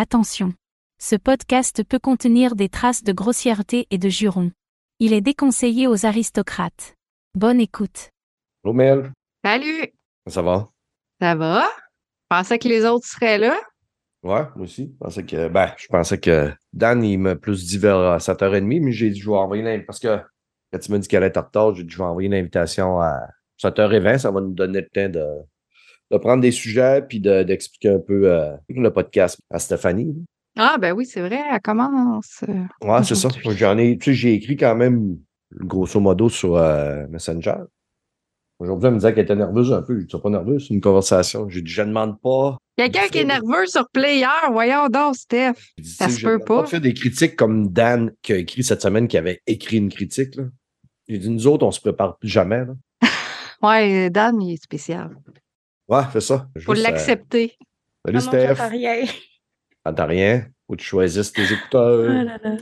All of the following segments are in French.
Attention. Ce podcast peut contenir des traces de grossièreté et de jurons. Il est déconseillé aux aristocrates. Bonne écoute. Bonjour Mel, Salut! ça va? Ça va? Je pensais que les autres seraient là. Ouais, moi aussi. Je pensais que, ben, je pensais que Dan, il m'a plus dit vers 7h30, mais j'ai dit, je vais envoyer l'invitation. Parce que quand tu m'as dit qu'elle être en retard, j'ai dit, je vais envoyer l'invitation à 7h20. Ça va nous donner le temps de, de prendre des sujets puis de- d'expliquer un peu euh, le podcast à Stéphanie. Ah, ben oui, c'est vrai, elle commence. euh, Ouais, c'est ça. J'en ai, tu sais, j'ai écrit quand même, grosso modo, sur euh, Messenger. Aujourd'hui, elle me disait qu'elle était nerveuse un peu. Je dis, pas nerveuse, c'est une conversation. J'ai dit, je ne demande pas Quelqu'un qui est nerveux sur Player, voyons donc, Steph. Dit, Ça se peut pas pas. faire des critiques comme Dan qui a écrit cette semaine, qui avait écrit une critique. J'ai dit, nous autres, on se prépare plus jamais. Là. Ouais, Dan, il est spécial. Ouais, c'est ça. Juste, euh, l'accepter. salut Ah Steph. rien. T'entends rien? Faut que tu choisisses tes écouteurs. Ah là là.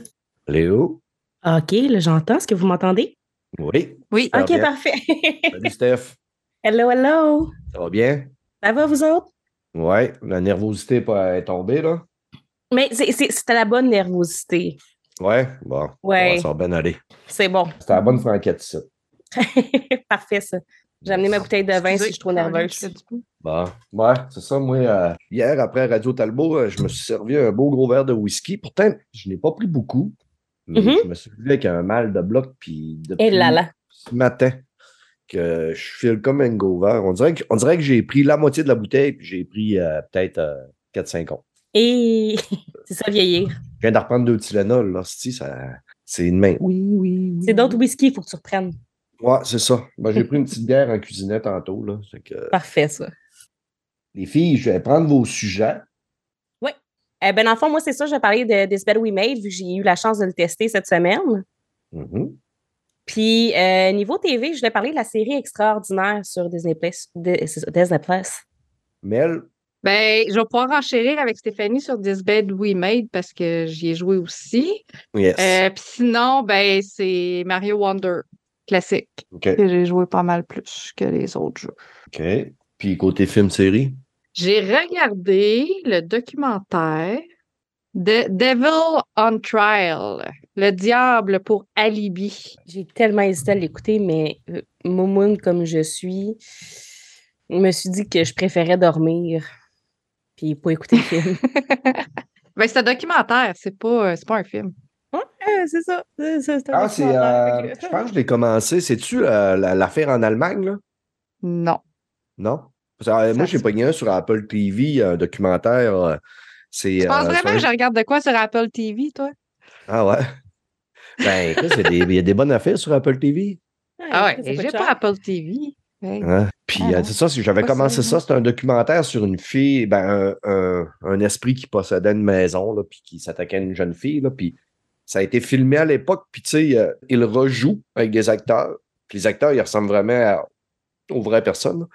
Léo? OK, là, j'entends. Est-ce que vous m'entendez? Oui. Oui. OK, bien? parfait. Salut Steph. hello, hello. Ça va bien? Ça va, vous autres? Ouais. La nervosité pas- est tombée, là? Mais c'est- c'est- c'était la bonne nervosité. Ouais. Bon. Ouais. ça va bien aller. C'est bon. C'était la bonne franquette, ça. parfait, ça. J'ai amené ma bouteille de vin si je suis trop nerveuse. Bon, ouais, c'est ça. Moi, euh, hier, après Radio Talbot, euh, je me suis servi un beau gros verre de whisky. Pourtant, je n'ai pas pris beaucoup. Mais Mhm. je me suis levé avec un mal de bloc. Puis depuis Et là là. ce matin, que je file comme un hangover. On dirait que, on dirait que j'ai pris la moitié de la bouteille, puis j'ai pris euh, peut-être 4-5 ans. Et c'est ça, vieillir. Je viens de reprendre deux Tylenol, là. c'est une main. Oui, oui, oui. C'est d'autres whisky, il faut que tu reprennes. Ouais, c'est ça. Ben, j'ai pris une petite bière en cuisinette tantôt, là. Fait que, Parfait, ça. les filles, je vais prendre vos sujets. Eh ben, dans le fond, moi, c'est ça, je vais parler de This Bed We Made, vu que j'ai eu la chance de le tester cette semaine. Mhm. Puis, euh, niveau TV, je voulais parler de la série extraordinaire sur Disney Plus. Disney Plus. Mel, Ben, je vais pouvoir enchérir avec Stéphanie sur This Bed We Made parce que j'y ai joué aussi. yes. Euh, Puis sinon, ben, c'est Mario Wonder, classique. Que j'ai joué pas mal plus que les autres jeux. OK. Puis côté film-série? J'ai regardé le documentaire de Devil on Trial, le diable pour alibi. J'ai tellement hésité à l'écouter, mais euh, comme je suis, je me suis dit que je préférais dormir puis pas écouter le film. Ben, c'est un documentaire, c'est pas, euh, c'est pas un film. Ouais, c'est ça. c'est ça, Ah, c'est. euh, je pense que je l'ai commencé. C'est-tu euh, la- l'affaire en Allemagne, là? Non. Non? Parce que, euh, moi, Ça j'ai pogné un sur Apple TV, un documentaire. euh, c'est. Tu penses vraiment que je regarde de quoi sur Apple TV, toi? Ah ouais? Ben, écoute, il y a des- bonnes affaires sur Apple TV. Ah ouais, ça et j'ai pas Apple TV. Hein? Puis Ah euh, c'est ça, c'est- j'avais commencé ça, ça. C'est un documentaire sur une fille, ben, un, un- un esprit qui possédait une maison, là, puis qui s'attaquait à une jeune fille. Là, puis ça a été filmé à l'époque, puis tu sais, euh, il rejoue avec des acteurs. Puis les acteurs, ils ressemblent vraiment à- aux vraies personnes.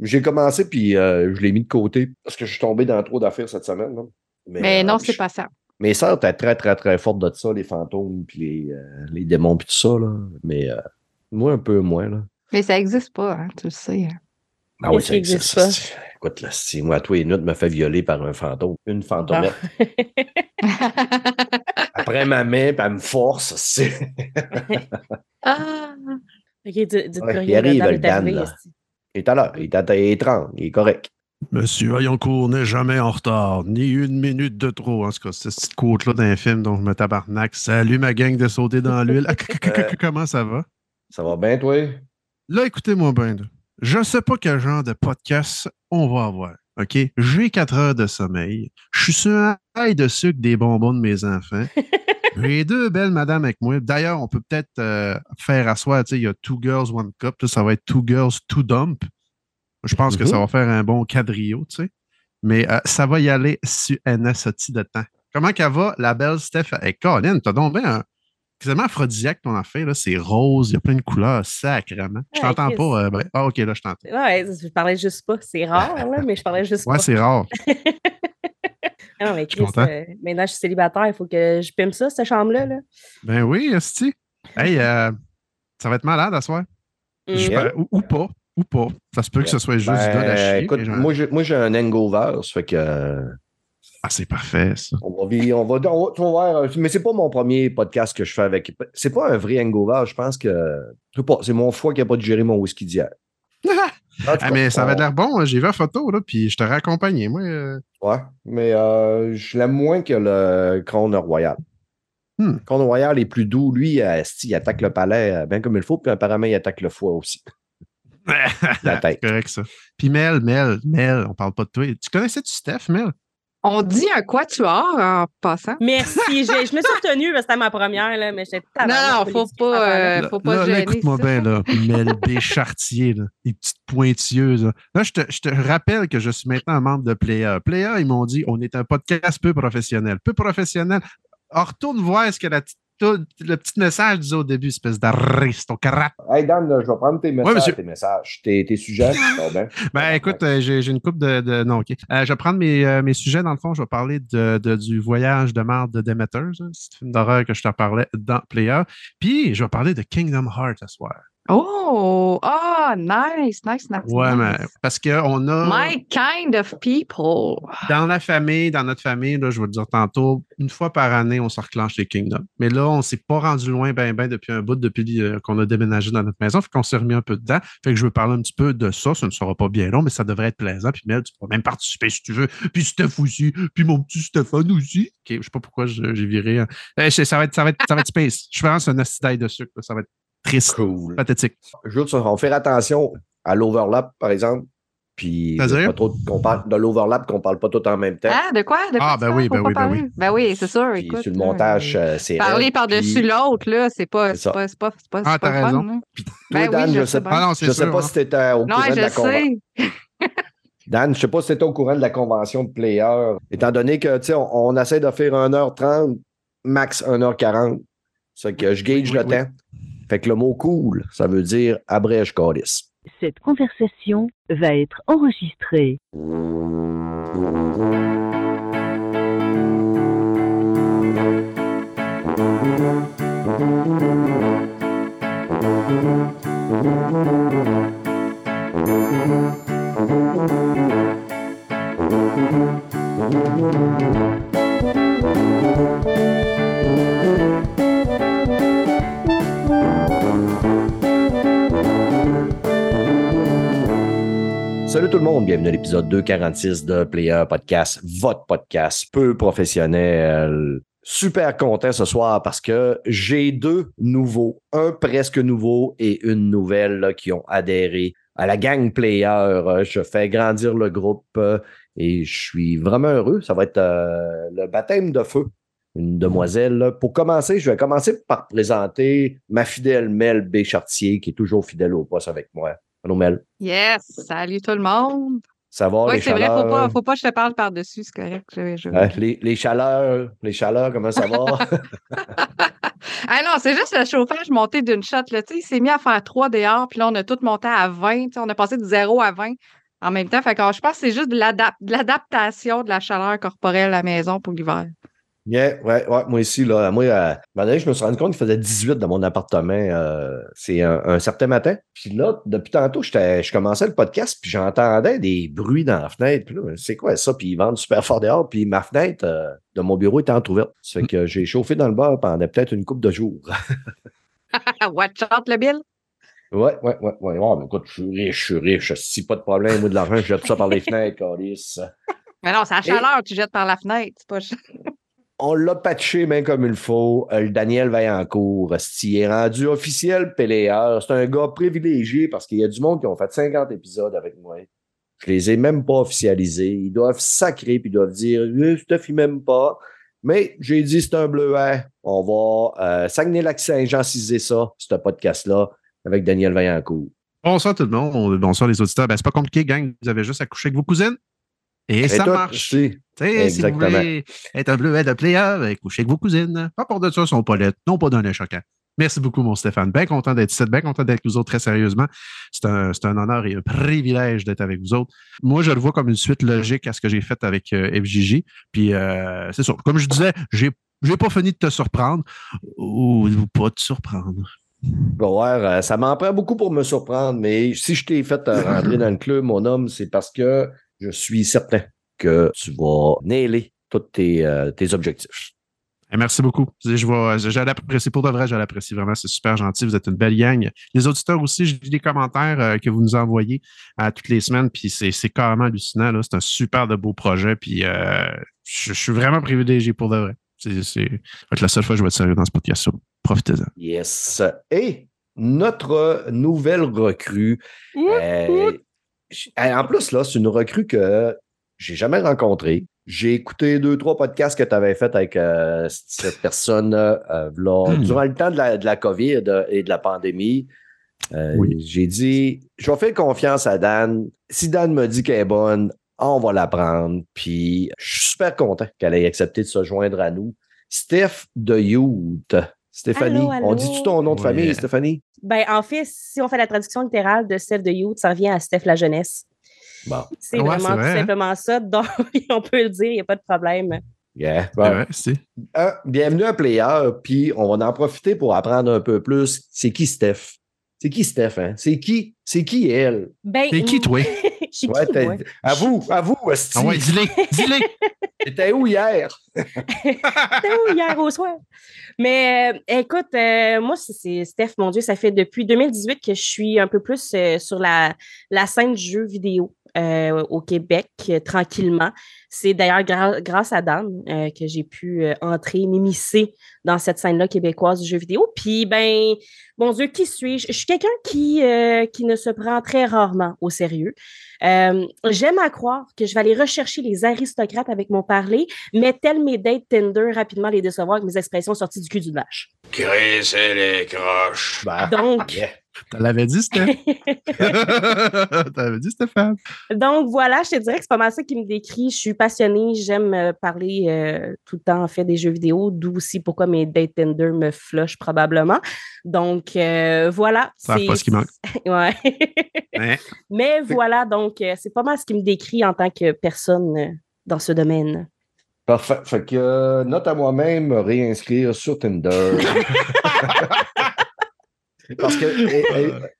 J'ai commencé, puis euh, je l'ai mis de côté parce que je suis tombé dans trop d'affaires cette semaine. là. Mais euh, non, je- c'est pas ça. Mes sœurs étaient très, très, très fortes de ça, les fantômes, puis les, euh, les démons, puis tout ça. Là. Mais moi, un peu moins. Là. Mais ça existe pas, hein, tu le sais. hein. Ah oui, ça existe. ça, c'est- Écoute, là, si moi, toi et Nut me fait violer par un fantôme, une fantomette, après ma main, puis elle me force, c'est. ah, Ok, dites Ouais, il arrive, le Dan, là. Il est à l'heure, il est à il est 30, il est correct. Monsieur Vaillancourt n'est jamais en retard, ni une minute de trop. En tout cas, cette petite quote-là d'un film dont je me tabarnak. Salut ma gang de sauter dans l'huile. Ah, c- Comment ça va? Ça va bien, toi? Là, écoutez-moi bien. Je ne sais pas quel genre de podcast on va avoir. OK? J'ai quatre heures de sommeil. Je suis sur un ail de sucre des bonbons de mes enfants. J'ai deux belles madames avec moi. D'ailleurs, on peut peut-être euh, faire asseoir, tu sais, il y a Two Girls, One Cup. Là, ça va être Two Girls, Two Dump. Je pense que Mhm. ça va faire un bon quadrio, tu sais. Mais euh, ça va y aller sur un assorti de temps. Comment qu'elle va, la belle Steph? Hey, Colin, t'as donc bien un... Quasiment aphrodisiaque ton affaire, là. C'est rose, il y a plein de couleurs, sacrément. Je Ouais, t'entends pas. euh, bref. ah, OK, là, je t'entends. Ouais, je parlais juste pas. C'est rare, là, mais je parlais juste Ouais, pas. c'est rare. Ah non, mais Chris, euh, maintenant, je suis célibataire. Il faut que je pime ça, cette chambre-là. Là. Ben oui, Esti. Hey, euh, ça va être malade à soir. Mm. Ou, ou pas. Ou pas. Ça se peut que ce soit juste du Ben, gars chier. écoute, moi, j'ai, moi, j'ai un hangover, ça fait que. Ah, c'est parfait, ça. On va, on va, on va- euh, mais c'est pas mon premier podcast que je fais avec. C'est pas un vrai hangover. Je pense que. je sais pas, c'est mon foie qui a pas digéré mon whisky d'hier. Ah, cas, mais ça avait on- l'air bon. hein. J'ai vu la photo, là, puis je t'aurais accompagné. Moi, euh, Ouais, mais euh, je l'aime moins que le Crown Royal. Hmm. Crown Royal est plus doux. Lui, euh, il attaque le palais bien comme il faut, puis apparemment, il attaque le foie aussi. La tête. c'est correct, ça. Puis Mel, Mel, Mel, on parle pas de toi. Tu connaissais-tu Steph, Mel? On dit un quatuor en passant. Merci. je me suis retenue parce que c'était ma première, là, mais j'étais Non, non, faut pas, euh, faut pas là, se là, gêner. écoute-moi bien, là. Mel B. Chartier, là. Les petites pointilleuses. Là, Là, je, te, je te rappelle que je suis maintenant un membre de Player. Player, ils m'ont dit on est un podcast peu professionnel. Peu professionnel. Alors, retourne voir ce que la petite- le petit message disait au début, espèce d'aristocrate. Hey Dan, je vais prendre tes messages, tes messages, tes, tes sujets. bien? Ben écoute, euh, j'ai une coupe de, de- Non, OK. Euh, je vais prendre mes, euh, mes sujets. Dans le fond, je vais parler de, de- du voyage de marde de Demeters, hein, ce film d'horreur que je te parlais dans Player. Puis, je vais parler de Kingdom Hearts ce soir. Oh, ah, nice, nice, nice. Ouais, mais parce qu'on a. My kind of people. Dans la famille, dans notre famille, là, je vais le dire tantôt, une fois par année, on se reclenche les Kingdoms. Mais là, on s'est pas rendu loin ben ben depuis un bout, depuis euh, qu'on a déménagé dans notre maison. Fait qu'on s'est remis un peu dedans. Fait que je veux parler un petit peu de ça. Ça ne sera pas bien long, mais ça devrait être plaisant. Puis Mel, tu pourras même participer si tu veux. Puis Steph aussi. Puis mon petit Stéphane aussi. OK, je sais pas pourquoi j'ai viré. hein. Eh, sais, ça va être, ça va être, ça va être space. Je pense un acidaille de sucre. là. Ça va être triste, Cool. pathétique. Juste, on fait attention à l'overlap, par exemple. Puis, C'est-à-dire? pas trop qu'on parle de l'overlap, qu'on parle pas tout en même temps. Ah, de quoi? De quoi Ah, ben parles? oui, ben oui, ben oui. Ben oui, c'est sûr. Puis écoute, sur le montage, euh, c'est. Parler par-dessus puis- l'autre, là, c'est pas, C'est pas, c'est pas, c'est pas, Ah, t'as le fun, raison. là. Toi, Ben Dan, oui, je je sais sais pas. Ah non, c'est Je sais sûr, pas hein. si tu étais au Non, courant de je la convention. sais. Dan, je sais pas si tu étais au courant de la convention de player. Étant donné que, tu sais, on, on essaie de faire 1h30, max 1h40. C'est que je gauge Oui, le oui. temps. Fait que le mot cool, ça veut dire abrège calice. Cette conversation va être enregistrée. Salut tout le monde, bienvenue à l'épisode 246 de Player Podcast, votre podcast peu professionnel. Super content ce soir parce que j'ai deux nouveaux, un presque nouveau et une nouvelle qui ont adhéré à la gang Player. Je fais grandir le groupe euh, et je suis vraiment heureux. Ça va être euh, le baptême de feu. Une demoiselle. Pour commencer, je vais commencer par présenter ma fidèle Mel B. Chartier, qui est toujours fidèle au poste avec moi. Allô, Mel. Yes, salut tout le monde. Ça va, oui, les c'est vrai, faut pas, faut pas que je te parle par-dessus, c'est correct. Je- je- les, les chaleurs, les chaleurs, comment ça va? Ah non, c'est juste le chauffage monté d'une shot. Là, il s'est mis à faire 3 dehors, puis là, on a tout monté à 20. tu sais, On a passé de 0 à 20 en même temps. Fait que je pense que c'est juste de l'adap- de l'adaptation de la chaleur corporelle à la maison pour l'hiver. Yeah, ouais, ouais, moi ici, là, moi, euh, à un moment donné, je me suis rendu compte qu'il faisait 18 dans mon appartement. euh, c'est un, un certain matin. Puis là, depuis tantôt, je commençais le podcast, puis j'entendais des bruits dans la fenêtre. Puis là, c'est quoi ça? Puis ils vendent super fort dehors. Puis ma fenêtre euh, de mon bureau était entrouverte. Ça fait que j'ai chauffé dans le bar pendant peut-être une couple de jours. Watch out, le Bill. Ouais, ouais, ouais, ouais. Mais écoute, je suis riche, je suis riche. Si pas de problème, moi, de l'argent, je jette ça par les fenêtres, Calice. Mais non, c'est la Et- chaleur, tu jettes par la fenêtre. C'est pas On l'a patché même comme il faut. Euh, le Daniel Vaillancourt, il est rendu officiel playeur. C'est un gars privilégié parce qu'il y a du monde qui ont fait 50 épisodes avec moi. Je les ai même pas officialisés. Ils doivent sacrer puis ils doivent dire euh, Steph, il m'aime pas. Mais j'ai dit c'est un bleuet. On va euh, Saguenay-Lac-Saint-Jean ciser ça, ce podcast-là, avec Daniel Vaillancourt. Bonsoir tout le monde. Bonsoir les auditeurs. Ben, c'est pas compliqué, gang. Vous avez juste à coucher avec vos cousines. Et, ça marche. Si vous voulez être un bleuet de player, ben, couchez avec vos cousines. Pas pour de ça, sont pas lettres. Non, pas d'un lait choquant. Merci beaucoup, mon Stéphane. Bien content d'être ici, bien content d'être avec vous autres, très sérieusement. C'est un, c'est un honneur et un privilège d'être avec vous autres. Moi, je le vois comme une suite logique à ce que j'ai fait avec euh, FJJ. Puis, euh, c'est sûr. Comme je disais, j'ai j'ai pas fini de te surprendre ou, ou pas te surprendre. Ouais, euh, ça m'en prend beaucoup pour me surprendre, mais si je t'ai fait euh, rentrer dans le club, mon homme, c'est parce que je suis certain que tu vas nailer tous tes, euh, tes objectifs. Eh, Merci beaucoup. Je vais, j'allais apprécier pour de vrai, je l'apprécie vraiment. C'est super gentil. Vous êtes une belle gang. Les auditeurs aussi, je lis les commentaires euh, que vous nous envoyez à toutes les semaines. Puis c'est, c'est carrément hallucinant. Là. C'est un super de beau projet. Puis euh, je, je suis vraiment privilégié pour de vrai. C'est, c'est ça va être la seule fois que je vais être sérieux dans ce podcast. Profitez-en. Yes. Et notre nouvelle recrue. euh, en plus, là, c'est une recrue que j'ai jamais rencontrée. J'ai écouté deux, trois podcasts que tu avais fait avec euh, cette personne euh, là, Hmm. durant le temps de la, de la COVID et de la pandémie. Euh, Oui. J'ai dit, je vais faire confiance à Dan. Si Dan me dit qu'elle est bonne, on va la prendre. Puis je suis super content qu'elle ait accepté de se joindre à nous. Steph de Youth. Stéphanie, Allô, allô. on dit-tu ton nom de famille, Stéphanie? Ben, en fait, si on fait la traduction littérale de Steph de Youth, ça revient à Steph la jeunesse. Bon, C'est Ouais, vraiment c'est vrai, tout hein? simplement ça. Donc, on peut le dire, il n'y a pas de problème. yeah. C'est Bon. vrai, c'est. Euh, bienvenue à Player, puis on va en profiter pour apprendre un peu plus. C'est qui Steph? C'est qui Steph, hein? C'est qui? C'est qui elle? Ben, T'es qui, toi? Je suis Ouais, qui, t'es- moi? Avoue, avoue, Esti. Ah ouais, dis-les, dis-les. T'étais où hier? C'était où hier au soir? Mais euh, écoute, euh, moi, c'est- c'est Steph, mon Dieu, ça fait depuis 2018 que je suis un peu plus euh, sur la, la scène du jeu vidéo euh, au Québec, euh, tranquillement. C'est d'ailleurs gra- grâce à Dan euh, que j'ai pu euh, entrer, m'immiscer dans cette scène-là québécoise du jeu vidéo. Puis, ben, mon Dieu, qui suis-je? Je suis quelqu'un qui, euh, qui ne se prend très rarement au sérieux. Euh, J'aime à croire que je vais aller rechercher les aristocrates avec mon parler, mais tel mes dates Tinder, rapidement les décevoir avec mes expressions sorties du cul d'une vache. Crisser les croches. Ben, Donc, yeah. Tu l'avais dit, Steph. T'avais dit, Stéphane. donc voilà, je te dirais que c'est pas mal ça qui me décrit. Je suis passionnée, j'aime euh, parler euh, tout le temps en fait des jeux vidéo, d'où aussi pourquoi mes dates Tinder me flushent probablement. Donc euh, voilà. Ça c'est- pas ce qui manque. ouais. Hein? Mais voilà, donc euh, c'est pas mal ce qui me décrit en tant que personne dans ce domaine. Parfait. Fait que euh, note à moi-même me réinscrire sur Tinder. Parce que,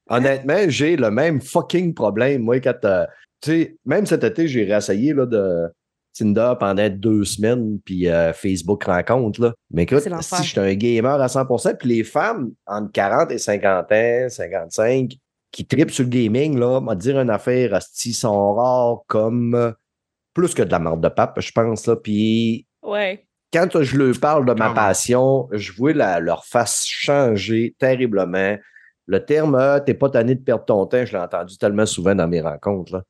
honnêtement, j'ai le même fucking problème. Moi, quand, euh, tu sais, même cet été, j'ai réessayé là, de Tinder pendant deux semaines, puis euh, Facebook rencontre. Là. Mais écoute, si j'étais un gamer à 100%, puis les femmes entre 40 et 50 ans, 55, qui tripent sur le gaming, là, m'a dire une affaire, asti, sont rares comme euh, plus que de la merde de pape, je pense. Là. Puis Ouais. Quand je leur parle de ma Comment? passion, je vois la- leur face changer terriblement. Le terme euh, t'es pas tanné de perdre ton temps, je l'ai entendu tellement souvent dans mes rencontres. là.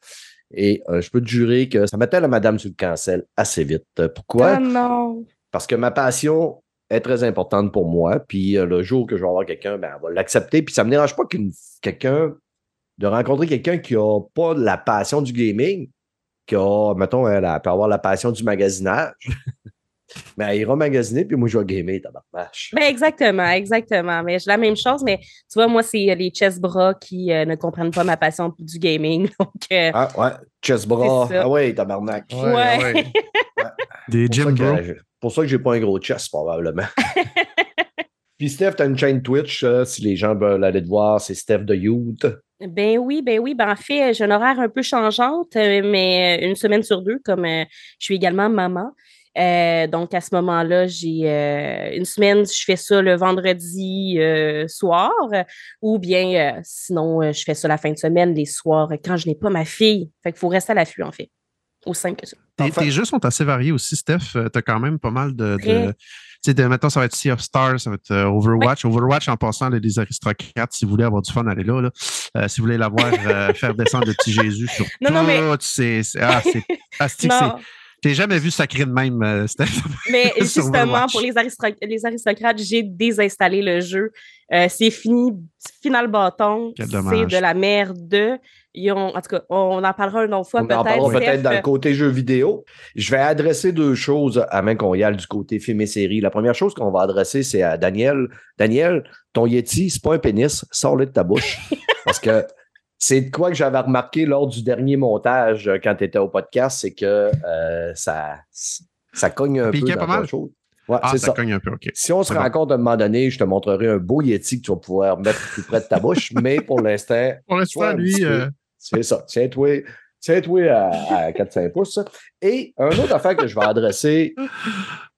Et euh, je peux te jurer que ça mettait la madame sur le cancel assez vite. Pourquoi? Ah non. Parce que ma passion est très importante pour moi. Puis euh, le jour que je vais avoir quelqu'un, ben, on va l'accepter. Puis ça me dérange pas qu'une quelqu'un de rencontrer quelqu'un qui a pas la passion du gaming, qui a, mettons, elle, elle peut avoir la passion du magasinage. Mais elle ira magasiner, puis moi, je vais gamer, tabarnache. Ben exactement, exactement. Mais j'ai la même chose, mais tu vois, moi, c'est euh, les chess bras qui euh, ne comprennent pas ma passion du gaming. Donc, euh, Ah, ouais, chest bras. Ah ouais, tabarnak. Ouais. Des Pour ça gym que- bro. pour ça que j'ai pas un gros chest, probablement. Puis Steph, tu as une chaîne Twitch, euh, si les gens veulent aller te voir, c'est Steph de Youth. ben oui, ben oui. Ben en fait, j'ai un horaire un peu changeante, mais une semaine sur deux, comme euh, je suis également maman. Euh, donc, à ce moment-là, j'ai euh, une semaine, je fais ça le vendredi euh, soir, ou bien euh, sinon, euh, je fais ça la fin de semaine, les soirs, quand je n'ai pas ma fille. Fait qu'il faut rester à l'affût, en fait. Aussi simple que ça. Tes, Enfin- tes jeux sont assez variés aussi, Steph. Tu as quand même pas mal de. Tu sais, mettons, ça va être Sea of Stars, ça va être euh, Overwatch. Overwatch, en passant, les, les aristocrates, si vous voulez avoir du fun, allez là. là. Euh, si vous voulez l'avoir, euh, faire descendre le petit Jésus sur Non, non, mais- tout, c'est. c'est- Ah, c'est. T'es jamais vu sacré de même, euh, Steph. Mais justement, pour les, aristoc- les aristocrates, j'ai désinstallé le jeu. Euh, c'est fini, final bâton. Quel C'est de la merde. Ils ont, en tout cas, on en parlera une autre fois On en peut-être. parlera peut-être dans le côté jeux vidéo. Je vais adresser deux choses avant qu'on y aille du côté film et série. La première chose qu'on va adresser, c'est à Daniel. Daniel, ton Yeti, c'est pas un pénis, sors-le de ta bouche. Parce que c'est de quoi que j'avais remarqué lors du dernier montage euh, quand tu étais au podcast, c'est que euh, ça, ça cogne un Piquait peu pas dans mal? ta chose. Ouais, Ah, c'est ça ça. cogne un peu, OK. Si on se bon. rencontre à un moment donné, je te montrerai un beau Yeti que tu vas pouvoir mettre plus près de ta bouche, mais pour l'instant, Pour l'instant, lui, euh, c'est ça. Tiens-toi Tiens-toi à, à 4-5 pouces. ça. Et un autre affaire que je vais adresser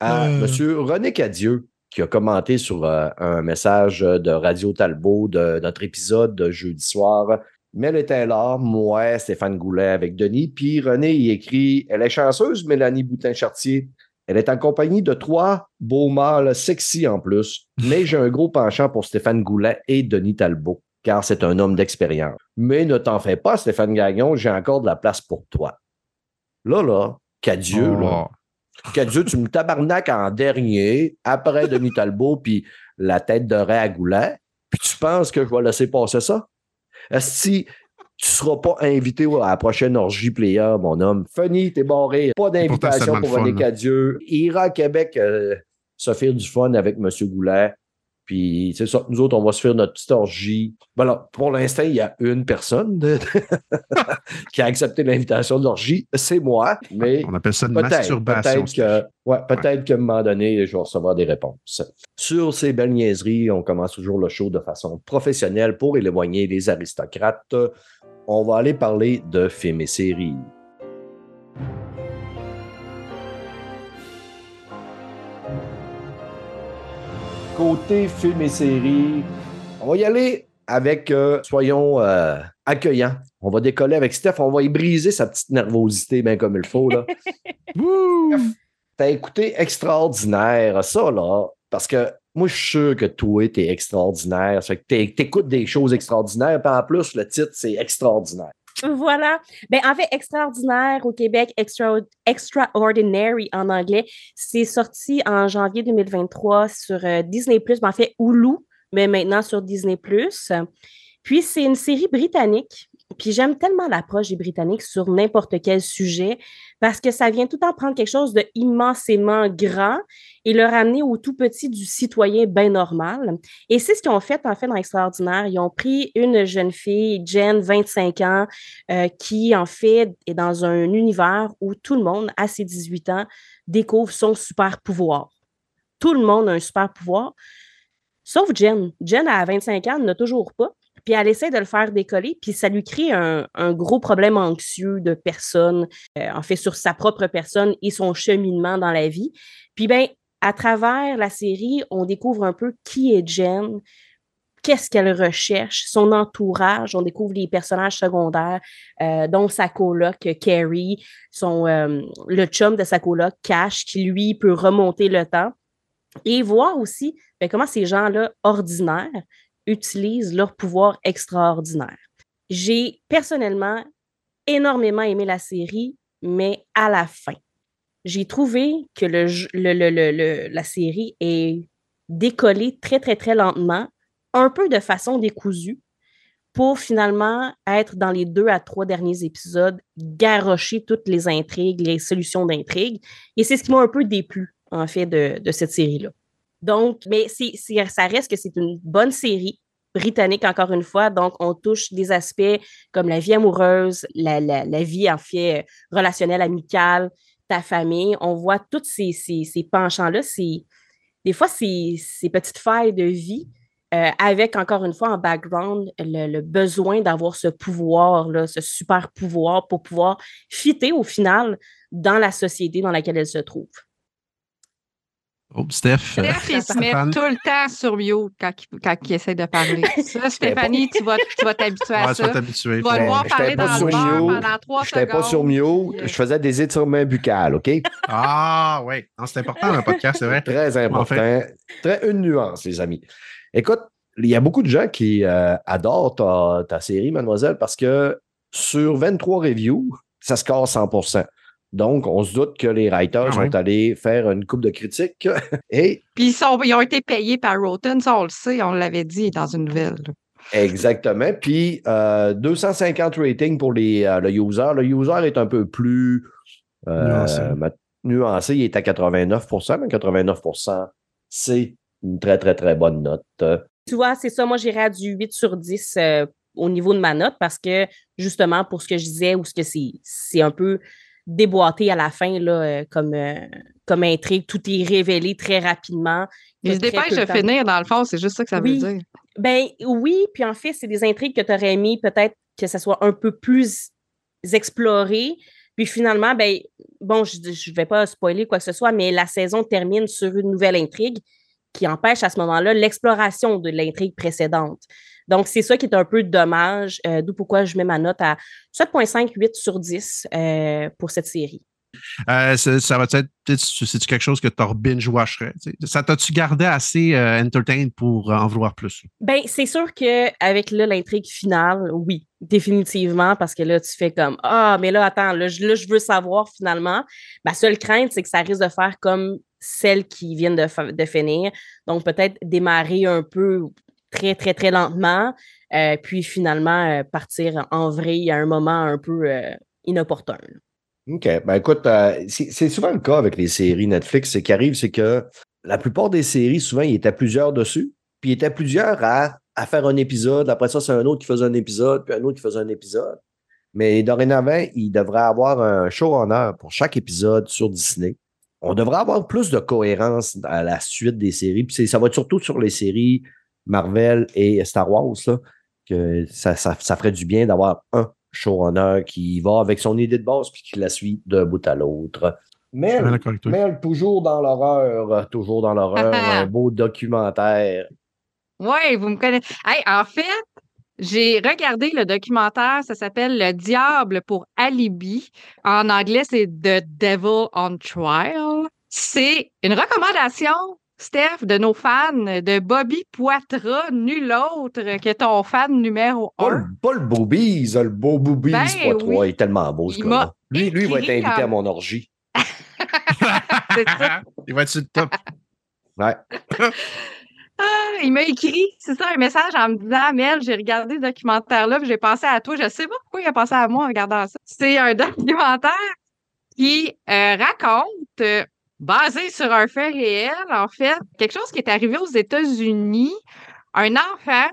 à Euh. M. René Cadieux, qui a commenté sur euh, un message de Radio Talbot de notre épisode de jeudi soir. Mel était là, moi, Stéphane Goulet avec Denis. Puis René, il écrit Elle est chanceuse, Mélanie Boutin-Chartier. Elle est en compagnie de trois beaux mâles sexy en plus. Mais j'ai un gros penchant pour Stéphane Goulet et Denis Talbot, car c'est un homme d'expérience. Mais ne t'en fais pas, Stéphane Gagnon, j'ai encore de la place pour toi. Là, là, Cadieux, Oh. là, Cadieux, tu me tabarnaques en dernier, après Denis Talbot, puis la tête de raie à Goulet, puis tu penses que je vais laisser passer ça? Si tu seras pas invité à la prochaine orgie player, mon homme, Funny, t'es barré. Pas d'invitation pour René. Cadieux. Il ira à Québec euh, se faire du fun avec M. Goulet. Puis, c'est ça, nous autres, on va se faire notre petite orgie. Ben alors, pour l'instant, il y a une personne de- qui a accepté l'invitation de l'orgie. C'est moi, mais On appelle ça une Peut-être, masturbation. peut-être que, ouais, peut-être qu'à un moment donné, je vais recevoir des réponses. Sur ces belles niaiseries, on commence toujours le show de façon professionnelle pour éloigner les aristocrates. On va aller parler de films et séries. Côté films et séries, on va y aller avec, euh, soyons euh, accueillants. On va décoller avec Steph, on va y briser sa petite nervosité bien comme il faut. Là. T'as écouté extraordinaire, ça, là, parce que moi, je suis sûr que toi, t'es extraordinaire. Ça fait que t'é- t'écoutes des choses extraordinaires, puis en plus, le titre, c'est extraordinaire. Voilà. Ben, en fait, extraordinaire au Québec, extra, extraordinary en anglais. C'est sorti en janvier 2023 sur euh, Disney+, mais en fait Hulu, mais maintenant sur Disney+. Puis c'est une série britannique. Puis j'aime tellement l'approche des Britanniques sur n'importe quel sujet parce que ça vient tout le temps prendre quelque chose de immensément grand et le ramener au tout petit du citoyen bien normal. Et c'est ce qu'ils ont fait en fait dans Extraordinaire. Ils ont pris une jeune fille, Jen, 25 ans, euh, qui en fait est dans un univers où tout le monde, à ses 18 ans, découvre son super pouvoir. Tout le monde a un super pouvoir, sauf Jen. Jen, à 25 ans, n'a toujours pas. Puis elle essaie de le faire décoller, puis ça lui crée un, gros problème anxieux de personne, euh, en fait, sur sa propre personne et son cheminement dans la vie. Puis bien, à travers la série, on découvre un peu qui est Jen, qu'est-ce qu'elle recherche, son entourage. On découvre les personnages secondaires, euh, dont sa coloc Carrie, son, euh, le chum de sa coloc Cash, qui lui peut remonter le temps. Et voir aussi ben, comment ces gens-là ordinaires utilisent leur pouvoir extraordinaire. J'ai personnellement énormément aimé la série, mais à la fin, j'ai trouvé que la série est décollée très, très, très lentement, un peu de façon décousue, pour finalement être dans les deux à trois derniers épisodes, garrocher toutes les intrigues, les solutions d'intrigues. Et c'est ce qui m'a un peu déplu, en fait, de, de cette série-là. Donc, mais ça reste que c'est une bonne série britannique, encore une fois. Donc, on touche des aspects comme la vie amoureuse, la, vie, en fait, relationnelle, amicale, ta famille. On voit tous ces, penchants-là. Des fois, ces, ces petites failles de vie euh, avec, encore une fois, en background, le, le besoin d'avoir ce pouvoir-là, ce super pouvoir pour pouvoir fitter au final dans la société dans laquelle elle se trouve. Oh, Steph. Steph, il se met tout le temps sur mute quand il, quand il essaie de parler. Ça, Stéphanie, tu vas, tu vas t'habituer à Ouais, tu ça. vas t'habituer. Tu vas le voir j'étais parler pas dans le bar pendant trois Je n'étais secondes. pas sur mute, je faisais des étirements buccales, OK? Ah, oui. C'est important, un podcast, c'est vrai. Très important. fait. Très, une nuance, les amis. Écoute, il y a beaucoup de gens qui euh, adorent ta, ta série, mademoiselle, parce que sur 23 reviews, ça score 100 Donc, on se doute que les writers Ah sont ouais. allés faire une coupe de critiques et Puis ils, sont, ils ont été payés par Rotten, ça on le sait, on l'avait dit dans une nouvelle. Exactement. Puis euh, 250 ratings pour les, euh, le user. Le user est un peu plus euh, Nuancé. Il est à 89% mais 89% c'est une très, très, très bonne note. Euh, Tu vois, c'est ça. Moi, j'irais à du 8 sur 10 euh, au niveau de ma note parce que, justement, pour ce que je disais, ou ce que c'est, c'est un peu déboîté à la fin, là, euh, comme, euh, comme intrigue. Tout est révélé très rapidement. Ils se dépêchent peu de finir, dans le fond, c'est juste ça que ça Oui. veut dire. Ben oui, puis en fait, c'est des intrigues que tu aurais aimé peut-être que ça soit un peu plus explorer. Puis finalement, ben, bon, je ne vais pas spoiler quoi que ce soit, mais la saison termine sur une nouvelle intrigue qui empêche à ce moment-là l'exploration de l'intrigue précédente. Donc, c'est ça qui est un peu dommage, euh, d'où pourquoi je mets ma note à 7,5, 8 sur 10 euh, pour cette série. Euh, ça, ça va être, c'est quelque chose que tu binge-watcherais? Ça t'a-tu gardé assez euh, entertain pour en vouloir plus? Ben, c'est sûr qu'avec l'intrigue finale, oui, définitivement, parce que là, tu fais comme Ah, mais là, attends, là, je, je veux savoir finalement. Ma seule crainte, c'est que ça risque de faire comme celles qui viennent de, de finir. Donc, peut-être démarrer un peu très, très, très lentement, euh, puis finalement partir en vrai à un moment un peu inopportun. OK. Ben écoute, euh, c'est souvent le cas avec les séries Netflix. Ce qui arrive, c'est que la plupart des séries, souvent, il était plusieurs dessus. Puis il était plusieurs à, faire un épisode. Après ça, c'est un autre qui faisait un épisode, puis un autre qui faisait un épisode. Mais dorénavant, il devrait avoir un show en heure pour chaque épisode sur Disney. On devrait avoir plus de cohérence à la suite des séries. Puis ça va être surtout sur les séries Marvel et Star Wars, là, que ça, ça ferait du bien d'avoir un showrunner qui va avec son idée de base puis qui la suit d'un bout à l'autre. Mais, mais toujours dans l'horreur, toujours dans l'horreur, un beau documentaire. Oui, vous me connaissez. en fait, j'ai regardé le documentaire, ça s'appelle Le Diable pour Alibi. En anglais, c'est The Devil on Trial. C'est une recommandation Steph, de nos fans, de Bobby Poitras, nul autre que ton fan numéro un. Pas le, Bobby, le beau Bobby ben Poitras, il est tellement beau ce gars Lui, lui, il va être invité à mon orgie. Il va être sur le top. Ouais. Ah, il m'a écrit, c'est ça, un message en me disant Mel, j'ai regardé ce documentaire-là, j'ai pensé à toi. Je sais pas pourquoi il a pensé à moi en regardant ça. C'est un documentaire qui euh, raconte euh, basé sur un fait réel, en fait, quelque chose qui est arrivé aux États-Unis. Un enfant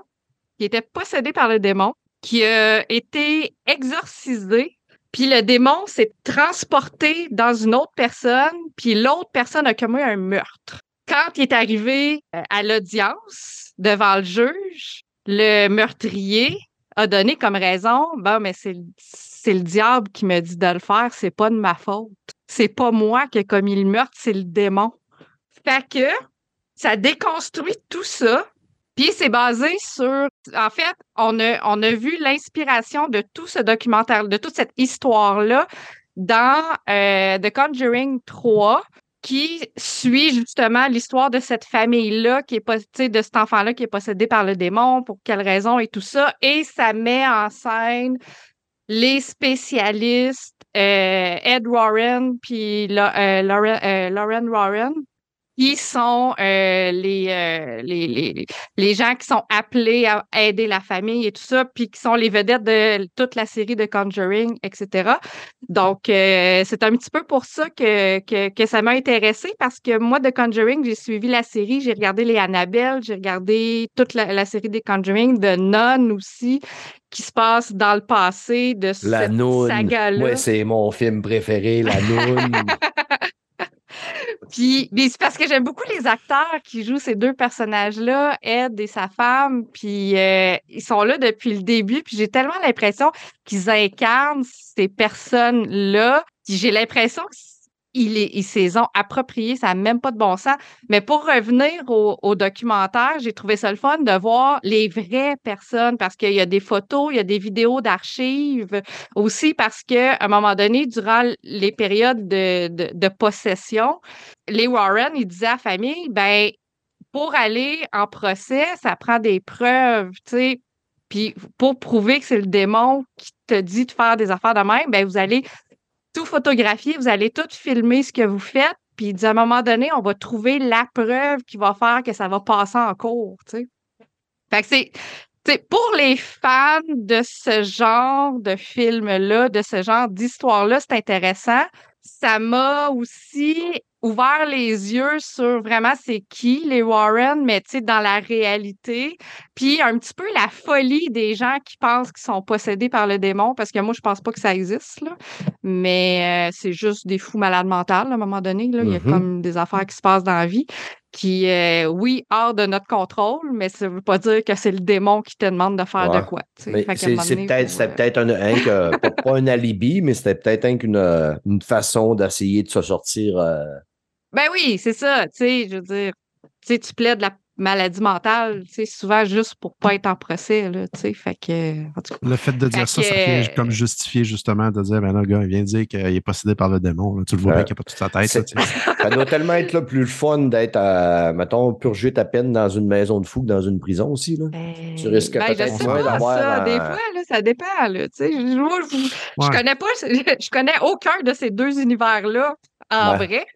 qui était possédé par le démon, qui a été exorcisé, puis le démon s'est transporté dans une autre personne, puis l'autre personne a commis un meurtre. Quand il est arrivé euh, à l'audience devant le juge, le meurtrier a donné comme raison, bon, mais c'est le diable qui me dit de le faire, c'est pas de ma faute. C'est pas moi qui ai commis le meurtre, c'est le démon. Fait que ça déconstruit tout ça. Puis c'est basé sur. En fait, on a, vu l'inspiration de tout ce documentaire, de toute cette histoire-là dans euh, The Conjuring 3, qui suit justement l'histoire de cette famille-là, qui est de cet enfant-là qui est possédé par le démon, pour quelle raison et tout ça. Et ça met en scène les spécialistes euh, Ed Warren puis euh, euh, Lauren Warren qui sont euh, les, euh, les, les, les, gens qui sont appelés à aider la famille et tout ça, puis qui sont les vedettes de toute la série de Conjuring, etc. Donc, euh, c'est un petit peu pour ça que, que, que ça m'a intéressé parce que moi, de Conjuring, j'ai suivi la série, j'ai regardé les Annabelle, j'ai regardé toute la, série des Conjuring, de Nun aussi, qui se passe dans le passé de la cette saga-là. Ouais, c'est mon film préféré, La Noune. Puis, c'est parce que j'aime beaucoup les acteurs qui jouent ces deux personnages-là, Ed et sa femme. Puis, euh, ils sont là depuis le début. Puis, j'ai tellement l'impression qu'ils incarnent ces personnes-là. Puis, j'ai l'impression que il est, ils s'est approprié, ça n'a même pas de bon sens. Mais pour revenir au, documentaire, j'ai trouvé ça le fun de voir les vraies personnes parce qu'il y a des photos, il y a des vidéos d'archives aussi parce qu'à un moment donné, durant les périodes de, de, possession, les Warren, ils disaient à la famille, ben, pour aller en procès, ça prend des preuves, tu sais. Puis pour prouver que c'est le démon qui te dit de faire des affaires de même, ben vous allez tout photographier, vous allez tout filmer ce que vous faites, puis à un moment donné, on va trouver la preuve qui va faire que ça va passer en cours, tu sais. Fait que c'est, pour les fans de ce genre de film-là, de ce genre d'histoire-là, c'est intéressant. Ça m'a aussi ouvert les yeux sur vraiment c'est qui les Warren, mais tu sais, dans la réalité. Puis un petit peu la folie des gens qui pensent qu'ils sont possédés par le démon, parce que moi, je pense pas que ça existe, là. Mais euh, c'est juste des fous malades mentaux, à un moment donné. Là. Il y a mm-hmm. comme des affaires qui se passent dans la vie. qui est, oui, hors de notre contrôle, mais ça veut pas dire que c'est le démon qui te demande de faire Ouais. de quoi. c'est peut-être faut, euh, peut-être un, un que- pas, pas un alibi, mais c'était peut-être un euh, une façon d'essayer de se sortir. euh, Ben oui, c'est ça. Tu sais, je veux dire, tu sais, tu plaides la maladie mentale, tu sais, souvent juste pour pas être en procès, là, tu sais. Fait que, en tout cas. Le fait de dire Fait ça, ça vient comme justifier justement de dire, ben là, le gars, il vient de dire qu'il est possédé par le démon. là. Tu le vois bien qu'il n'a pas toute sa tête. Sais. Ça doit tellement être là, plus le fun d'être, à, mettons, purger ta peine dans une maison de fou que dans une prison aussi. Là. Tu risques ben, je peut-être sais moins pas, d'avoir ça. un- Des fois, là, ça dépend, là, tu sais. Je, moi, je- je Ouais. connais pas, je connais aucun de ces deux univers-là en Ben. vrai.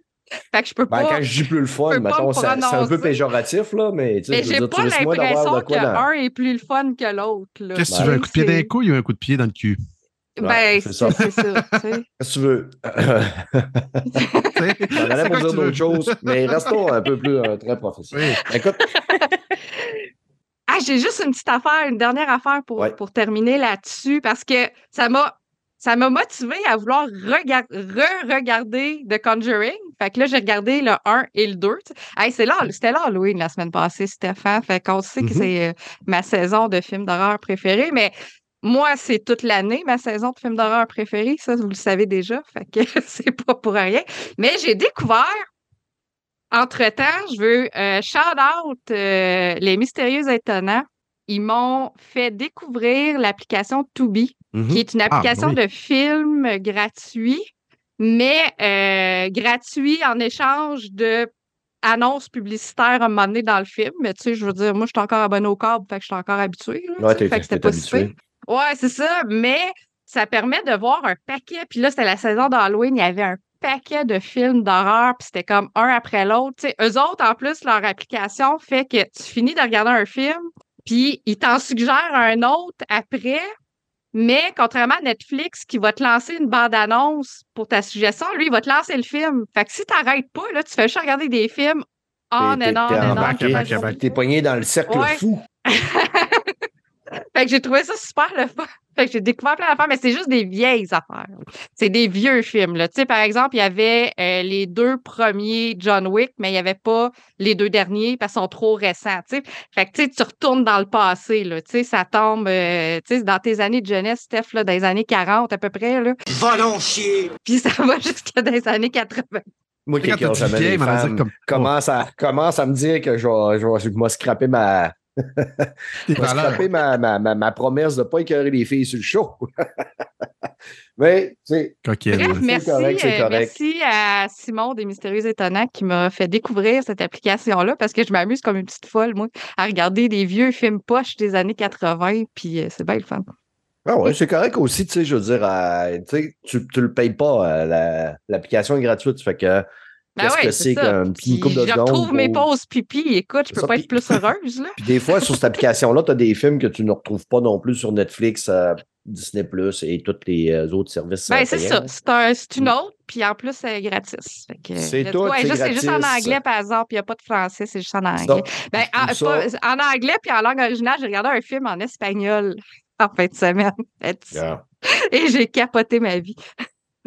Fait que je peux Ben, pas. quand je dis plus le fun, mettons, c'est un peu péjoratif, là, mais tu sais, Mais j'ai pas l'impression qu'un est plus le fun que l'autre. là. Qu'est-ce que Ben, tu veux, un coup de pied dans les C'est- couilles ou un coup de pied dans le cul? Ben, Ouais, c'est ça. Qu'est-ce que tu veux? J'en allais pour dire d'autres choses, mais restons un peu plus euh, très professionnels. Oui. Écoute, Ah, j'ai juste une petite affaire, une dernière affaire pour, Ouais. pour terminer là-dessus, parce que ça m'a ça m'a motivé à vouloir regar- re-regarder The Conjuring. Fait que là, j'ai regardé le 1 et le 2. tu sais. Hey, c'est là, c'était là Halloween la semaine passée, Stéphane. Fait qu'on sait que Mhm. c'est euh, ma saison de films d'horreur préférée, mais moi, c'est toute l'année ma saison de films d'horreur préférée. Ça, vous le savez déjà. Fait que c'est pas pour rien. Mais j'ai découvert entre-temps, je veux euh, shout out euh, les mystérieux étonnants. Ils m'ont fait découvrir l'application Tubi, Mhm. qui est une application oui. de films gratuit, mais euh, gratuit en échange de annonces publicitaires à un moment donné dans le film. Mais tu sais, je veux dire, moi, je suis encore abonné au câble, fait que je suis encore habituée. là, Ouais, fait que c'était pas si pire. habitué. Ouais, c'est ça, mais ça permet de voir un paquet. Puis là, c'était la saison d'Halloween, il y avait un paquet de films d'horreur, puis c'était comme un après l'autre. Tu sais, eux autres, en plus, leur application fait que tu finis de regarder un film, puis ils t'en suggèrent un autre après. Mais contrairement à Netflix qui va te lancer une bande-annonce pour ta suggestion, lui, il va te lancer le film. Fait que si t'arrêtes pas, là, tu fais juste regarder des films on and on t'es and on. T'es pogné dans le cercle Ouais. fou. Fait que j'ai trouvé ça super le fun. Fait que j'ai découvert plein d'affaires, mais c'est juste des vieilles affaires. C'est des vieux films. Là. Tu sais, par exemple, il y avait euh, les deux premiers John Wick, mais il n'y avait pas les deux derniers parce qu'ils sont trop récents. Tu sais. Fait que tu sais, tu retournes dans le passé. Là. Tu sais, ça tombe euh, tu sais, dans tes années de jeunesse, Steph, là, dans les années 40 à peu près. Là. Va chier! Puis ça va jusqu'à dans les années 80. Moi dit jamais les femmes, comme- commence, à, commence à me dire que je vais, je vais, je vais scraper ma, je vais ma, ma, ma, ma promesse de ne pas écœurer les filles sur le show. Mais, tu sais, Coquine. Bref, c'est merci, correct, c'est euh, correct. merci à Simon des Mystérieux Étonnants qui m'a fait découvrir cette application-là parce que je m'amuse comme une petite folle, moi, à regarder des vieux films poches des années 80, puis euh, c'est bien le fun. ah ouais, c'est correct aussi, tu sais, je veux dire, euh, tu sais, tu ne le payes pas, euh, la- l'application est gratuite, fait que Ben qu'est-ce ouais, que c'est Puis couple de je retrouve mes pauses pipi. Écoute, je peux ça, pas puis- être plus heureuse, là. Puis des fois, sur cette application-là, tu as des films que tu ne retrouves pas non plus sur Netflix, euh, Disney Plus et tous les euh, autres services. Ben, c'est ça. C'est un- c'est une Mm. autre, puis en plus, c'est gratis. C'est tout, c'est juste- en anglais, par exemple, puis il n'y a pas de français, c'est juste en anglais. Ben, je en, pas- anglais, puis en langue originale, j'ai regardé un film en espagnol en fin de semaine. Yeah. Et j'ai capoté ma vie.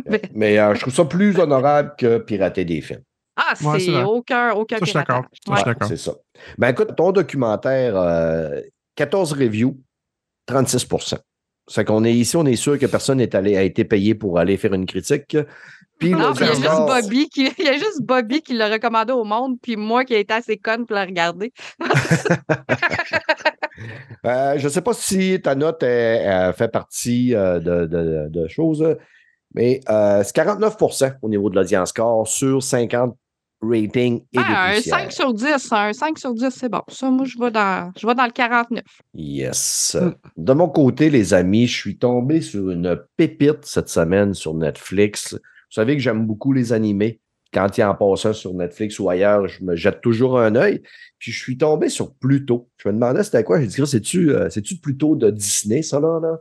Mais euh, je trouve ça plus honorable que pirater des films. Ah, Ouais, c'est aucun, aucun Ça, je suis d'accord. Ouais. C'est ça. Ben écoute, ton documentaire, euh, 14 reviews, 36% C'est qu'on est ici, on est sûr que personne n'est allé, a été payé pour aller faire une critique. Puis Non, il y a juste Bobby qui, il y a juste Bobby qui l'a recommandé au monde, puis moi qui ai été assez conne pour le regarder. Euh, je ne sais pas si ta note est- euh, fait partie euh, de, de- de choses, mais euh, c'est 49% au niveau de l'audience score sur 50 ratings et Ah, des un poussières. 5 sur 10, un 5 sur 10, c'est bon. Ça, moi, je vais dans, je vais dans le 49. Yes. Mm. De mon côté, les amis, je suis tombé sur une pépite cette semaine sur Netflix. Vous savez que j'aime beaucoup les animés. Quand il y en passe un sur Netflix ou ailleurs, je me jette toujours un œil. Puis je suis tombé sur Pluto. Je me demandais c'était quoi. J'ai dit, c'est-tu euh, c'est-tu Pluto de Disney, ça là? là?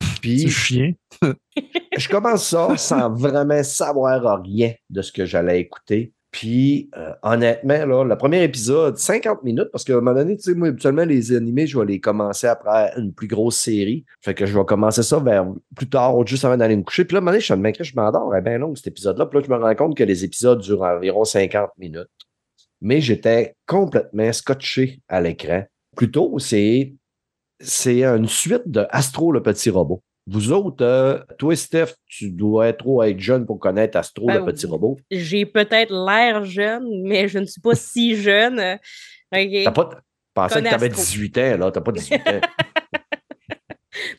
C'est Puis chien. je commence ça sans vraiment savoir rien de ce que j'allais écouter. Puis, euh, honnêtement, là, le premier épisode, 50 minutes, parce qu'à un moment donné, tu sais, moi, habituellement, les animés, je vais les commencer après une plus grosse série. Fait que je vais commencer ça vers plus tard, juste avant d'aller me coucher. Puis là, à un moment donné, je suis je m'endors. Eh bien long, cet épisode-là. Puis là, je me rends compte que les épisodes durent environ 50 minutes. mais j'étais complètement scotché à l'écran. Plutôt, c'est c'est une suite de Astro le petit robot. Vous autres, euh, toi, Steph, tu dois trop être jeune pour connaître Astro Ben le petit robot. J'ai peut-être l'air jeune, mais je ne suis pas si jeune. OK. T'as pas. Je pensais que tu avais Astro. 18 ans, là. T'as pas 18 ans.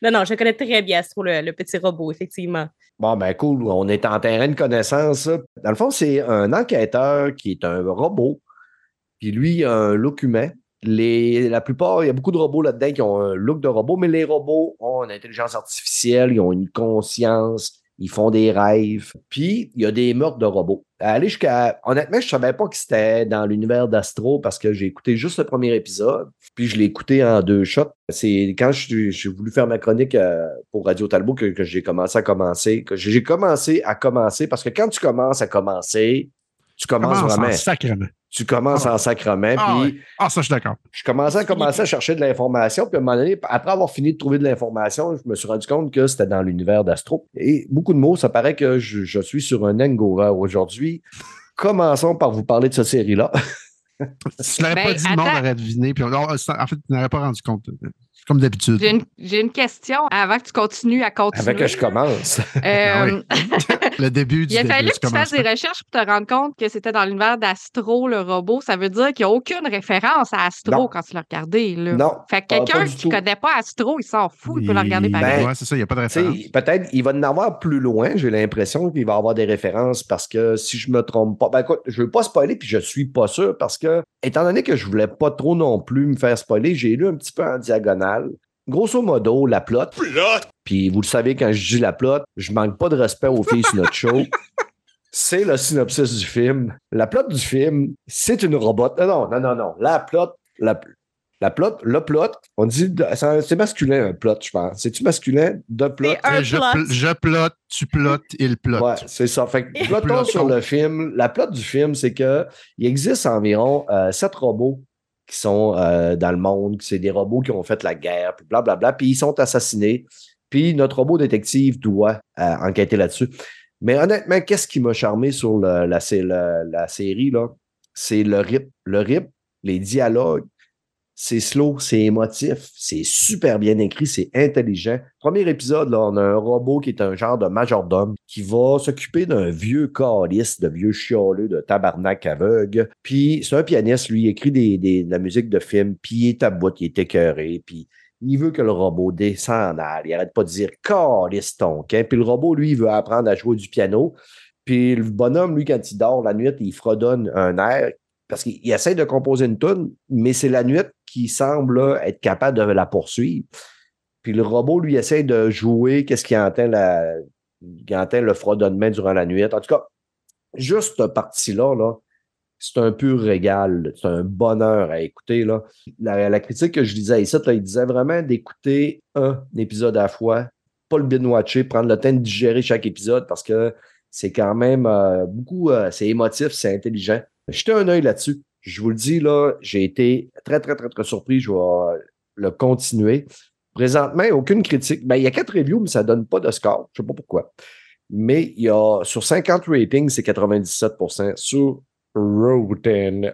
Non, non, je connais très bien Astro, le, le petit robot, effectivement. Bon, ben cool, on est en terrain de connaissance. Dans le fond, c'est un enquêteur qui est un robot, puis lui, il a un humain. Les, la plupart, il y a beaucoup de robots là-dedans qui ont un look de robot, mais les robots ont une intelligence artificielle, ils ont une conscience, ils font des rêves. Puis, il y a des meurtres de robots. Aller jusqu'à. Honnêtement, je savais pas que c'était dans l'univers d'Astro parce que j'ai écouté juste le premier épisode, puis je l'ai écouté en deux shots. C'est quand j'ai voulu faire ma chronique euh, pour Radio Talbot que, j'ai commencé à commencer. j'ai commencé à commencer parce que quand tu commences à commencer, tu commences Commence en vraiment. sacrement. Tu commences Ah. en sacrement. Ah puis ouais. Ah, ça, je suis d'accord. je commençais à commencer à chercher de l'information. Puis à un moment donné, après avoir fini de trouver de l'information, je me suis rendu compte que c'était dans l'univers d'Astro. Et beaucoup de mots, ça paraît que je, je suis sur un hangover aujourd'hui. Commençons par vous parler de cette série-là. Si tu l'aurais Ben, pas dit, le monde aurait deviné. Puis, on- en fait, tu n'aurais pas rendu compte. Comme d'habitude. J'ai une, j'ai une question avant que tu continues à continuer. Avant que je commence. Ah Euh, Le début du Il a fallu que tu fasses des recherches pour te rendre compte que c'était dans l'univers d'Astro, le robot. Ça veut dire qu'il n'y a aucune référence à Astro Non. quand tu l'as regardé. Là. Non. Fait que quelqu'un qui ne connaît pas Astro, il s'en fout, il peut le regarder pareil. Ben, ouais, c'est ça, il n'y a pas de référence. Peut-être il va en avoir plus loin, j'ai l'impression qu'il va y avoir des références parce que si je me trompe pas, ben écoute, je ne veux pas spoiler puis je suis pas sûr parce que, étant donné que je voulais pas trop non plus me faire spoiler, j'ai lu un petit peu en diagonale. Grosso modo, la plot, Plot. puis vous le savez, quand je dis la plot, je manque pas de respect aux filles sur notre show. C'est le synopsis du film. La plot du film, c'est une robot. Non, non, non, non, non. La plot, la, la plot, le plot, on dit, c'est masculin, un plot, je pense. C'est-tu masculin? De plot? C'est un je, plot. pl- je plotte, tu plottes, il plotte. Ouais, c'est ça. Fait que, plotons Plotons. sur le film. La plot du film, c'est que il existe environ euh, sept robots qui sont euh, dans le monde. C'est des robots qui ont fait la guerre, puis blablabla, puis ils sont assassinés. Puis notre robot détective doit euh, enquêter là-dessus. Mais honnêtement, qu'est-ce qui m'a charmé sur la série, là? C'est le rip. Le rip, les dialogues, c'est slow, c'est émotif, c'est super bien écrit, c'est intelligent. Premier épisode, là, on a un robot qui est un genre de majordome qui va s'occuper d'un vieux calice, de vieux chialeux, de tabarnak aveugle. Puis c'est un pianiste, lui, il écrit des, des- de la musique de film, puis il est à bout, il est écœuré, puis il veut que le robot descende. Il arrête pas de dire calice ton camp. Puis le robot, lui, il veut apprendre à jouer du piano. Puis le bonhomme, lui, quand il dort la nuit, il fredonne un air parce qu'il il essaie de composer une tune, mais c'est la nuit qui semble être capable de la poursuivre. Puis le robot, lui, essaie de jouer qu'est-ce qui entend, la, entend le fredonnement durant la nuit. En tout cas, juste cette partie-là, là, c'est un pur régal. C'est un bonheur à écouter. La critique que je disais ici, là, il disait vraiment d'écouter un épisode à la fois, pas le binge-watcher, prendre le temps de digérer chaque épisode parce que c'est quand même euh, beaucoup, euh, c'est émotif, c'est intelligent. Jetez un œil là-dessus. Je vous le dis, là, j'ai été très, très, très, très surpris. Je vais le continuer. Présentement, aucune critique. Ben, il y a quatre reviews, mais ça ne donne pas de score. Je ne sais pas pourquoi. Mais il y a sur 50 ratings, c'est 97% Sur Rotten.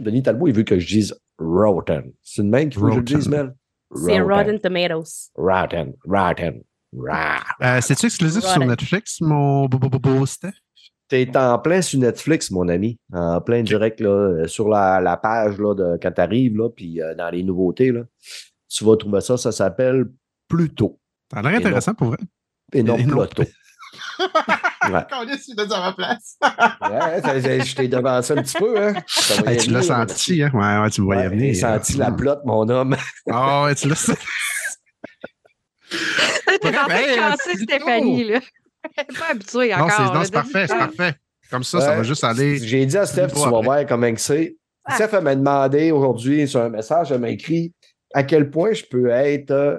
Denis Talbot, il veut que je dise Rotten. C'est une même qu'il faut que je le dise, Rotten. Mel? C'est Rotten Tomatoes. Rotten. Rotten. Rotten. Euh, C'est-tu exclusif sur. Netflix, mon beau, beau, beau, beau Steph? T'es en plein sur Netflix, mon ami. En plein direct, là, euh, sur la, la page là, de, quand tu arrives, là, puis euh, dans les nouveautés, là, tu vas trouver ça. Ça s'appelle Pluto Ça a l'air intéressant pour vrai. et non Et non. Pluto. ouais. il l'a dit à ma place. Ouais, je t'ai devancé un petit peu, hein? Tu l'as venir. senti, hein? Ouais, ouais, tu me voyais Ouais, venir. J'ai senti la plotte, mon homme. Ah, ouais, tu l'as senti. T'es en train de casser. Stéphanie, là. Pas habituée Non, encore. c'est non, c'est parfait, c'est parfait. Comme ça, ça va juste aller. J'ai dit à Steph, tu vas voir comment que c'est. Ah. Steph elle m'a demandé aujourd'hui sur un message, elle m'a écrit à quel point je peux être, euh,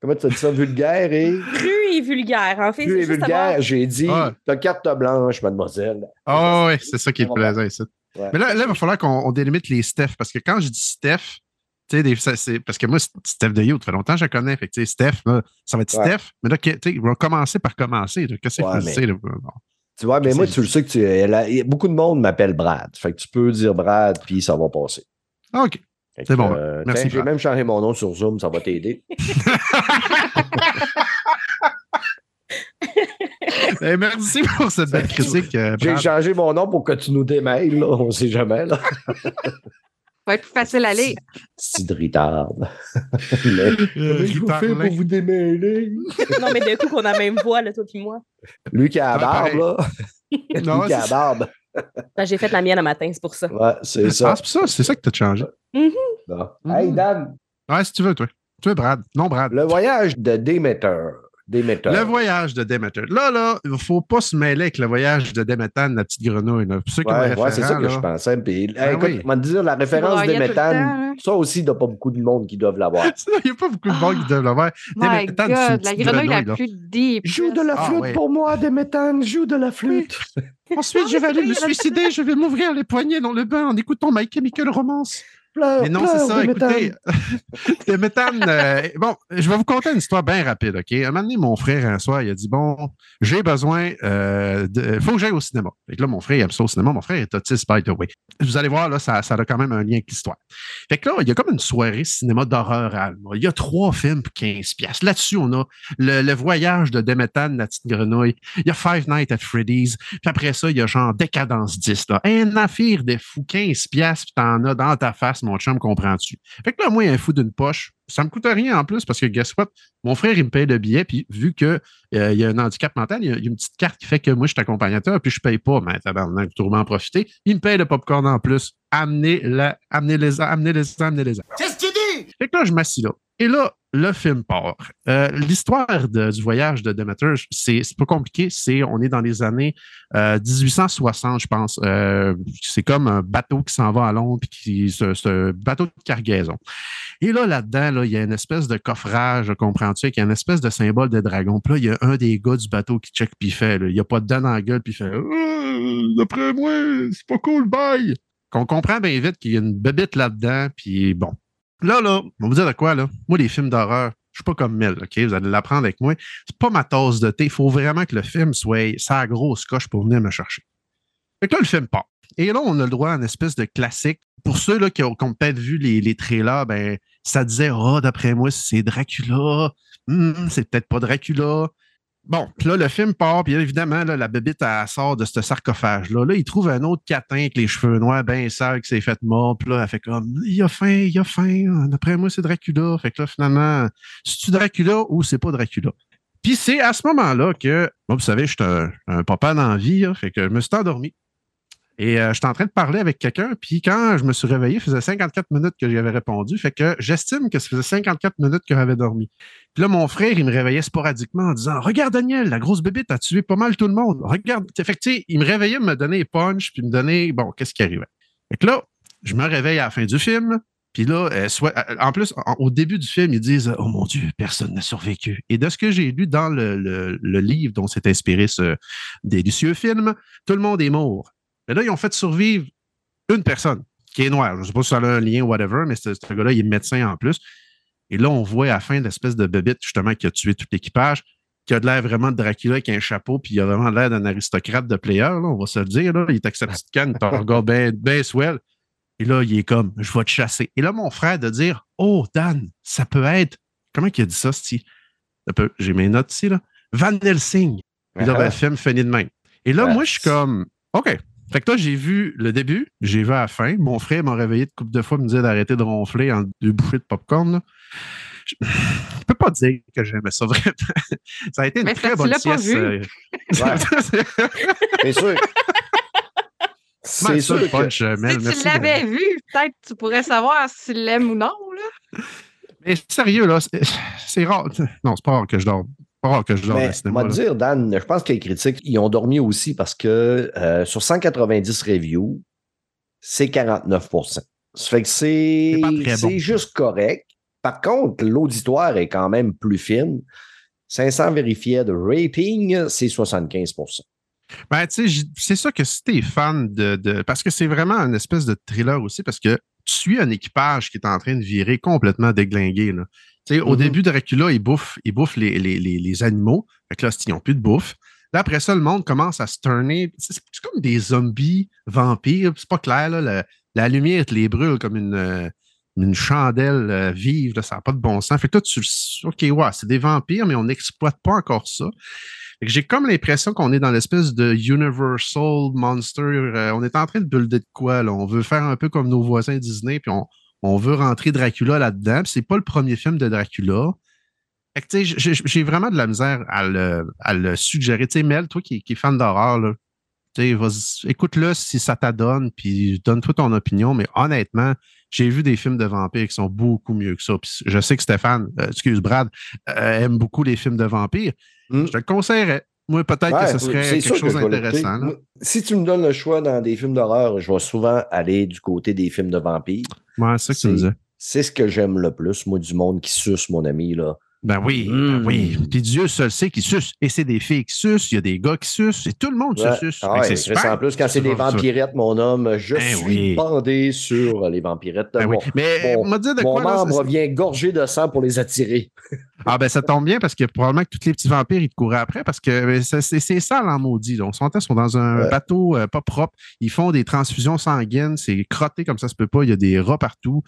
comment tu as dit ça, vulgaire et Cru et vulgaire. En fait, c'est et juste vulgaire. avoir- J'ai dit, Ah. t'as carte blanche, mademoiselle. Ah, ouais, c'est ça qui est le plaisant ici. Ouais. Mais là, là, il va falloir qu'on on délimite les Steph, parce que quand je dis Steph, tu sais, des- ça, c'est- parce que moi, Steph de You, ça fait longtemps que je connais. Fait que, tu sais, Steph, là, ça va être Ouais. Steph, mais là, tu sais, il va commencer par commencer. Qu'est-ce que Ouais, mais- sais? là? Bon. Tu vois, mais moi, tu le sais que tu, beaucoup de monde m'appelle Brad. Fait que tu peux dire Brad, puis ça va passer. Ah, OK. C'est bon, euh, merci, J'ai même changé mon nom sur Zoom, ça va t'aider. Eh, merci pour cette belle critique. euh, J'ai changé mon nom pour que tu nous démêles, là. On sait jamais, là. Ça va être plus facile à lire. C'est de retard. Mais- Euh, je vous fais pour vous démêler? Non, mais d'un coup, qu'on a la même voix, là, toi et moi. Lui qui a la Ouais, barbe, pareil. là. Non, Lui qui a la barbe. Ben, J'ai fait la mienne un matin, c'est pour ça. Ouais, c'est Ah, ça. c'est ça, c'est ça que tu as changé. Bon. Hey. Dan, Ouais, si tu veux, toi. Tu veux Brad. Non, Brad. le voyage de Déméter. Déméter. Le voyage de Demeter. Là, là, il ne faut pas se mêler avec le voyage de Demeter, la petite grenouille. Là. Pour ceux qui ont Ouais, le ouais, c'est ça que là, je pensais. Puis, Ben écoute, oui. on va te dire, la référence de hein. ça aussi, il n'y a pas beaucoup de monde qui doivent l'avoir. Il n'y a pas beaucoup de monde qui doivent le voir. My Demeter, c'est une God, la grenouille la là. plus deep. Joue de la Ah, flûte ouais. pour moi, Déméthane, joue de la flûte. Ensuite, je vais aller me suicider, je vais m'ouvrir les poignets dans le bain en écoutant My Chemical Romance. Pleure, Mais non, c'est ça, écoutez. Demetan, euh, bon, je vais vous conter une histoire bien rapide, OK? Un moment donné, mon frère, un soir, il a dit, bon, j'ai besoin, euh, de, faut que j'aille au cinéma. Que là, mon frère, il aime ça au cinéma. Mon frère est autiste, by the way. Vous allez voir, là, ça, ça a quand même un lien avec l'histoire. Fait que là, il y a comme une soirée cinéma d'horreur à Alma. Il y a trois films pour 15 piastres. Là-dessus, on a le, le voyage de Demetan, la petite grenouille. Il y a Five Nights at Freddy's. Puis après ça, il y a genre Décadence 10. Là. Un affaire des fous, 15 piastres, puis t'en as dans ta face, mon chum, comprends-tu? Fait que là, moi, il y a un fou d'une poche. Ça me coûte rien en plus parce que, guess what? Mon frère, il me paye le billet, puis vu que euh, y a un handicap mental, il y a, il y a une petite carte qui fait que moi, je suis accompagnateur, puis je paye pas, mais tabarnak, tout en profiter. Il me paye le popcorn en plus. Amenez-les, amenez-les, amenez-les, amenez-les. Qu'est-ce que tu dis? Fait que là, je m'assis là. Et là, le film part. Euh, L'histoire du voyage de Demeter, c'est pas compliqué. C'est on est dans les années euh, 1860, je pense. Euh, c'est comme un bateau qui s'en va à Londres, puis c'est un bateau de cargaison. Et là, là-dedans, là, il y a une espèce de coffrage, comprends-tu, avec une espèce de symbole de dragon. Puis là, il y a un des gars du bateau qui check, puis fait, il n'y a pas de dents dans gueule, puis fait Euh, D'après moi, c'est pas cool, bye! Qu'on comprend bien vite qu'il y a une bébête là-dedans, puis bon. Là, là, on va vous dire de quoi, là? Moi, les films d'horreur, je suis pas comme Mel, OK? Vous allez l'apprendre avec moi. C'est pas ma tasse de thé. Il faut vraiment que le film soit sa grosse coche pour venir me chercher. Fait que là, le film part. Et là, on a le droit à une espèce de classique. Pour ceux là, qui ont, peut-être vu les, les trailers, ben, ça disait, oh, d'après moi, c'est Dracula. Hum, c'est peut-être pas Dracula. Bon, là, le film part, puis évidemment, là, la bébite, elle sort de ce sarcophage-là. Là, il trouve un autre catin avec les cheveux noirs, bien sale, qui s'est fait mort. Puis là, elle fait comme, il a faim, il a faim. D'après moi, c'est Dracula. Fait que là, finalement, c'est-tu Dracula ou c'est pas Dracula? Puis c'est à ce moment-là que, bon, vous savez, je suis un, un papa dans la vie, là, fait que je me suis endormi. Et euh, j'étais en train de parler avec quelqu'un, puis quand je me suis réveillé, il faisait 54 minutes que j'y avais répondu. Fait que j'estime que ça faisait 54 minutes que j'avais dormi. Puis là, mon frère, il me réveillait sporadiquement en disant Regarde, Daniel, la grosse bébite a tué pas mal tout le monde. Regarde. Fait que, il me réveillait, me donnait les punch, puis me donnait, bon, qu'est-ce qui arrivait. Fait que là, je me réveille à la fin du film. Puis là, euh, soit, euh, en plus, au début du film, ils disent Oh mon Dieu, personne n'a survécu. Et de ce que j'ai lu dans le livre dont s'est inspiré ce délicieux film, tout le monde est mort. Mais là, ils ont fait survivre une personne qui est noire. Je ne sais pas si ça a un lien, whatever, mais ce, ce gars-là, il est médecin en plus. Et là, on voit à la fin l'espèce de bébête, justement, qui a tué tout l'équipage, qui a de l'air vraiment de Dracula avec un chapeau, puis il a vraiment l'air d'un aristocrate de player, là, on va se le dire. Là. Il est avec sa petite canne, il regarde bien ben swell. Et là, il est comme, je vais te chasser. Et là, mon frère de dire, oh, Dan, ça peut être, comment il a dit ça, peut- J'ai mes notes ici, là. Van Helsing. Là, ben, le film finit de même. Et là, Ouais. moi, je suis comme, OK. Fait que là, j'ai vu le début, j'ai vu à la fin. Mon frère m'a réveillé de couple de fois, me disait d'arrêter de ronfler en deux bouffées de popcorn. là. Je ne peux pas dire que j'aimais ça vraiment. Ça a été une Mais très bonne sieste. vu. euh. C'est sûr. C'est sûr le que punch, euh, Mel. Si tu l'avais vu, peut-être tu pourrais savoir si tu l'aimes ou non. Là. Mais sérieux, là, c'est- c'est rare. Non, c'est pas rare que je dors. Que Mais cinéma. moi, dire, Dan, je pense que les critiques, ils ont dormi aussi parce que euh, sur 190 reviews, c'est 49% Ça fait que c'est bon. juste correct. Par contre, l'auditoire est quand même plus fine. 500 vérifiés de rating, c'est 75 Ben, tu sais, j- c'est ça que si t'es fan de, de- Parce que c'est vraiment une espèce de thriller aussi, parce que tu suis un équipage qui est en train de virer complètement déglingué. Là. Au Mhm. début, Dracula, il bouffe, il bouffe les, les, les, les animaux. Fait que là, ils n'ont plus de bouffe. Là, après ça, le monde commence à se turner. C'est comme des zombies vampires. C'est pas clair, là. la lumière te les brûle comme une, euh, une chandelle euh, vive. là, ça n'a pas de bon sens. Fait que là, tu le- OK, ouais, c'est des vampires, mais on n'exploite pas encore ça. J'ai comme l'impression qu'on est dans l'espèce de Universal Monster. euh, on est en train de builder de quoi, là? On veut faire un peu comme nos voisins Disney, puis on, on veut rentrer Dracula là-dedans. C'est pas le premier film de Dracula. J'ai- vraiment de la misère à le, à le suggérer. Tu sais, Mel, toi qui, qui es fan d'horreur, écoute-le si ça t'adonne, puis donne-toi ton opinion. Mais honnêtement, j'ai vu des films de vampires qui sont beaucoup mieux que ça. Puis je sais que Stéphane, euh, excuse Brad, euh, aime beaucoup les films de vampires. Hmm. Je te le conseillerais. Moi, peut-être Ouais, que ce serait quelque chose d'intéressant. Si tu me donnes le choix dans des films d'horreur, je vais souvent aller du côté des films de vampires. Ouais, c'est ça que tu disais. C'est ce que j'aime le plus, moi, du monde qui suce, mon ami, là. Ben oui, ben Mm. oui. Puis Dieu seul sait qu'il suce. Et c'est des filles qui sucent, il y a des gars qui sucent, et tout le monde Ouais. se suce. Ah que ouais, c'est en plus, quand c'est des vampirettes, mon homme, je Ben suis oui. bandé sur les vampirettes. Ben oui. Mais mon- on dit de mon quoi, membre vient gorgé de sang pour les attirer. Ah ben ça tombe bien parce que probablement que tous les petits vampires, ils te couraient après parce que ben, ça- c'est c'est sale en maudit. là. On s'entend, ils sont dans un Ouais. bateau euh, pas propre. Ils font des transfusions sanguines. C'est crotté comme ça se peut pas. Il y a des rats partout.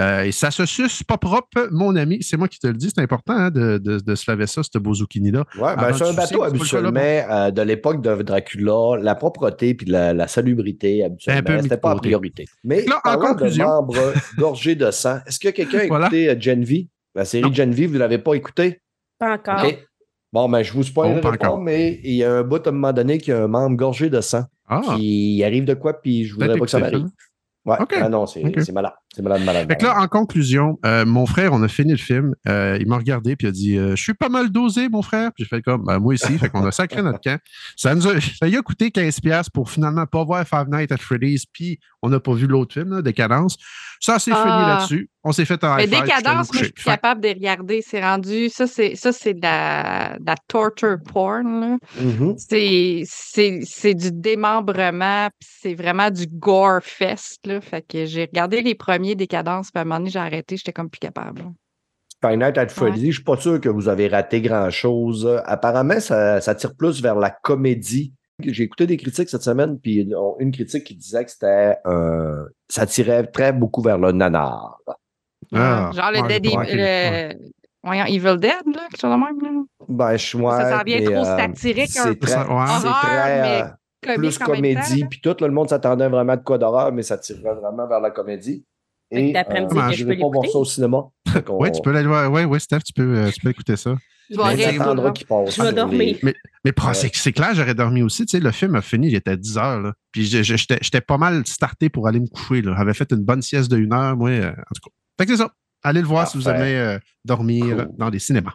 Euh, et ça se suce pas propre, mon ami. C'est moi qui te le dis. C'est important hein, de, de- de se laver ça, ce beau zucchini-là. Ouais, ben, de un bateau habituellement euh, de l'époque de Dracula. La propreté puis la, la salubrité, habituellement, c'était pas côté. priorité. Mais Là, en conclusion- de membres gorgés de sang, est-ce que quelqu'un a Voilà. écouté euh, Gen V? La série Non. Gen V, vous ne l'avez pas écouté? Pas encore. Bon, ben, je vous Oh, spoilerai pas pas, encore. mais il y a un bout à un moment donné qui a un membre gorgé de sang. Ah, Qui arrive de quoi, puis je voudrais pas que ça m'arrive. Ouais. Ah non, c'est OK. c'est malade. C'est malade, malade. Fait que là, malade. en conclusion, euh, mon frère, on a fini le film. Euh, il m'a regardé puis il a dit euh, Je suis pas mal dosé, mon frère. Puis j'ai fait comme ben, moi aussi. fait qu'on a sacré notre camp. Ça nous a, ça y a coûté 15$ pour finalement pas voir Five Nights at Freddy's, puis on n'a pas vu l'autre film, là, Décadence. Ça s'est fini Ah. là-dessus. On s'est fait un Mais décadence, moi, je suis capable de regarder. C'est rendu. Ça, c'est ça, c'est de la, de la torture porn. Mhm. C'est, c'est, c'est du démembrement, puis c'est vraiment du gore fest. Là. Fait que j'ai regardé les premiers décadences, puis à un moment donné, j'ai arrêté, j'étais comme plus capable. Nights at Freddy's, je ne suis pas sûr que vous avez raté grand-chose. Apparemment, ça, ça tire plus vers la comédie. J'ai écouté des critiques cette semaine, puis une, critique qui disait que c'était euh, ça tirait très beaucoup vers le nanar. Ah, Genre le, ouais, Dead ouais, Evil- ok, le- ouais. voyons, Evil Dead, là, quelque chose de même. Là. Ben, je ouais, Ça s'en vient mais, trop euh, satirique, un C'est peu. très, Ouais. c'est Horreur, très, mais euh, Comique plus comédie, puis tout le monde s'attendait vraiment à de quoi d'horreur, mais ça tirait vraiment vers la comédie. Fait que Et t'es après me euh, dire que je peux pas voir ça au cinéma. Oui, tu peux aller voir. Oui, oui, Steph, tu peux, euh, tu peux écouter ça. Je vais dormir. Mais Ouais. c'est clair, j'aurais dormi aussi. Tu sais, le film a fini, il était à 10 heures. Là. Puis j'étais j'étais pas mal starté pour aller me coucher. Là. J'avais fait une bonne sieste de une heure, moi, euh, en tout cas. Fait que c'est ça. Allez le voir si vous aimez euh, dormir Cool. dans les cinémas.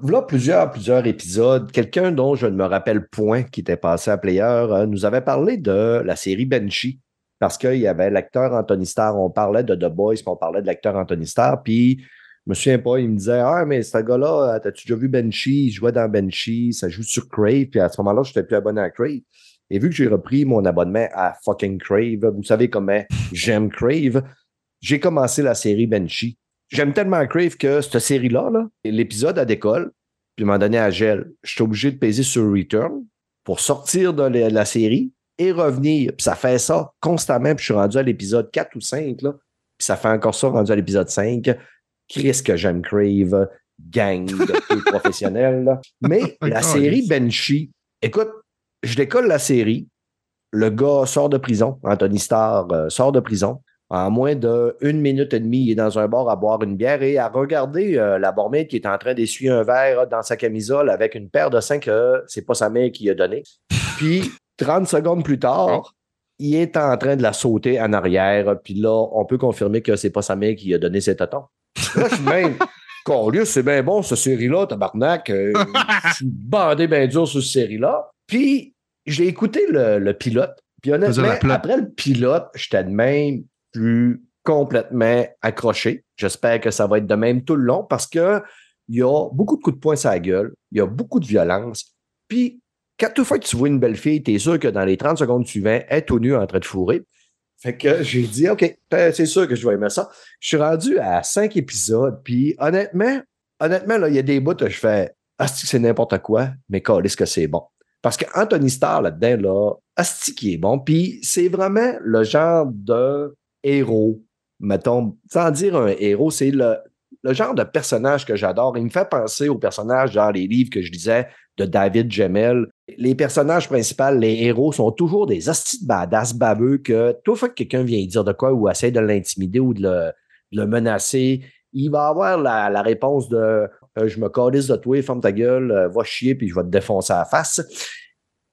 Voilà plusieurs, plusieurs épisodes. Quelqu'un dont je ne me rappelle point qui était passé à Player euh, nous avait parlé de la série Benchy parce qu'il y avait l'acteur Anthony Starr. On parlait de The Boys, puis on parlait de l'acteur Anthony Starr. Puis je me souviens pas, il me disait Ah, mais ce gars-là, euh, t'as-tu déjà vu Benchy Il jouait dans Benchy, ça joue sur Crave. Puis à ce moment-là, je n'étais plus abonné à Crave. Et vu que j'ai repris mon abonnement à fucking Crave, vous savez comment j'aime Crave, j'ai commencé la série Benchy. J'aime tellement Crave que cette série-là, là, l'épisode à décolle, puis moment donné, à gel. Je suis obligé de peser sur Return pour sortir de la série et revenir. Puis ça fait ça constamment. Puis je suis rendu à l'épisode 4 ou 5, là. Puis ça fait encore ça rendu à l'épisode 5. Chris que j'aime Crave, gang de professionnels. là. Mais la série. Benchy, écoute, je décolle la série. Le gars sort de prison. Anthony Starr euh, sort de prison. En moins d'une minute et demie, il est dans un bar à boire une bière et à regarder euh, la bormette qui est en train d'essuyer un verre dans sa camisole avec une paire de seins que c'est pas sa mère qui a donné. Puis, 30 secondes plus tard, il est en train de la sauter en arrière. Puis là, on peut confirmer que c'est pas sa mère qui a donné ses totons. Là, je suis même. Corius, c'est bien bon, cette série-là, tabarnak. Euh, je suis bandé bien dur sur cette série-là. Puis, j'ai écouté le, le pilote. Puis honnêtement, après le pilote, j'étais de même plus complètement accroché. J'espère que ça va être de même tout le long parce que il y a beaucoup de coups de poing sur la gueule, il y a beaucoup de violence. Puis, quand toute fois que tu vois une belle fille, tu es sûr que dans les 30 secondes suivantes, elle est tout nu en train de fourrer. Fait que j'ai dit, OK, ben, c'est sûr que je vais aimer ça. Je suis rendu à cinq épisodes, puis honnêtement, honnêtement, là, il y a des bouts où je fais, ah, c'est que n'importe quoi, mais est-ce que c'est bon? Parce qu'Anthony Starr, là-dedans, là, asti qui est bon. Puis c'est vraiment le genre de héros, mettons, sans dire un héros, c'est le, le genre de personnage que j'adore. Il me fait penser aux personnages dans les livres que je lisais de David Gemmel. Les personnages principaux, les héros, sont toujours des hosties de badass baveux que tout fois que quelqu'un vient dire de quoi ou essaie de l'intimider ou de le, menacer, il va avoir la, réponse de euh, je me calisse de toi, ferme ta gueule, euh, va chier, puis je vais te défoncer la face.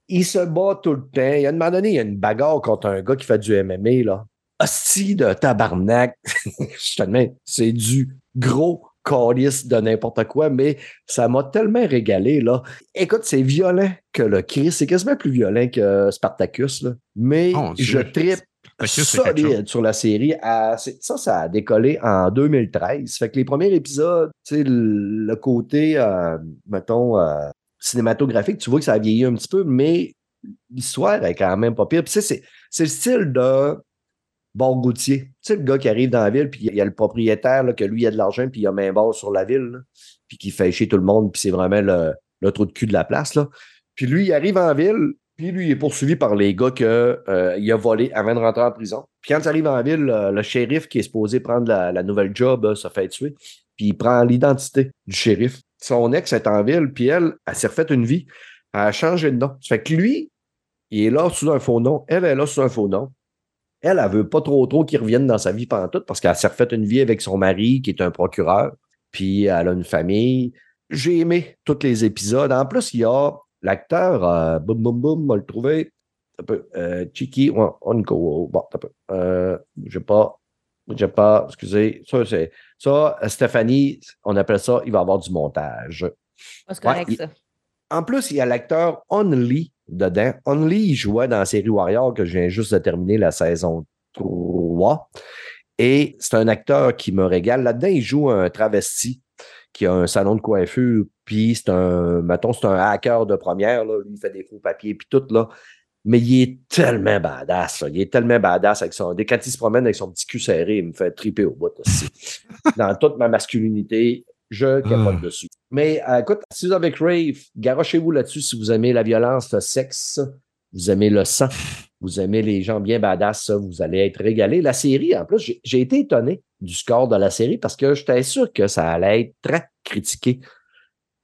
Il se bat tout le temps. Il y a un moment donné, il y a une bagarre contre un gars qui fait du MMA, là. Hostie de tabarnak. je c'est du gros calice de n'importe quoi, mais ça m'a tellement régalé, là. Écoute, c'est violent que le Chris. C'est quasiment plus violent que Spartacus, là. Mais je tripe solide sur la série. Ça, ça a décollé en 2013. Fait que les premiers épisodes, le, côté, euh, mettons, euh, cinématographique, tu vois que ça a vieilli un petit peu, mais l'histoire est quand même pas pire. C'est le style de Bon Goutier. Tu sais, le gars qui arrive dans la ville, puis il y a le propriétaire, là, que lui, a de l'argent, puis il a main basse sur la ville, puis qui fait chier tout le monde, puis c'est vraiment le, le trou de cul de la place. Puis lui, il arrive en ville, puis lui, il est poursuivi par les gars qu'il a volé avant de rentrer en prison. Puis quand il arrive en ville, le, shérif qui est supposé prendre la, nouvelle job là, se fait tuer, puis il prend l'identité du shérif. Son ex est en ville, puis elle, elle s'est refait une vie. Elle a changé de nom. Ça fait que lui, il est là sous un faux nom. Elle est là sous un faux nom. Elle, elle veut pas trop trop qu'il revienne dans sa vie pendant tout parce qu'elle s'est refait une vie avec son mari qui est un procureur. Puis elle a une famille. J'ai aimé tous les épisodes. En plus, il y a l'acteur, euh, boum, boum, boum, on va le trouver. Un peu, euh, Chiki, ouais, on go. Bon, un peu. Euh, j'ai pas, j'ai pas, excusez. Ça, c'est, ça, Stéphanie, on appelle ça, il va y avoir du montage. C'est correct, Ouais, ça. En plus, il y a l'acteur Only dedans. Only, jouait dans la série Warrior que je viens juste de terminer la saison 3. Et c'est un acteur qui me régale. Là-dedans, il joue un travesti qui a un salon de coiffure, puis c'est un, mettons, c'est un hacker de première, là. Lui, il fait des faux papiers, puis tout, là. Mais il est tellement badass, là. Il est tellement badass avec son. Dès quand il se promène avec son petit cul serré, il me fait triper au bout aussi. Dans toute ma masculinité, je capote Ah. dessus. Mais euh, écoute, si vous avez Crave, garochez-vous là-dessus si vous aimez la violence, le sexe, vous aimez le sang, vous aimez les gens bien badass, ça, vous allez être régalé. La série, en plus, j'ai- été étonné du score de la série parce que j'étais sûr que ça allait être très critiqué.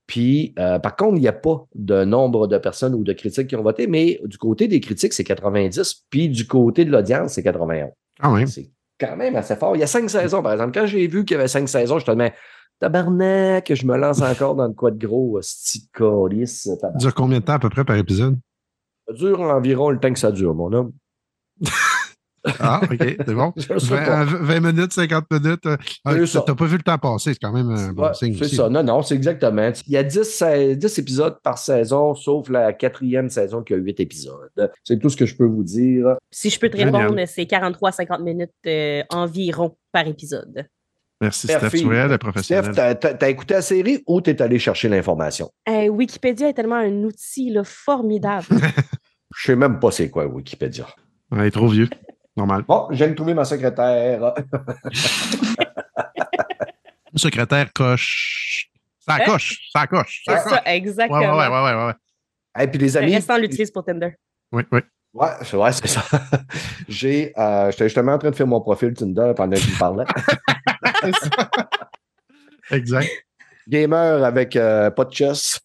Puis, euh, par contre, il n'y a pas de nombre de personnes ou de critiques qui ont voté, mais du côté des critiques, c'est 90, puis du côté de l'audience, c'est 91. Quand même. C'est quand même assez fort. Il y a cinq saisons, par exemple. Quand j'ai vu qu'il y avait cinq saisons, je te disais, tabarnak, je me lance encore dans le quoi de gros, sti de calice, Ça dure combien de temps à peu près par épisode? Ça dure environ le temps que ça dure, mon homme. Ah, OK, c'est bon. Je sais 20, pas. euh, 20 minutes, 50 minutes. euh, ah, t'as pas vu le temps passer, c'est quand même un bon Ouais, signe. c'est ça. Non, non, c'est exactement. Il y a 10, sa- 10 épisodes par saison, sauf la quatrième saison qui a 8 épisodes. C'est tout ce que je peux vous dire. Si je peux te répondre, c'est 43 à 50 minutes euh, environ par épisode. Merci, Steph. Tu le Steph, t'as écouté la série ou t'es allé chercher l'information? Euh, Wikipédia est tellement un outil là, formidable. Je sais même pas c'est quoi Wikipédia. Ouais, il est trop vieux. Normal. Bon, de trouver ma secrétaire. Le secrétaire coche. Ça Hein? coche. Ça coche. C'est Ça coche. ça, Ouais, ouais, exactement. ouais, ouais, ouais, ouais, ouais. Et puis les Le amis. restant l'utilise pour Tinder. Oui, oui. Ouais, c'est ouais, c'est ça. J'ai, euh, j'étais justement en train de faire mon profil Tinder pendant que je parlais. Exact. Gamer avec euh, pas de chess.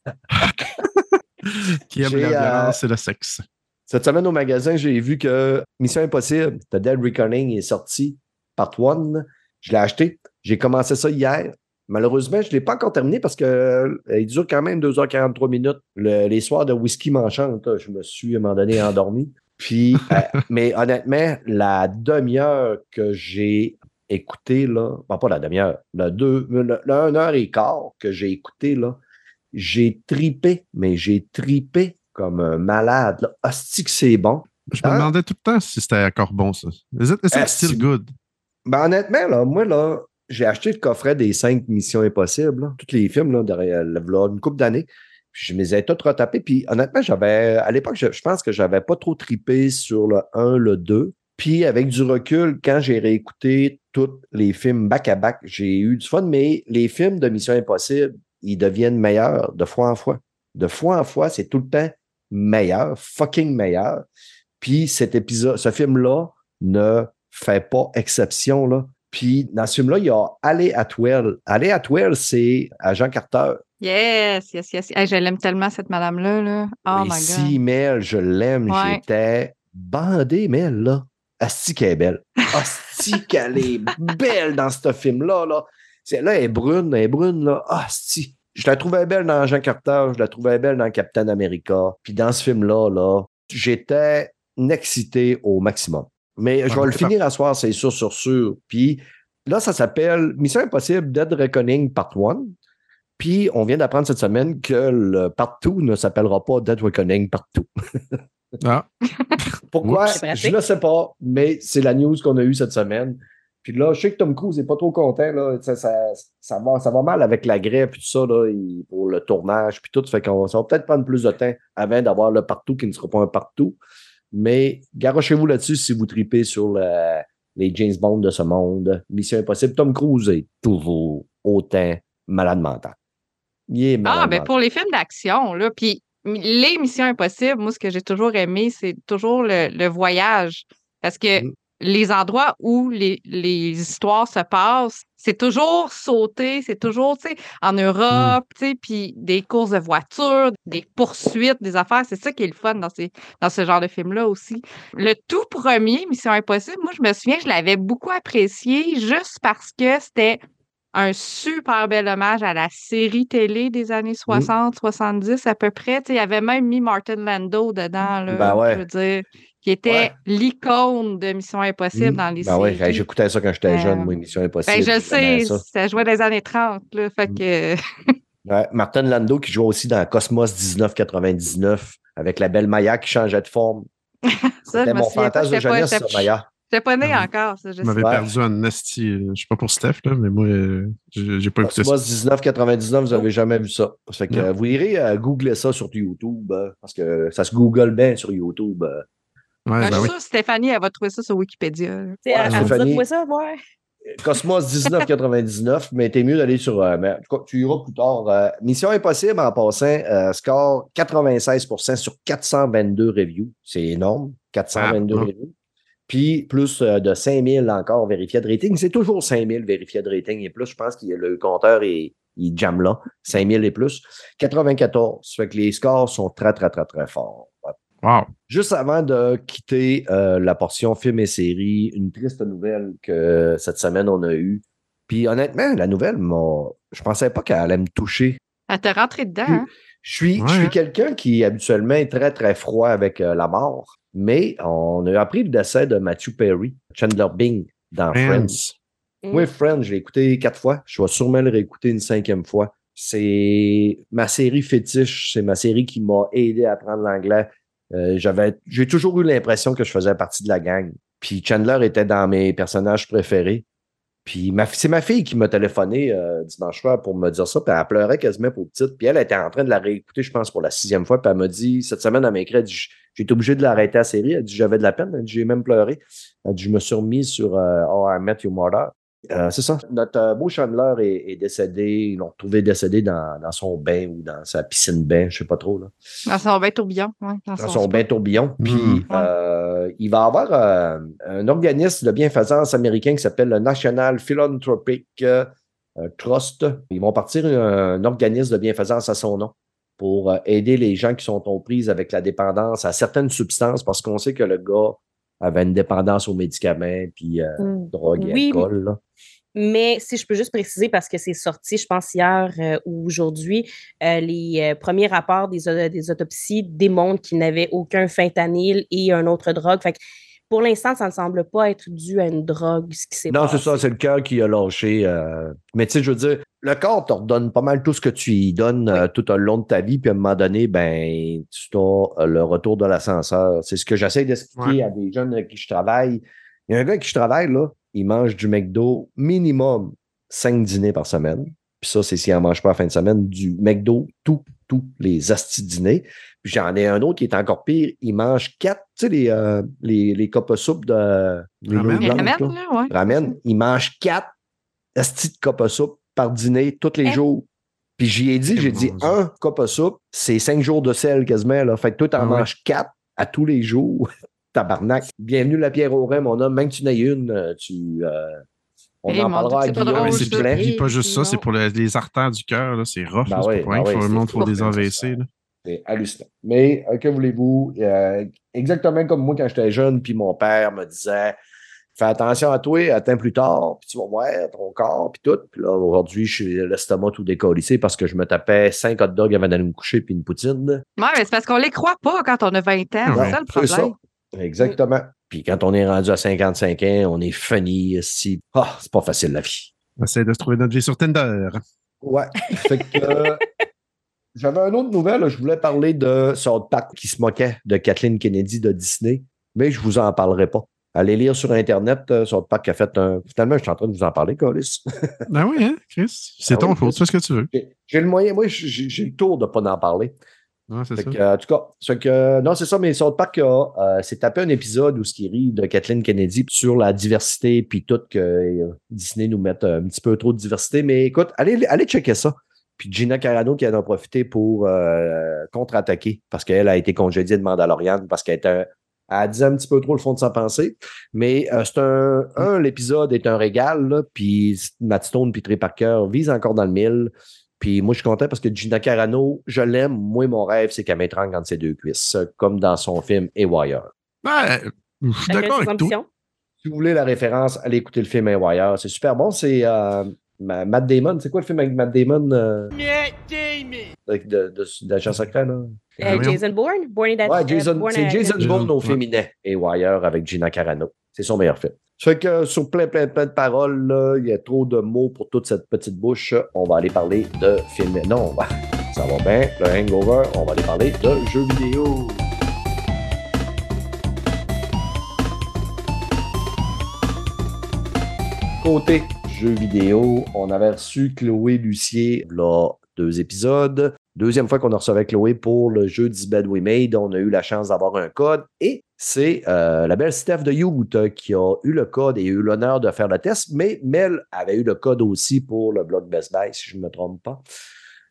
Qui aime la euh, violence et le sexe. Cette semaine au magasin, j'ai vu que Mission Impossible, The Dead Reckoning est sorti, part one. Je l'ai acheté. J'ai commencé ça hier. Malheureusement, je ne l'ai pas encore terminé parce que euh, il dure quand même 2h43 minutes. Le- les soirs de whisky m'enchantent. Je me suis à un moment donné endormi. Puis, euh, mais honnêtement, la demi-heure que j'ai écouté, là, bon, pas la demi-heure, le deux, le, le un heure et quart que j'ai écouté, là, j'ai tripé, mais j'ai tripé comme un malade. Là. Hostie que c'est bon? Je me hein? demandais tout le temps si c'était encore bon, ça. Is it, is it Ah, still good? Ben, honnêtement, là, moi, là, j'ai acheté le coffret des cinq missions impossibles, là, tous les films, là, derrière, là, une couple d'années. Puis je me les ai tous retapés. Puis honnêtement, j'avais, à l'époque, je, je pense que j'avais pas trop tripé sur le 1, le 2. Puis avec du recul, quand j'ai réécouté tous les films back-à-back, j'ai eu du fun, mais les films de Mission Impossible, ils deviennent meilleurs de fois en fois. De fois en fois, c'est tout le temps meilleur, fucking meilleur. Puis cet épisode, ce film-là ne fait pas exception, là. Puis dans ce film-là, il y a Alley Atwell. Alley Atwell, c'est Agent Carter. Yes, yes, yes. Hey, je l'aime tellement, cette madame-là. Là. Oh Et my si God. Mel, je l'aime, Ouais. j'étais bandé, Mel, là. Asti qu'elle est belle. Asti qu'elle est belle dans ce film-là, là. Là, elle est brune, elle est brune, là. Asti. Je la trouvais belle dans Jean Carter, je la trouvais belle dans Captain America. Puis dans ce film-là, là, j'étais excité au maximum. Mais je vais le finir à soir, c'est sûr, sûr, sûr. Puis là, ça s'appelle Mission Impossible Dead Reckoning Part 1. Puis on vient d'apprendre cette semaine que le Part 2 ne s'appellera pas Dead Reckoning Part 2. Ah, Pourquoi? Je ne sais pas, mais c'est la news qu'on a eue cette semaine. Puis là, je sais que Tom Cruise n'est pas trop content. Là. Ça, ça, ça va, ça va mal avec la grève et tout ça, là, pour le tournage, puis tout. Fait qu'on ça va peut-être prendre plus de temps avant d'avoir le partout qui ne sera pas un partout. Mais garochez-vous là-dessus si vous tripez sur le- les James Bond de ce monde. Mission Impossible. Tom Cruise est toujours autant malade mental. Il est malade Ah, ben mental. pour les films d'action, là, puis les missions impossibles, moi, ce que j'ai toujours aimé, c'est toujours le, le voyage. Parce que Mm. les endroits où les, les histoires se passent, c'est toujours sauter, c'est toujours, tu sais, en Europe, tu sais, puis des courses de voitures, des poursuites, des affaires. C'est ça qui est le fun dans, ces, dans ce genre de film-là aussi. Le tout premier, Mission Impossible, moi, je me souviens, je l'avais beaucoup apprécié juste parce que c'était un super bel hommage à la série télé des années 60, 70 à peu près. Tu sais, il y avait même mis Martin Lando dedans, là, Ben ouais. je veux dire, qui était Ouais. l'icône de Mission Impossible dans les Ben ouais, séries. j'écoutais ça quand j'étais Euh, jeune, moi, Mission Impossible. Ben, je sais, ça. ça jouait dans les années 30, là, fait Mm. que... Ouais, Martin Lando qui joue aussi dans Cosmos 1999 avec la belle Maya qui changeait de forme. C'était mon fantasme de jeunesse, ça, Maya. J'étais pas né Ah encore, ça, je je m'avais Ouais. perdu en esti. euh, Je sais pas pour Steph, là, mais moi, euh, j'ai pas écouté ça. Cosmos 1999, vous n'avez jamais vu ça. Ça fait que Non. euh, vous irez euh, googler ça sur YouTube euh, parce que ça se google bien sur YouTube. euh. Ouais, Ben, je ben suis oui. que Stéphanie, elle va trouver ça sur Wikipédia. Ouais, elle- elle me dit, Stéphanie. Trouve ça, ouais. Cosmos 1999, mais t'es mieux d'aller sur. euh, mais en tout cas, tu iras plus tard. Euh, Mission Impossible en passant, euh, score 96% sur 422 reviews. C'est énorme. 422 Ah, ah. reviews. Puis plus euh, de 5000 encore vérifiés de rating. C'est toujours 5000 vérifiés de rating et plus. Je pense que le compteur est, il jamme là. 5000 et plus. 94. Ça fait que les scores sont très, très, très, très forts. Wow. Juste avant de quitter euh, la portion film et série, une triste nouvelle que cette semaine on a eue. Puis honnêtement, la nouvelle, m'a- je pensais pas qu'elle allait me toucher. Elle t'a rentré dedans, hein? Je suis, Ouais, je suis hein? quelqu'un qui habituellement est très très froid avec euh, la mort, mais on a appris le décès de Matthew Perry, Chandler Bing dans Friends. Friends. Mm. Oui, Friends, je l'ai écouté quatre fois. Je vais sûrement le réécouter une cinquième fois. C'est ma série fétiche. C'est ma série qui m'a aidé à apprendre l'anglais. Euh, j'avais, j'ai toujours eu l'impression que je faisais partie de la gang. Puis Chandler était dans mes personnages préférés. Puis ma, c'est ma fille qui m'a téléphoné euh, dimanche soir pour me dire ça. Puis elle pleurait quasiment pour petite. Puis elle était en train de la réécouter, je pense, pour la sixième fois. Puis elle m'a dit, cette semaine, elle m'a écrit, été obligé de l'arrêter la série. Elle dit, j'avais de la peine. Elle dit, j'ai même pleuré. Elle dit, je me suis remis sur euh, Oh, I Met Your Mother. Euh, c'est ça. Notre euh, beau Chandler est, est décédé. Ils l'ont retrouvé décédé dans, dans son bain ou dans sa piscine bain, je sais pas trop. Là. Dans son bain tourbillon. Ouais, dans Dans son bain tourbillon. Puis Mhm. euh, il va y avoir euh, un organisme de bienfaisance américain qui s'appelle le National Philanthropic euh, Trust. Ils vont partir un, un organisme de bienfaisance à son nom pour euh, aider les gens qui sont aux prises avec la dépendance à certaines substances parce qu'on sait que le gars avait une dépendance aux médicaments puis euh, Mm. drogue et Oui, alcool. là. Mais si je peux juste préciser, parce que c'est sorti, je pense, hier euh, ou aujourd'hui, euh, les premiers rapports des, des autopsies démontrent qu'il n'avait aucun fentanyl et un autre drogue. Fait que pour l'instant, ça ne semble pas être dû à une drogue, ce qui s'est Non, c'est ça, c'est le cœur qui a lâché. euh, Mais tu sais, je veux dire, le corps te redonne pas mal tout ce que tu y donnes euh, tout au long de ta vie, puis à un moment donné, ben, tu as euh, le retour de l'ascenseur. C'est ce que j'essaie d'expliquer Ouais. à des jeunes avec qui je travaille. Il y a un gars avec qui je travaille, là, il mange du McDo minimum cinq dîners par semaine. Puis ça, c'est s'il n'en mange pas à la fin de semaine, du McDo, tous, tous les astis dîners. Puis j'en ai un autre qui est encore pire, il mange quatre, tu sais, les, euh, les, les copes à soupe de... les Ramen. blanches, ramen, là là, ouais. ramène, il mange quatre astis de copes à soupe par dîner tous les Hein? jours. Puis j'y ai dit, Eh, j'ai dit, un cup à soupe, c'est cinq jours de sel quasiment. Là. Fait que toi, t'en Ah ouais. manges quatre à tous les jours. Tabarnak. Bienvenue la pierre au rein, mon homme. Même que tu n'aies une, euh, tu. euh, on Eh, en parlera à Dieu, c'est pas Guillaume, s'il te plaît. pas juste ça, c'est pour les, les artères du cœur, là, c'est rough. Ben ouais, pas pour ben monde faut des pour- AVC. là. C'est hallucinant. Mais euh, que voulez-vous? euh, exactement comme moi quand j'étais jeune, puis mon père me disait Fais attention à toi, attends plus tard, puis tu vas voir ton corps, puis tout. Puis là, aujourd'hui, je suis l'estomac tout décollissé parce que je me tapais 5 hot dogs avant d'aller me coucher, puis une poutine. Ouais, mais c'est parce qu'on les croit pas quand on a 20 ans. Ouais, c'est ça le ça. problème. Exactement. Puis quand on est rendu à 55 ans, on est funny. Si... Ah, c'est pas facile la vie. On essaie de se trouver notre vie sur Tinder. Ouais. Fait que, euh, J'avais une autre nouvelle. Je voulais parler de South Park qui se moquait de Kathleen Kennedy de Disney, mais je vous en parlerai pas. Allez lire sur Internet, euh, South Park a fait un. Finalement, je suis en train de vous en parler, Colis. Ah oui, hein, Chris? C'est Ah ton oui, faute, tu fais ce que tu veux. J'ai le moyen, moi, j'ai j'ai le tour de ne pas en parler. Ouais, c'est ça. que, euh, en tout cas, c'est que, non, c'est ça, mais South Park euh, s'est tapé un épisode où ce qui rit de Kathleen Kennedy sur la diversité, puis tout, que euh, Disney nous mette un petit peu trop de diversité. Mais écoute, allez, allez checker ça. Puis Gina Carano qui en a profité pour euh, contre-attaquer parce qu'elle a été congédiée de Mandalorian parce qu'elle était un- elle a dit un petit peu trop le fond de sa pensée. Mais euh, c'est un, un, l'épisode est un régal, puis Matt Stone puis Trey Parker visent encore dans le mille. Puis moi, je suis content parce que Gina Carano, je l'aime. Moi, mon rêve, c'est qu'elle m'étrangle entre ses deux cuisses, comme dans son film Haywire. Ouais, je suis d'accord avec toi. Si vous voulez la référence, allez écouter le film Haywire. C'est super bon. C'est euh, Ma- Matt Damon. C'est quoi le film avec Matt Damon? euh, avec de, de, d'agent secret, là? Euh, voyons. Jason Bourne? Born in Ouais, Jason, c'est Jason Bourne au féminin. Haywire avec Gina Carano. C'est son meilleur film. Ça fait que sur plein, plein, plein de paroles, il y a trop de mots pour toute cette petite bouche. On va aller parler de films. Non, ça va bien. Le hangover, on va aller parler de jeux vidéo. Côté jeux vidéo, on avait reçu Chloé Lucier là, deux épisodes. Deuxième fois qu'on avec Chloé pour le jeu This Bad We Made, on a eu la chance d'avoir un code et c'est euh, la belle Steph de Youth qui a eu le code et eu l'honneur de faire le test, mais Mel avait eu le code aussi pour le blog Best Buy, si je ne me trompe pas.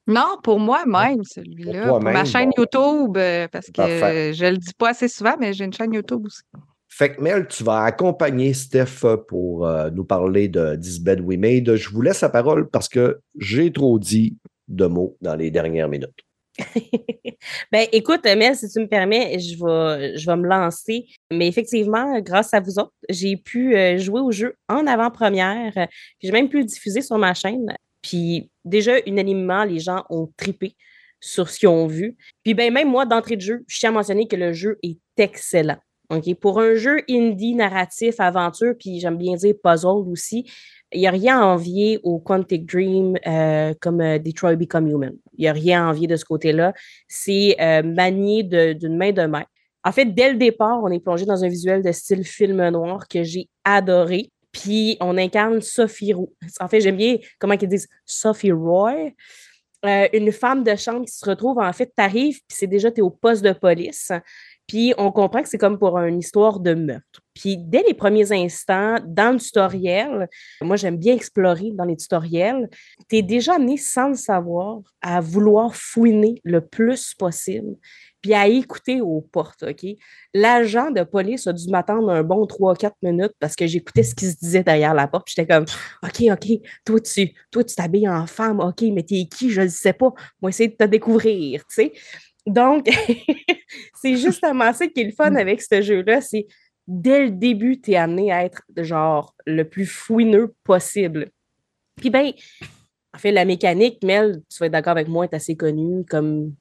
Non, pour moi-même, celui-là. Pour Pour, ma chaîne bon. YouTube, euh, parce que Parfait. je le dis pas assez souvent, mais j'ai une chaîne YouTube aussi. Fait que Mel, tu vas accompagner Steph pour euh, nous parler de This Bed We Made. Je vous laisse la parole parce que j'ai trop dit de mots dans les dernières minutes. ben, écoute, Mel, si tu me permets, je vais, je vais me lancer. Mais effectivement, grâce à vous autres, j'ai pu euh, jouer au jeu en avant-première. euh, Puis j'ai même pu le diffuser sur ma chaîne. Puis déjà, unanimement, les gens ont tripé sur ce qu'ils ont vu. Puis ben, même moi, d'entrée de jeu, je tiens à mentionner que le jeu est excellent. OK? Pour un jeu indie, narratif, aventure, puis j'aime bien dire puzzle aussi, il n'y a rien à envier au Quantic Dream euh, comme euh, Detroit Become Human. Il n'y a rien à envier de ce côté-là. C'est euh, manié d'une main de maître. En fait, dès le départ, on est plongé dans un visuel de style film noir que j'ai adoré. Puis on incarne Sophie Roux. En fait, j'aime bien comment ils disent Sophie Roy. Euh, une femme de chambre qui se retrouve, en fait, t'arrives, puis c'est déjà, tu es au poste de police. Puis on comprend que c'est comme pour une histoire de meurtre. Puis dès les premiers instants, dans le tutoriel, moi j'aime bien explorer dans les tutoriels, tu es déjà amené sans le savoir à vouloir fouiner le plus possible, puis à écouter aux portes, OK? L'agent de police a dû m'attendre un bon 3-4 minutes parce que j'écoutais ce qui se disait derrière la porte. J'étais comme, OK, OK, toi tu toi, tu t'habilles en femme, OK, mais t'es qui? Je ne sais pas. Moi, essayer de te découvrir, tu sais? Donc, c'est justement ça qui est le fun avec ce jeu-là, c'est dès le début, tu es amené à être genre le plus fouineux possible. Puis ben, en fait, la mécanique, Mel, tu vas être d'accord avec moi, est assez connue comme,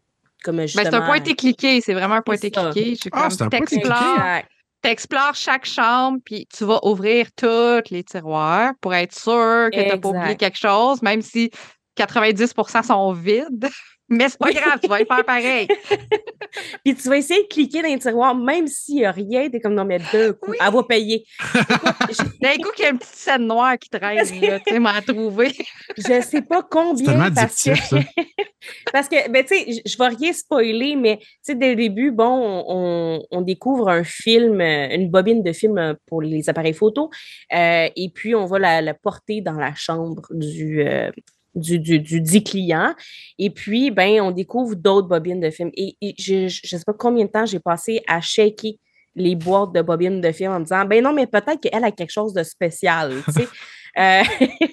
comme Ben, justement... c'est un pointé cliqué, c'est vraiment un pointé ça. cliqué. Ah, comme c'est un. T'explores chaque chambre, puis tu vas ouvrir tous les tiroirs pour être sûr que tu n'as pas oublié quelque chose, même si 90% sont vides. Mais c'est pas grave, tu vas y faire pareil. Puis tu vas essayer de cliquer dans les tiroirs, même s'il n'y a rien, tu es comme non, mais deux coups, Oui. elle va payer. D'un coup, qu'il y a une petite scène noire qui traîne, là, tu sais, m'en trouver. Je sais pas combien. parce que, ça. parce que, ben, tu sais, je- je vais rien spoiler, mais, tu sais, dès le début, bon, on, on découvre un film, euh, une bobine de film euh, pour les appareils photo, euh, et puis on va la, la porter dans la chambre du, euh, du, du, du dit client. Et puis, ben, on découvre d'autres bobines de films. Et, et je ne sais pas combien de temps j'ai passé à shaker les boîtes de bobines de films en me disant, ben non, mais peut-être qu'elle a quelque chose de spécial, tu sais. Euh, je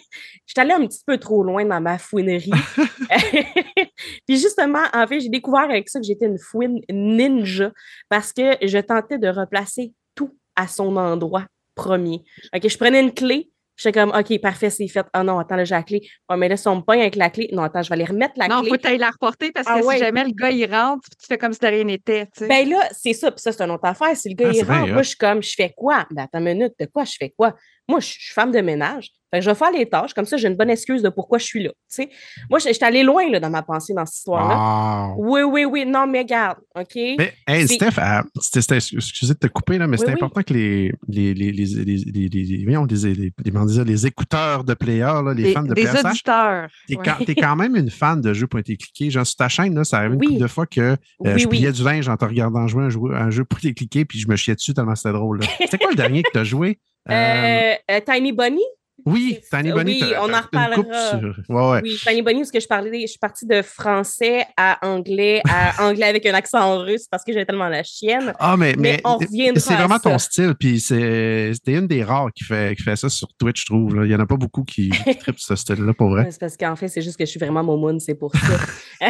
suis allée un petit peu trop loin dans ma fouinerie. Puis justement, en fait, j'ai découvert avec ça que j'étais une fouine ninja parce que je tentais de replacer tout à son endroit premier. OK, je prenais une clé, J'étais comme, OK, parfait, c'est fait. Ah non, attends, là, j'ai la clé. Oh, mais là, si on me pogne avec la clé, non, attends, je vais aller remettre la non, clé. faut que tu la reporter parce Ah que ouais. si jamais le gars, il rentre, tu fais comme si de rien n'était. tu sais. Ben là, c'est ça, puis ça, c'est une autre affaire. Si le gars, Ah, il rentre, moi, je suis comme, je fais quoi? Ben attends une minute, de quoi je fais quoi? Moi, je suis femme de ménage. Fait que je vais faire les tâches, comme ça, j'ai une bonne excuse de pourquoi je suis là. tu sais. Moi, je- j'étais allée loin là, dans ma pensée dans cette histoire-là. Wow. Oui, oui, oui. Non, mais regarde, OK? Mais, hey, Steph, c'était- c'était- excusez de te couper, là, mais Oui, c'est oui. important que les, les, les, les, les, les, les- voyons, les- les- les- comment dire, les écouteurs de player, là, les fans de player, auditeurs. T'es Ouais. quand, t'es quand même une fan de jeux pointé cliqué. Genre, sur ta chaîne, là, ça arrive une Oui. couple de fois que euh, Oui, je oui. pliais du linge en te regardant jouer un jeu, un jeu pointé cliqué, puis je me chiais dessus tellement c'était drôle. là. C'était quoi le dernier que tu as joué? Euh, euh, Tiny Bunny? Oui, Tiny Bunny. oui, on en reparlera. sur- Ouais, ouais. Oui, Tiny Bunny, parce que je parlais, je suis partie de français à anglais, à anglais avec un accent russe parce que j'avais tellement la chienne. Ah, mais, Mais mais, on reviendra c'est à vraiment ça. ton style, puis c'est- c'était une des rares qui fait, qui fait ça sur Twitch, je trouve. là. Il n'y en a pas beaucoup qui, qui trippent ce style-là, pour vrai. C'est parce qu'en fait, c'est juste que je suis vraiment momoune, c'est pour ça.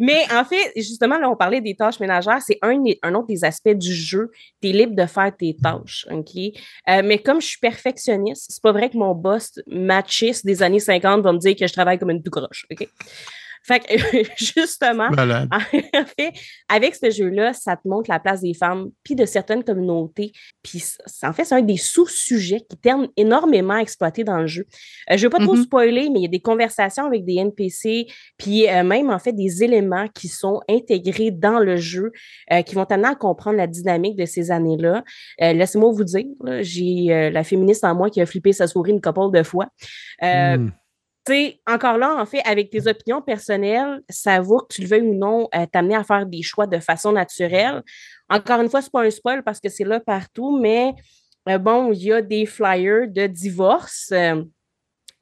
Mais en fait, justement, là, on parlait des tâches ménagères. C'est un, un autre des aspects du jeu. Tu es libre de faire tes tâches, OK? Euh, mais comme je suis perfectionniste, c'est pas vrai que mon boss machiste des années 50 va me dire que je travaille comme une tout croche, OK? Fait que, justement, en fait, avec ce jeu-là, ça te montre la place des femmes, puis de certaines communautés. Puis, en fait, c'est un des sous-sujets qui termine énormément exploité dans le jeu. Euh, je ne veux pas trop Mhm. spoiler, mais il y a des conversations avec des NPC, puis euh, même, en fait, des éléments qui sont intégrés dans le jeu, euh, qui vont t'amener à comprendre la dynamique de ces années-là. Laissez-moi vous dire, j'ai la féministe en moi qui a flippé sa souris une couple de fois. Tu sais, encore là, en fait, avec tes opinions personnelles, ça vaut que tu le veuilles ou non, euh, t'amener à faire des choix de façon naturelle. Encore une fois, c'est pas un spoil parce que c'est là partout, mais euh, bon, il y a des flyers de divorce. euh,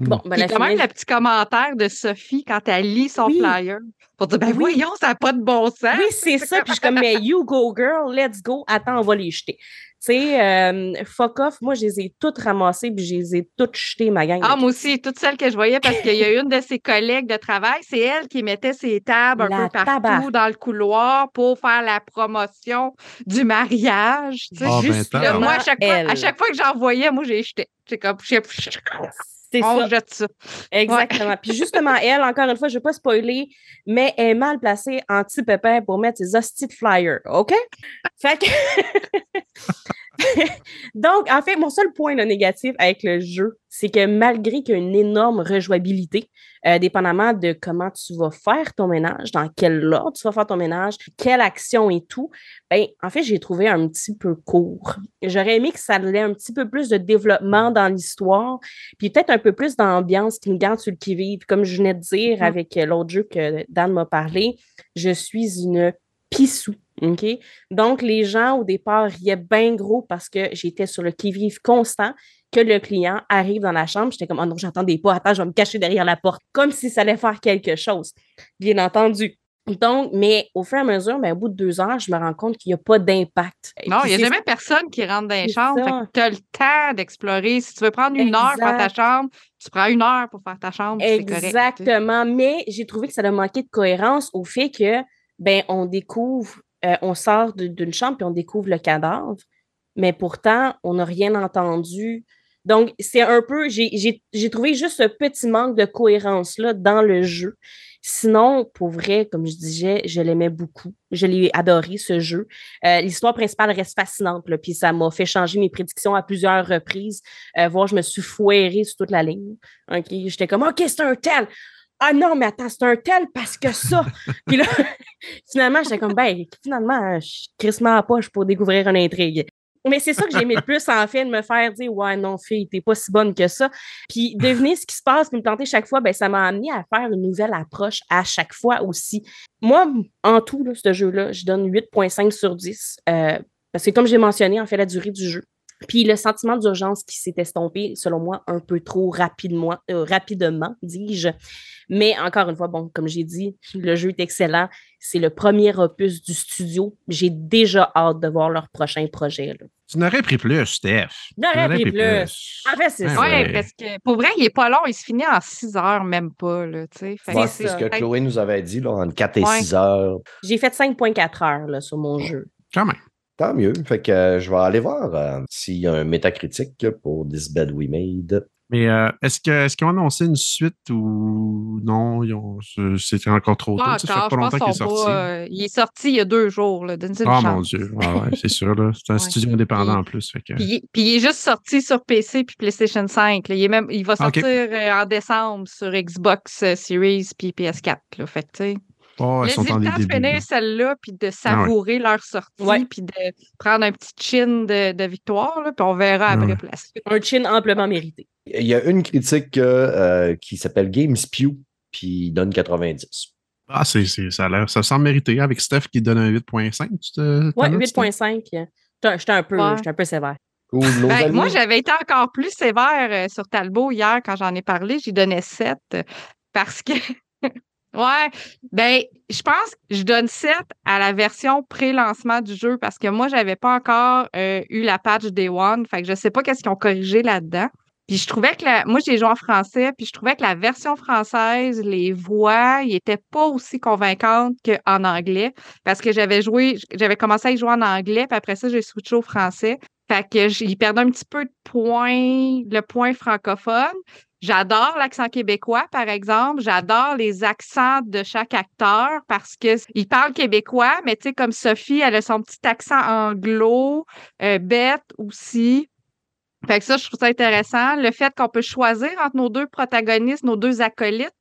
bon, ben, Puis la quand même le petit commentaire de Sophie quand elle lit son Oui. flyer pour dire ben Oui. voyons, ça n'a pas de bon sens. Oui, c'est ça. Puis je suis comme, mais you go, girl, let's go. Attends, on va les jeter. Tu sais, euh, fuck off, moi, je les ai toutes ramassées puis je les ai toutes jetées, ma gang. Ah, moi aussi, toutes celles que je voyais, parce qu'il y a une de ses collègues de travail, c'est elle qui mettait ses tables un La peu partout dans le couloir pour faire la promotion du mariage. tu sais. Ah, ben, Puis là, moi, à chaque, fois, à chaque fois que j'en voyais, moi, j'ai jeté. C'est comme, je c'est on ça. jette ça. Exactement. Puis justement, elle, encore une fois, je ne vais pas spoiler, mais elle est mal placée en petit pépin pour mettre ses hosties de flyers. OK? Fait que. Donc, en fait, mon seul point là, négatif avec le jeu, c'est que malgré qu'il y a une énorme rejouabilité, euh, dépendamment de comment tu vas faire ton ménage, dans quel ordre tu vas faire ton ménage, quelle action et tout, ben, en fait, j'ai trouvé un petit peu court. J'aurais aimé que ça ait un petit peu plus de développement dans l'histoire, puis peut-être un peu plus d'ambiance qui me garde sur le qui-vive. Comme je venais de dire Mhm. avec l'autre jeu que Dan m'a parlé, je suis une pissou. OK? Donc, les gens, au départ, riaient bien gros parce que j'étais sur le qui-vive constant que le client arrive dans la chambre. J'étais comme, oh non, j'entendais pas, attends, je vais me cacher derrière la porte, comme si ça allait faire quelque chose. Bien entendu. Donc, mais au fur et à mesure, ben, au bout de deux heures, je me rends compte qu'il n'y a pas d'impact. Non, il n'y a jamais personne qui rentre dans les chambres. Tu as le temps d'explorer. Si tu veux prendre une heure pour faire ta chambre, tu prends une heure pour faire ta chambre. correct. Exactement. Mais j'ai trouvé que ça a manqué de cohérence au fait que, ben, on découvre, euh, on sort d'une chambre puis on découvre le cadavre, mais pourtant, on n'a rien entendu. Donc, c'est un peu, j'ai- trouvé juste ce petit manque de cohérence-là dans le jeu. Sinon, pour vrai, comme je disais, je l'aimais beaucoup. Je l'ai adoré, ce jeu. Euh, L'histoire principale reste fascinante, là, puis ça m'a fait changer mes prédictions à plusieurs reprises. Euh, je me suis foirée sur toute la ligne. J'étais comme, OK, c'est un tel. Ah non, mais attends, c'est un tel parce que ça. Puis là, finalement, j'étais comme, ben, finalement, je suis crissement à poche pour découvrir une intrigue. Mais c'est ça que j'ai aimé le plus, en fait, de me faire dire, ouais, non, fille, t'es pas si bonne que ça. Puis deviner ce qui se passe, puis me tenter chaque fois, ben, ça m'a amené à faire une nouvelle approche à chaque fois aussi. Moi, en tout, là, ce jeu-là, je donne 8,5 sur 10. euh, parce que comme j'ai mentionné, en fait, la durée du jeu. Puis le sentiment d'urgence qui s'est estompé, selon moi, un peu trop rapidement, euh, rapidement, dis-je. Mais encore une fois, bon, comme j'ai dit, le jeu est excellent. C'est le premier opus du studio. J'ai déjà hâte de voir leur prochain projet. là. Tu n'aurais pris plus, Steph. Tu n'aurais pris plus. En fait, c'est Ouais, ça. Ouais. parce que pour vrai, il est pas long, il se finit en 6 heures, même pas, Ouais, c'est ce que Chloé nous avait dit, là, entre 4 et Ouais. 6 heures. J'ai fait 5,4 heures là, sur mon jeu. Quand même. Tant mieux. Fait que euh, je vais aller voir euh, s'il y a un métacritique pour This Bed We Made. Mais euh, est-ce qu'ils ont annoncé une suite ou non? ils ont- c'est- C'était encore trop tôt. Ça fait pas longtemps qu'il est sorti. euh, il est sorti il y a deux jours, là. Ah chance. mon Dieu. Ah ouais, c'est sûr. là. C'est un Ouais. studio indépendant Puis- en plus. fait que- Puis, il- puis il est juste sorti sur PC puis PlayStation 5. là. Il, est même, il va Ah, sortir en décembre sur Xbox Series puis PS4. Là. Fait que, tu sais, Oh, laissez sont le temps de finir celle-là puis de savourer leur sortie Ouais. puis de prendre un petit chin de, de victoire. Là, puis on verra après Ouais. pour la suite. Un chin amplement mérité. Il y a une critique euh, qui s'appelle GameSpew, puis il donne 90. Ah, c'est, ça a l'air, ça semble mérité avec Steph qui donne un 8.5. Tu te, t'en Ouais, as, tu 8,5. J'étais un, peu- un peu sévère. Cool. Ben, moi, j'avais été encore plus sévère euh, sur Talbot hier quand j'en ai parlé. J'y donnais 7 euh, parce que. ouais, ben, je pense que je donne 7 à la version pré-lancement du jeu parce que moi, j'avais pas encore euh, eu la patch Day One. Fait que je sais pas qu'est-ce qu'ils ont corrigé là-dedans. Puis je trouvais que la... moi, j'ai joué en français, puis je trouvais que la version française, les voix, ils étaient pas aussi convaincantes qu'en anglais parce que j'avais joué, j'avais commencé à y jouer en anglais, puis après ça, j'ai switché au français. Fait que j'ai perdu un petit peu de point, le point francophone. J'adore l'accent québécois, par exemple. J'adore les accents de chaque acteur parce que il parle québécois, mais tu sais, comme Sophie, elle a son petit accent anglo, euh, Bette aussi. Fait que ça, je trouve ça intéressant. Le fait qu'on peut choisir entre nos deux protagonistes, nos deux acolytes.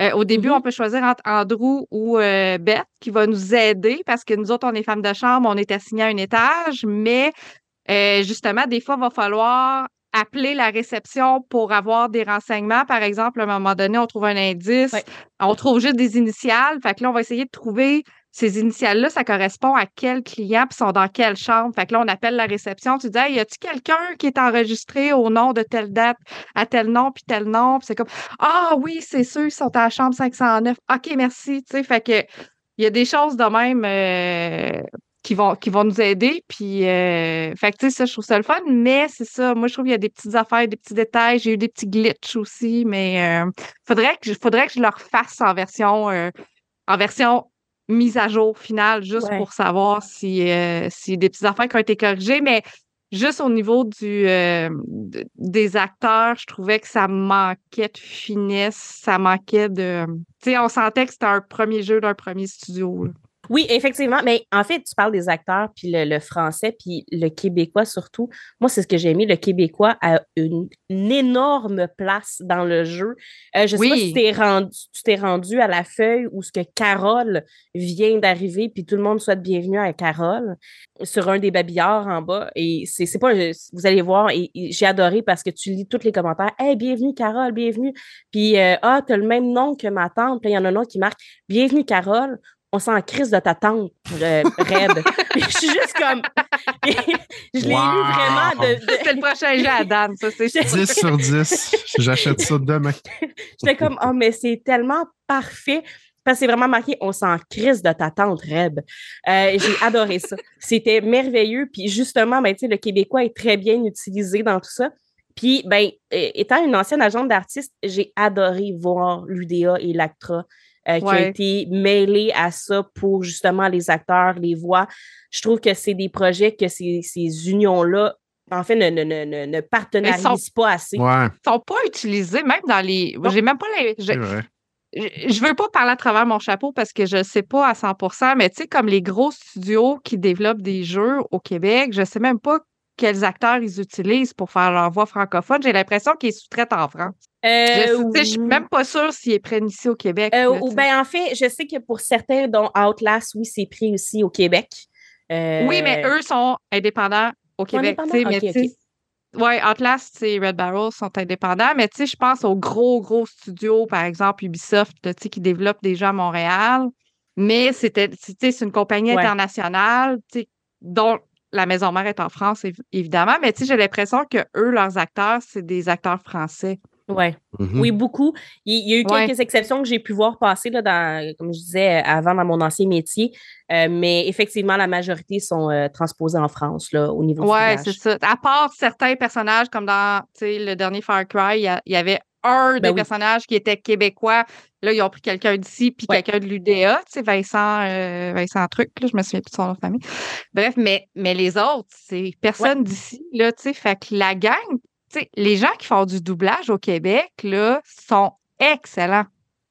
Euh, au début, Mhm. on peut choisir entre Andrew ou euh, Beth qui va nous aider parce que nous autres, on est femmes de chambre, on est assignées à un étage, mais euh, justement, des fois, il va falloir appeler la réception pour avoir des renseignements. Par exemple, à un moment donné, on trouve un indice, on trouve juste des initiales. Fait que là, on va essayer de trouver ces initiales-là, ça correspond à quel client, puis sont dans quelle chambre. Fait que là, on appelle la réception, tu dis, hey, y a-tu quelqu'un qui est enregistré au nom de telle date, à tel nom, puis tel nom? Puis c'est comme, ah oui, c'est sûr, ils sont à la chambre 509. OK, merci. Tu sais, fait que il y a des choses de même euh, qui, vont, qui vont nous aider. Puis, euh, fait que, tu sais, ça, je trouve ça le fun. Mais c'est ça, moi, je trouve qu'il y a des petites affaires, des petits détails. J'ai eu des petits glitches aussi, mais euh, faudrait, que, je- faudrait que je le refasse en version, euh, en version mise à jour finale, juste Ouais. pour savoir si, euh, si des petites affaires qui ont été corrigées. Mais juste au niveau du, euh, des acteurs, je trouvais que ça manquait de finesse, ça manquait de. Tu sais, on sentait que c'était un premier jeu d'un premier studio. là. Oui, effectivement. Mais en fait, tu parles des acteurs, puis le, le français, puis le québécois surtout. Moi, c'est ce que j'ai aimé. Le québécois a une, une énorme place dans le jeu. Euh, je sais pas si t'es rendu, tu t'es rendu à la feuille où ce que Carole vient d'arriver, puis tout le monde souhaite bienvenue à Carole sur un des babillards en bas. Et c'est c'est pas, vous allez voir, et, et j'ai adoré parce que tu lis tous les commentaires. Hey, bienvenue Carole, bienvenue. Puis, euh, ah, t'as le même nom que ma tante. Puis il y en a un autre qui marque Bienvenue Carole on s'en crise de ta tante, euh, Red. Puis je suis juste comme. je l'ai Wow. lu vraiment de. de- C'était le prochain jeu à Dan, ça, c'est sûr. 10 sur 10. J'achète ça demain. J'étais comme, oh, mais c'est tellement parfait. Parce que c'est vraiment marqué, on s'en crise de ta tante, Reb. Euh, J'ai adoré ça. C'était merveilleux. Puis justement, ben, tu sais, le Québécois est très bien utilisé dans tout ça. Puis, ben, étant une ancienne agente d'artiste, j'ai adoré voir l'UDA et l'ACTRA euh, qui ont Ouais. été mêlés à ça pour justement les acteurs, les voix. Je trouve que c'est des projets que ces, ces unions-là, en fait, ne, ne, ne, ne, ne partenarisent pas assez. Ouais, Ils sont pas utilisés, même dans les. J'ai même pas les. je je veux pas parler à travers mon chapeau parce que je sais pas à 100% mais tu sais, comme les gros studios qui développent des jeux au Québec, je sais même pas quels acteurs ils utilisent pour faire leur voix francophone. J'ai l'impression qu'ils sous-traitent en France. Euh, je, sais, je suis même pas sûre s'ils prennent ici au Québec. Euh, là, ou ben, en fait, je sais que pour certains, dont Outlast, oui, c'est pris aussi au Québec. Euh, Oui, mais eux sont indépendants au Québec. mais Ouais, Outlast et Red Barrel sont indépendants, mais je pense aux gros, gros studios, par exemple Ubisoft, qui développent des jeux à Montréal. Mais c'est une compagnie Ouais. internationale, dont la maison mère est en France, évi- évidemment, mais tu sais, j'ai l'impression que eux, leurs acteurs, c'est des acteurs français. Ouais. Mhm. Oui, beaucoup. Il, il y a eu Ouais. quelques exceptions que j'ai pu voir passer, là, dans, comme je disais avant, dans mon ancien métier. Euh, mais effectivement, la majorité sont euh, transposés en France, là, au niveau Ouais, du c'est doublage. ça. À part certains personnages, comme dans tu sais, le dernier Far Cry, il y, a- il y avait un des Ben oui. personnages qui était québécois. Là, ils ont pris quelqu'un d'ici, puis Ouais. quelqu'un de l'UDA, tu sais, Vincent, euh, Vincent Truc, là, je me souviens plus de son nom de famille. Bref, mais, mais les autres, c'est personne d'ici, là, tu sais, fait que la gang, tu sais, les gens qui font du doublage au Québec, là, sont excellents.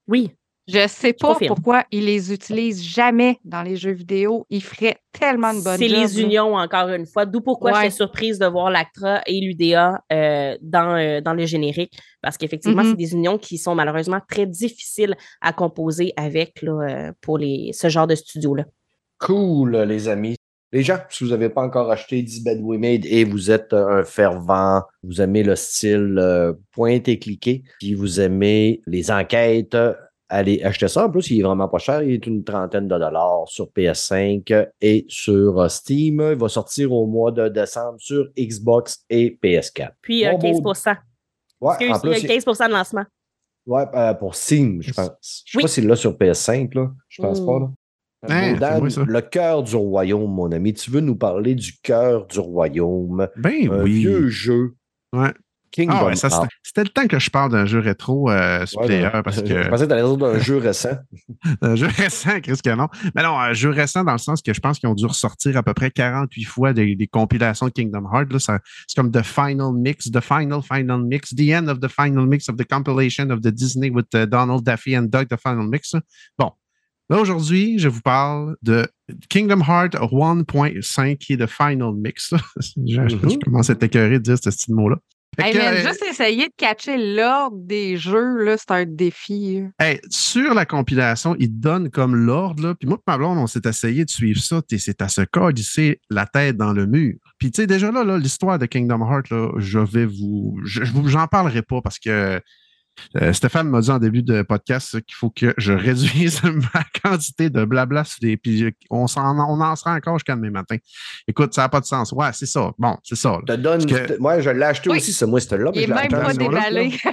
Oui. Je sais pas pourquoi ils les utilisent jamais dans les jeux vidéo. Ils feraient tellement de bonnes C'est les unions, encore une fois. D'où pourquoi Ouais. j'étais surprise de voir l'ACTRA et l'UDA euh, dans, euh, dans le générique. Parce qu'effectivement, Mhm. c'est des unions qui sont malheureusement très difficiles à composer avec là, euh, pour les, ce genre de studio-là. Cool, les amis. Les gens, si vous n'avez pas encore acheté 10 Bad We Made et vous êtes un fervent, vous aimez le style euh, pointe et cliquer, puis vous aimez les enquêtes, allez acheter ça. En plus, il est vraiment pas cher. Il est une trentaine de dollars sur PS5 et sur euh, Steam. Il va sortir au mois de décembre sur Xbox et PS4. Puis euh, Bon, beau- 15 Ouais, Excuse, en plus, il y a 15% de lancement. Ouais, euh, pour Steam, je pense. Je sais Oui. pas s'il l'a sur PS5, là. Je pense Mm. pas, là. Hein, Boudan, fais-moi ça. le cœur du royaume, mon ami. Tu veux nous parler du cœur du royaume? Ben un oui. vieux jeu. Ouais. Ah ouais, c'était le temps que je parle d'un jeu rétro euh, sur Ouais, player non. parce Je que pensais que t'allais dire d'un jeu récent. un jeu récent, Chris que non. Mais non, un jeu récent dans le sens que je pense qu'ils ont dû ressortir à peu près 48 fois des, des compilations de Kingdom Hearts. C'est comme The Final Mix, The Final Final Mix, The End of the Final Mix of the compilation of the Disney with uh, Donald Daffy and Doug, The Final Mix. Bon. Là, aujourd'hui, je vous parle de Kingdom Hearts 1.5 qui est le Final Mix. je, je- je Mhm. commence à être écœuré de dire ce petit mot-là. Hey, que, man, euh, juste essayer de catcher l'ordre des jeux, là, c'est un défi. Hey, sur la compilation, il te donne comme l'ordre, là. Puis moi, et ma blonde, on s'est essayé de suivre ça. C'est à ce cas c'est la tête dans le mur. Puis, tu sais, déjà là, là, l'histoire de Kingdom Hearts, là, je vais vous. je- je vous- J'en parlerai pas parce que euh, Stéphane m'a dit en début de podcast qu'il faut que je réduise ma quantité de blabla. sur les- Puis, on, s'en, on en sera encore jusqu'à demain matin. Écoute, ça n'a pas de sens. Ouais, c'est ça. Bon, c'est ça. Te donne, que- Moi, je l'ai acheté Oui. aussi, ce moi, là Il est même pas déballé.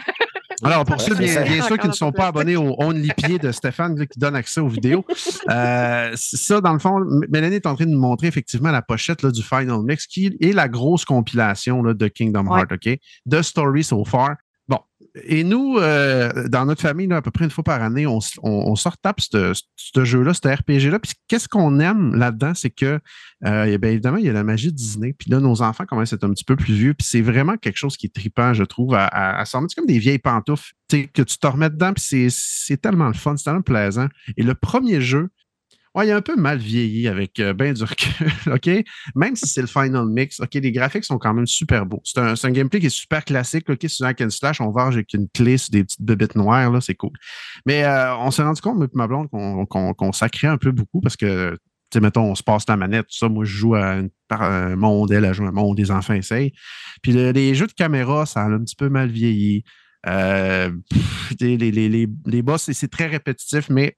Alors, pour ceux, bien, qui ne sont pas abonnés au Only Pied de Stéphane, là, qui donne accès aux vidéos, euh, ça, dans le fond, Mélanie est en train de nous montrer effectivement la pochette là, du Final Mix, qui est la grosse compilation là, de Kingdom Ouais. Hearts, OK? The Story So Far. Et nous, euh, dans notre famille, à peu près une fois par année, on, s- on, on se retape ce jeu-là, ce RPG-là. Puis qu'est-ce qu'on aime là-dedans, c'est que, euh, eh bien évidemment, il y a la magie de Disney. Puis là, nos enfants commencent à être un petit peu plus vieux. Puis c'est vraiment quelque chose qui est trippant, je trouve, à, à, s'en mettre. Comme des vieilles pantoufles que tu te remets dedans. Puis c'est tellement le fun, c'est tellement plaisant. Et le premier jeu, ouais, il a un peu mal vieilli avec euh, ben du recul, OK? Même si c'est le final mix, OK, les graphiques sont quand même super beaux. C'est un, c'est gameplay qui est super classique, OK? Sur un hack slash, on varge avec une clé sur des petites bébites noires, là, c'est cool. Mais euh, on s'est rendu compte, et ma blonde, qu'on qu'on sacrait un peu beaucoup parce que, tu sais, mettons, on se passe la manette, tout ça. Moi, je joue à une- par un monde, elle, elle joue à un monde, les enfants essayent. Puis le- les jeux de caméra, ça a un petit peu mal vieilli. Euh, les, boss, c'est- c'est très répétitif, mais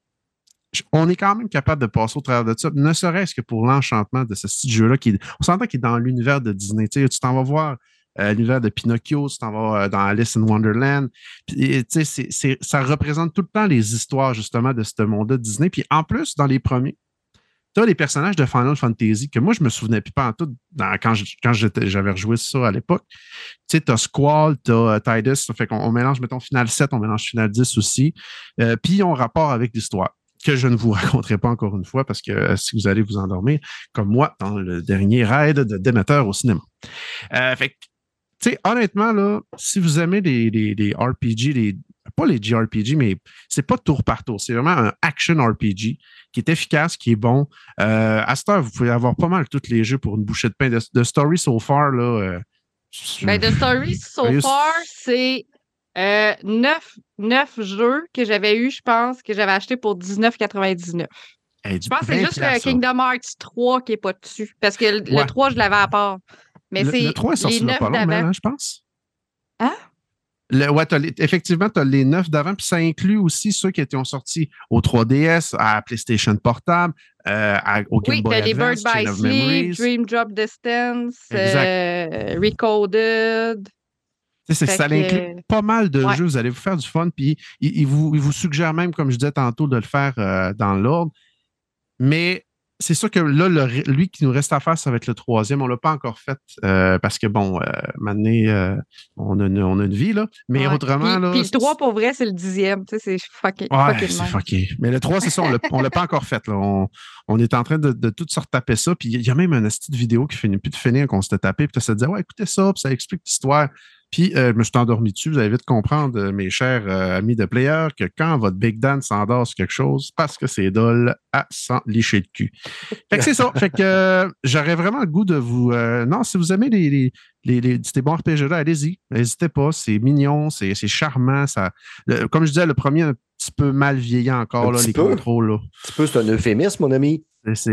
on est quand même capable de passer au travers de ça, ne serait-ce que pour l'enchantement de ce petit jeu-là. On s'entend qu'il est dans l'univers de Disney. Tu t'en vas voir euh, l'univers de Pinocchio, tu t'en vas euh, dans Alice in Wonderland. Ça représente tout le temps les histoires, justement, de ce monde-là de Disney. Puis en plus, dans les premiers, tu as les personnages de Final Fantasy que moi, je me souvenais plus pas en tout quand j'avais rejoué ça à l'époque. Tu sais, as Squall, tu as Tidus, ça fait qu'on on mélange, mettons, Final 7, on mélange Final 10 aussi. Euh, puis ils ont rapport avec l'histoire que je ne vous raconterai pas encore une fois parce que euh, si vous allez vous endormir, comme moi, dans le dernier raid de Démetteur au cinéma. Euh, fait que, tu sais, honnêtement, là, si vous aimez les, les, les RPG, les, pas les JRPG, mais c'est pas tour par tour, c'est vraiment un action RPG qui est efficace, qui est bon. Euh, à cette heure, vous pouvez avoir pas mal tous les jeux pour une bouchée de pain. De, de Story So Far, là. euh, Ben, The Story So? Far, c'est euh, neuf, neuf jeux que j'avais eu, je pense, que j'avais acheté pour 19,99. hey, du Je pense que c'est 20 juste piastres, le. Kingdom Hearts 3 qui n'est pas dessus. Parce que le, le Ouais. 3, je l'avais à part. Mais le, c'est le 3 est sorti les là pas long, hein, je pense. Hein? Le, ouais, effectivement, tu as les neuf d'avant, puis ça inclut aussi ceux qui étaient sortis au 3DS, à PlayStation Portable, euh, à- au Game Oui, Boy les Bird by Sleep. Dream Drop Distance, euh, Recoded. C'est- ça inclut pas mal de Ouais. jeux. Vous allez vous faire du fun. Puis il, il vous, il vous suggère même, comme je disais tantôt, de le faire euh, dans l'ordre. Mais c'est sûr que là, le- lui qui nous reste à faire, ça va être le troisième. On ne l'a pas encore fait euh, parce que, bon, euh, maintenant, on, a une, on a une vie, là. Mais Ouais. autrement, Puis- là. Puis le 3, pour vrai, c'est le dixième. Tu sais, c'est fucké. Ouais, c'est fucké. Mais le 3, c'est ça, on on l'a pas encore fait. Là. On, on est en train de, de tout se retaper ça. Puis il y a même un petite vidéo qui finit plus de finir qu'on s'était tapé. Puis tu se disait, ouais, écoutez ça, puis ça explique l'histoire. Puis euh, je me suis endormi dessus. Vous allez vite comprendre, euh, mes chers euh, amis de player, que quand votre Big Dan s'endort sur quelque chose, parce que c'est dole à s'en licher le cul. Fait que c'est ça. Fait que j'aurais vraiment le goût de vous. non, si vous aimez les, les, les, les- ces bons RPG-là, allez-y. N'hésitez pas. C'est mignon, c'est c'est charmant. Ça, le- comme je disais, le premier un petit peu mal vieillant encore, là, les peu. contrôles. Là. Un petit peu, c'est un euphémisme, mon ami. C'est-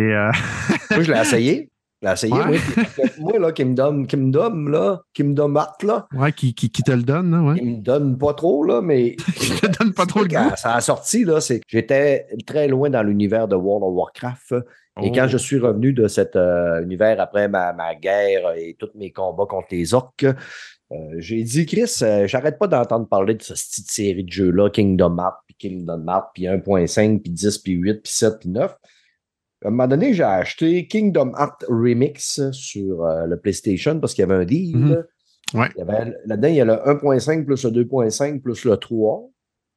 Moi, je l'ai essayé. Essayé, Ouais. moi. Puis, moi, là, qui me donne, qui me donne, là, qui me donne hâte, là, ouais, qui, qui, qui te le donne, là, ouais. qui me donne pas trop, là, mais. Qui te donne pas trop le goût. Quand ça a sorti, là, c'est que j'étais très loin dans l'univers de World of Warcraft. Et Oh. quand je suis revenu de cet euh, univers après ma, ma guerre et tous mes combats contre les orques, euh, j'ai dit, Chris, euh, j'arrête pas d'entendre parler de cette petite série de jeux-là, Kingdom Hearts, puis Kingdom Hearts, puis 1.5, puis 10, puis 8, puis 7, puis 9. À un moment donné, j'ai acheté Kingdom Hearts Remix sur euh, le PlayStation parce qu'il y avait un deal. Mhm. Ouais. Là-dedans, il y a le 1.5 plus le 2.5 plus le 3.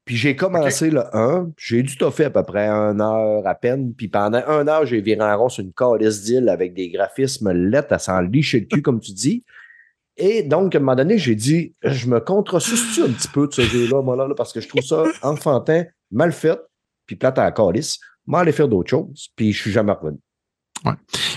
Puis j'ai commencé le 1. J'ai dû toffer à peu près une heure à peine. Puis pendant une heure, j'ai viré en rond sur une calice d'île avec des graphismes lettres à s'en licher le cul, comme tu dis. Et donc, à un moment donné, j'ai dit, je me contresuce un petit peu de ce jeu-là, moi, là, parce que je trouve ça enfantin, mal fait, puis plate à la calice. Moi, aller faire d'autres choses, puis je suis jamais revenu.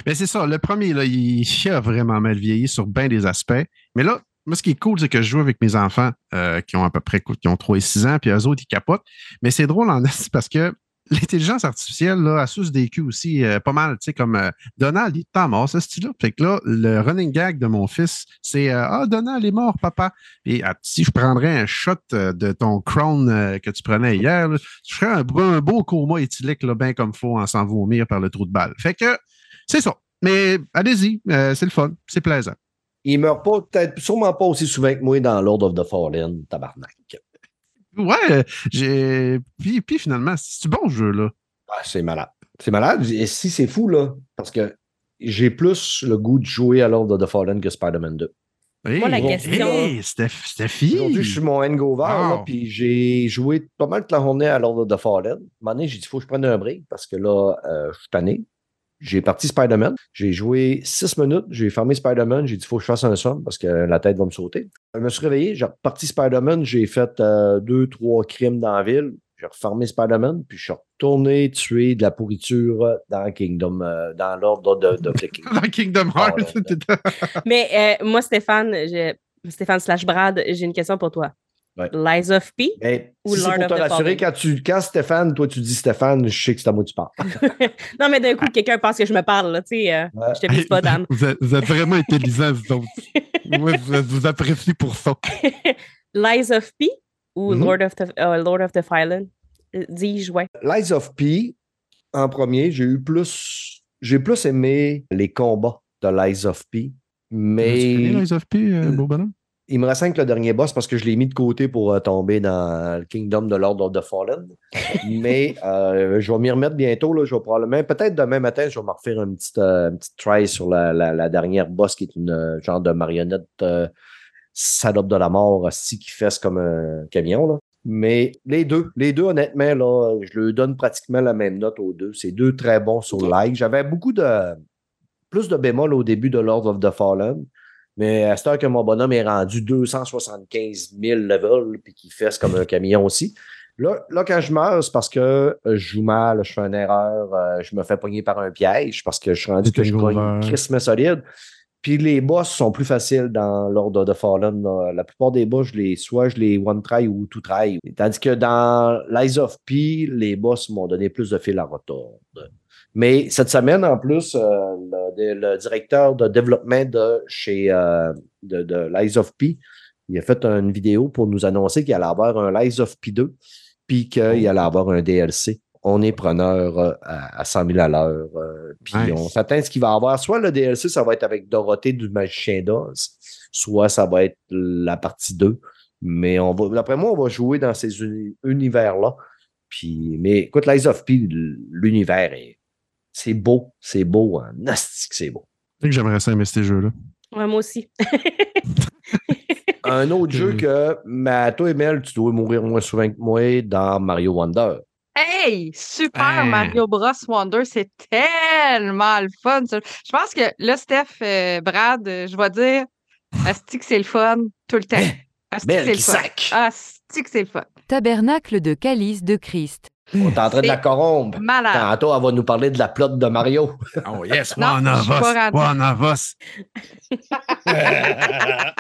Mais c'est ça, le premier, là, il, a vraiment mal vieilli sur bien des aspects. Mais là, moi, ce qui est cool, c'est que je joue avec mes enfants euh, qui ont à peu près qui ont 3 et 6 ans, puis eux autres, ils capotent. Mais c'est drôle en parce que l'intelligence artificielle, là, elle des culs aussi euh, pas mal, tu sais, comme euh, Donald, il est mort, ce style-là. Fait que là, le running gag de mon fils, c'est euh, Ah, Donald est mort, papa. Et ah, si je prendrais un shot de ton crown que tu prenais hier, là, je ferais un, beau- un beau coma éthylique, là, bien comme faut, en s'en vomir par le trou de balle. Fait que c'est ça. Mais allez-y, c'est le fun, c'est plaisant. Il meurt pas, peut-être sûrement pas aussi souvent que moi dans Lord of the Fallen, tabarnak. Ouais, j'ai. Puis, puis finalement, c'est du bon jeu, là. Ah, c'est malade. C'est malade. Et si c'est fou, là, parce que j'ai plus le goût de jouer à Lord of the Fallen que Spider-Man 2. Moi, la question- Hey, Steph- Steffi! Aujourd'hui, je suis mon hangover, là, Wow. puis j'ai joué pas mal toute la journée à Lord of the Fallen. À un moment donné, j'ai dit, il faut que je prenne un break parce que là, euh, je suis tanné. J'ai parti Spider-Man. J'ai joué six minutes. J'ai fermé Spider-Man. J'ai dit, il faut que je fasse un somme parce que la tête va me sauter. Je me suis réveillé. J'ai reparti Spider-Man. J'ai fait euh, deux, trois crimes dans la ville. J'ai refermé Spider-Man. Puis je suis retourné tuer de la pourriture dans Kingdom, euh, dans l'ordre de, de, de Kingdom. Dans Kingdom Hearts. Là, t'étais- Mais euh, moi, Stéphane, je- Stéphane slash Brad, j'ai une question pour toi. Ouais. Lies of P? Mais Ou si Lord pour of te the rassurer, Fallen? quand, tu, quand Stéphane, toi tu dis Stéphane, je sais que c'est à moi que tu parles. non, mais d'un coup, quelqu'un pense que je me parle, là, tu sais. euh, Ouais. je te pisse pas, Dan. Vous êtes, vous êtes vraiment intelligents, vous autres. Moi, je vous, apprécie pour ça. Lies of P ou Mhm. Lord, of the, euh, Lord of the Fallen? Euh, Dis-je, ouais. Lies of P, en premier, j'ai eu plus. J'ai plus aimé les combats de Lies of P. Tu Mais connais Lies of P, euh, beau bonhomme? Il me reste que le dernier boss parce que je l'ai mis de côté pour euh, tomber dans le Kingdom de Lord of the Fallen. Mais euh, je vais m'y remettre bientôt. Là, je vais probablement, peut-être demain matin, je vais me refaire une petite, euh, une petite try sur la, la- la dernière boss qui est une genre de marionnette salope de la mort aussi qui fesse comme un camion. Là. Mais les deux, les deux, honnêtement, là, je leur donne pratiquement la même note aux deux. C'est deux très bons sur like. J'avais beaucoup de plus de bémol au début de Lord of the Fallen. Mais à cette heure que mon bonhomme est rendu 275 000 levels puis qu'il fesse comme un camion aussi. Là, là, quand je meurs, c'est parce que je joue mal, je fais une erreur, euh, je me fais pogner par un piège parce que je suis rendu que je cogne crissement solide. Puis les boss sont plus faciles dans Lord of the Fallen. là. La plupart des boss, je les, soit je les one-try ou two-try. Tandis que dans Lies of P, les boss m'ont donné plus de fil à retordre. Mais cette semaine, en plus, euh, le, le directeur de développement de chez euh, de, de Lies of P il a fait une vidéo pour nous annoncer qu'il allait avoir un Lies of P2, puis qu'il allait avoir un DLC. On est preneur euh, à, à 100 000 à l'heure. euh, puis Nice. on s'attend à ce qu'il va avoir. Soit le DLC, ça va être avec Dorothée du Magicien d'Oz, soit ça va être la partie 2. Mais on va, d'après moi, on va jouer dans ces uni- univers-là. Puis, mais écoute, Lies of P, l'univers est. C'est beau, c'est beau, hein. Nasty que c'est beau. C'est que j'aimerais ça aimer ces jeux-là. Ouais, moi aussi. Un autre jeu Mm. que, mais toi, Emile, tu dois mourir moins souvent que moi dans Mario Wonder. Hey, Super Ah. Mario Bros. Wonder, c'est tellement le fun. ça. Je pense que là, Steph, euh, Brad, euh, je vais dire, Asti que c'est le fun tout le temps. Asti que Belle c'est le fun. c'est le fun. Tabernacle de Calice de Christ. On est en train de la corrompre. Malade. Tantôt, elle va nous parler de la plotte de Mario. Oh yes, Non, one of us. pas rendu. One of us.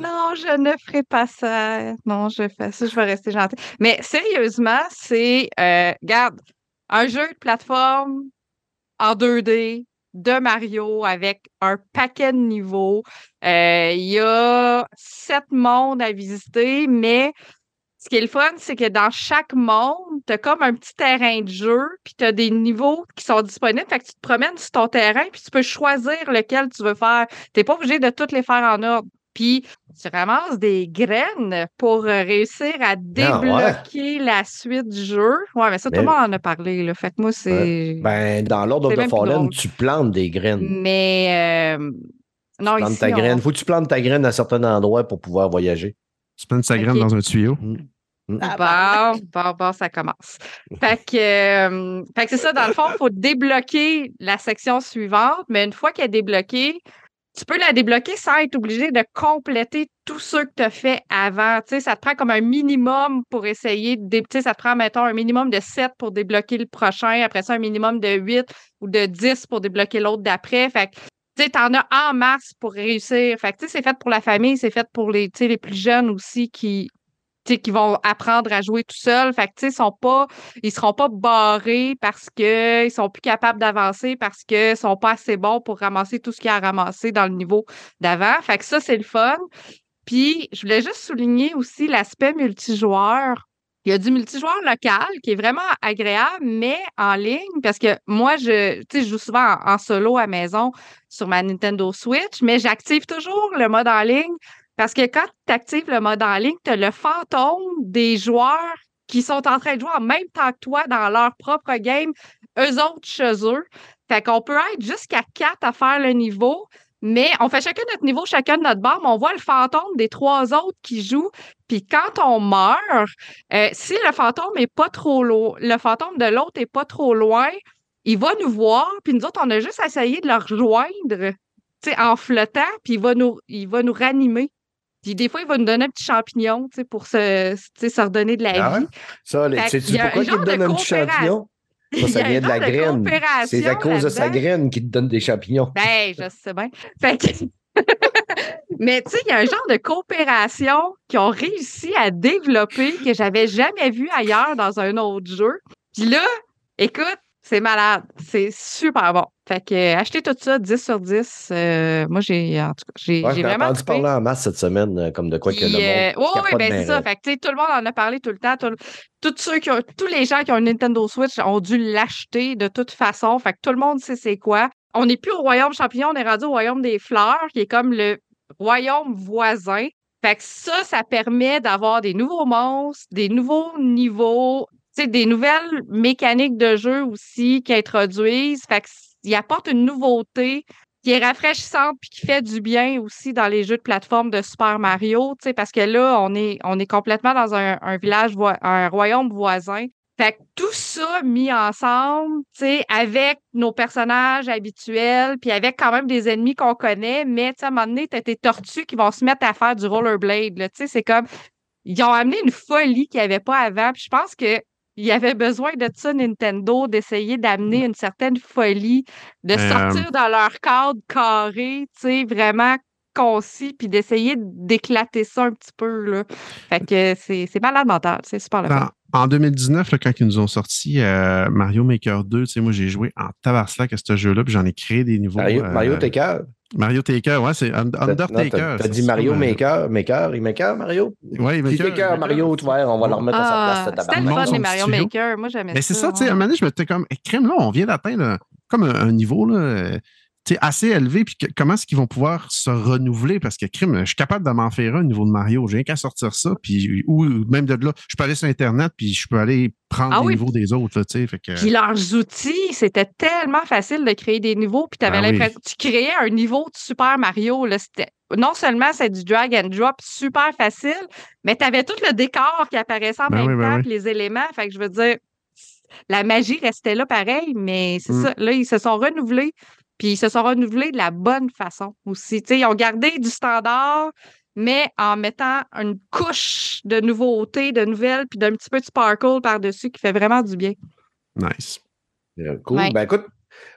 Non, je ne ferai pas ça. Non, je fais ça, je vais rester gentil. Mais sérieusement, c'est, euh, regarde, un jeu de plateforme en 2D de Mario avec un paquet de niveaux. Euh, Il y a sept mondes à visiter, mais ce qui est le fun, c'est que dans chaque monde, tu as comme un petit terrain de jeu, puis tu as des niveaux qui sont disponibles. Fait que tu te promènes sur ton terrain, puis tu peux choisir lequel tu veux faire. Tu n'es pas obligé de toutes les faire en ordre. Puis tu ramasses des graines pour euh, réussir à Ah, ouais. débloquer la suite du jeu. Ouais, mais ça, tout le monde en a parlé. Là. Fait que moi, c'est. Ben, dans l'ordre de Fallen, tu plantes des graines. Mais. euh, Non, Tu plantes ici, ta on- graine. Faut que tu plantes ta graine à certains endroits pour pouvoir voyager. Tu plantes sa graine Ok. dans un tuyau. Bon, bon, bon, ça commence. Fait que, euh, fait que c'est ça, dans le fond, il faut débloquer la section suivante, mais une fois qu'elle est débloquée, tu peux la débloquer sans être obligé de compléter tous ceux que tu as fait avant. Tu sais, ça te prend comme un minimum pour essayer de. dé- Tu sais, ça te prend, mettons, un minimum de 7 pour débloquer le prochain, après ça, un minimum de 8 ou de 10 pour débloquer l'autre d'après. Fait que, tu sais, t'en as en masse pour réussir. Fait que, tu sais, c'est fait pour la famille, c'est fait pour les, tu sais, les plus jeunes aussi qui, qui vont apprendre à jouer tout seuls. Fait que, sont pas, ils seront pas barrés parce que ils sont plus capables d'avancer parce que ils sont pas assez bons pour ramasser tout ce qu'il y a à ramasser dans le niveau d'avant. Fait que ça, c'est le fun. Puis, je voulais juste souligner aussi l'aspect multijoueur. Il y a du multijoueur local qui est vraiment agréable, mais en ligne, parce que moi, je, je joue souvent en, en solo à maison sur ma Nintendo Switch, mais j'active toujours le mode en ligne parce que quand tu actives le mode en ligne, tu as le fantôme des joueurs qui sont en train de jouer en même temps que toi dans leur propre game, eux autres chez eux. Fait qu'on peut être jusqu'à quatre à faire le niveau, mais on fait chacun notre niveau, chacun notre barre, mais on voit le fantôme des trois autres qui jouent. Puis quand on meurt, euh, si le fantôme est pas trop loin, le fantôme de l'autre est pas trop loin, il va nous voir, puis nous autres, on a juste essayé de le rejoindre, en flottant, puis il va nous, il va nous ranimer. Puis des fois, il va nous donner un petit champignon, pour se, se redonner de la Ah vie. Ça, sais-tu qu'il pourquoi il te donne un petit champignon? Ça, vient de la de graine. C'est à cause de sa graine qui te donne des champignons. Ben, je sais bien. Fait que- Mais tu sais, il y a un genre de coopération qu'ils ont réussi à développer que j'avais jamais vu ailleurs dans un autre jeu. Puis là, écoute, c'est malade. C'est super bon. Fait que euh, achetez tout ça 10 sur 10. euh, moi, j'ai en tout cas, j'ai Ouais, vraiment entendu parler en masse cette semaine, euh, comme de quoi que le euh, monde ouais, ouais, capote ben c'est ça. Fait que, tu sais, tout le monde en a parlé tout le temps. Tout- ceux qui ont, tous les gens qui ont une Nintendo Switch ont dû l'acheter de toute façon. Fait que tout le monde sait c'est quoi. On n'est plus au royaume champignon, on est rendu au royaume des fleurs, qui est comme le royaume voisin. Fait que ça, ça permet d'avoir des nouveaux monstres, des nouveaux niveaux, sais, des nouvelles mécaniques de jeu aussi qui introduisent. Fait que il apporte une nouveauté qui est rafraîchissante puis qui fait du bien aussi dans les jeux de plateforme de Super Mario, tu sais, parce que là, on est, on est complètement dans un, un village, un royaume voisin. Fait que tout ça mis ensemble, tu sais, avec nos personnages habituels, puis avec quand même des ennemis qu'on connaît, mais tu à un moment donné, t'as tes tortues qui vont se mettre à faire du rollerblade, tu sais, c'est comme, ils ont amené une folie qu'il n'y avait pas avant, je pense que il y avait besoin de ça, Nintendo, d'essayer d'amener une certaine folie, de Euh, sortir dans leur cadre carré, tu sais, vraiment concis, puis d'essayer d'éclater ça un petit peu, là. Fait que c'est c'est malade mental, c'est super le fun. En, en 2019, là, quand ils nous ont sorti euh, Mario Maker 2, tu sais, moi j'ai joué en tabarslack à ce jeu-là, puis j'en ai créé des niveaux. Mario, euh, Mario t'es. Mario Taker, ouais, c'est Undertaker. T'as dit Mario Maker, Maker, il Maker, Mario? Ouais, Qui Maker, Maker, Mario, tu vois, on va le remettre à sa place, ce c'était le fun, les Mario studio. Maker. Moi, j'aimais ça. Mais c'est ça, tu sais, à un moment donné, je me disais comme, Eh, crème, là, on vient d'atteindre un- comme un, un niveau, là, euh, assez élevé, puis que- comment est-ce qu'ils vont pouvoir se renouveler? Parce que, crime, je suis capable de m'en faire un au niveau de Mario. J'ai rien qu'à sortir ça, puis, ou même de là, je peux aller sur Internet, puis je peux aller prendre Ah les oui. niveaux des autres, là, fait que... Puis leurs outils, c'était tellement facile de créer des niveaux. Puis tu avais Ah oui. l'impression tu créais un niveau de Super Mario. Là, non seulement c'est du drag and drop super facile, mais tu avais tout le décor qui apparaissait en Ben même oui, ben temps, oui. puis les éléments. Fait que je veux dire, la magie restait là pareil, mais c'est Mm. ça. Là, ils se sont renouvelés. Puis ils se sont renouvelés de la bonne façon aussi. Tu sais, ils ont gardé du standard, mais en mettant une couche de nouveautés, de nouvelles, puis d'un petit peu de sparkle par-dessus qui fait vraiment du bien. Nice. Euh, Cool. Ouais. Ben écoute,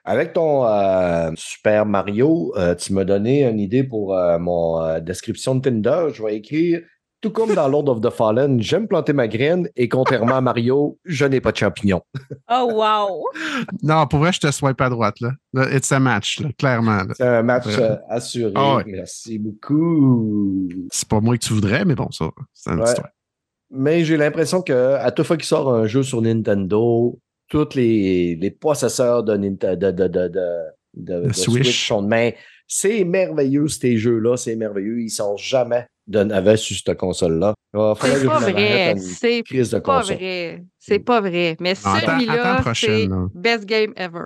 avec ton euh, Super Mario, euh, tu m'as donné une idée pour euh, mon euh, description de Tinder. Je vais écrire tout comme dans Lord of the Fallen, j'aime planter ma graine et contrairement à Mario, je n'ai pas de champignons. Oh, wow! Non, pour vrai, je te swipe à droite, là. It's a match, là, clairement. là. C'est un match euh, assuré. Ah ouais. Merci beaucoup. C'est pas moi que tu voudrais, mais bon, ça, c'est une Ouais. histoire. Mais j'ai l'impression que à toute fois qu'il sort un jeu sur Nintendo, tous les, les possesseurs de, Ninte- de, de, de, de, de- de Switch. Switch. sont de main. C'est merveilleux, ces jeux-là, c'est merveilleux. Ils sont jamais navet sur cette console-là. C'est pas vrai. C'est pas vrai. C'est pas vrai. Mais celui-là, c'est best game ever.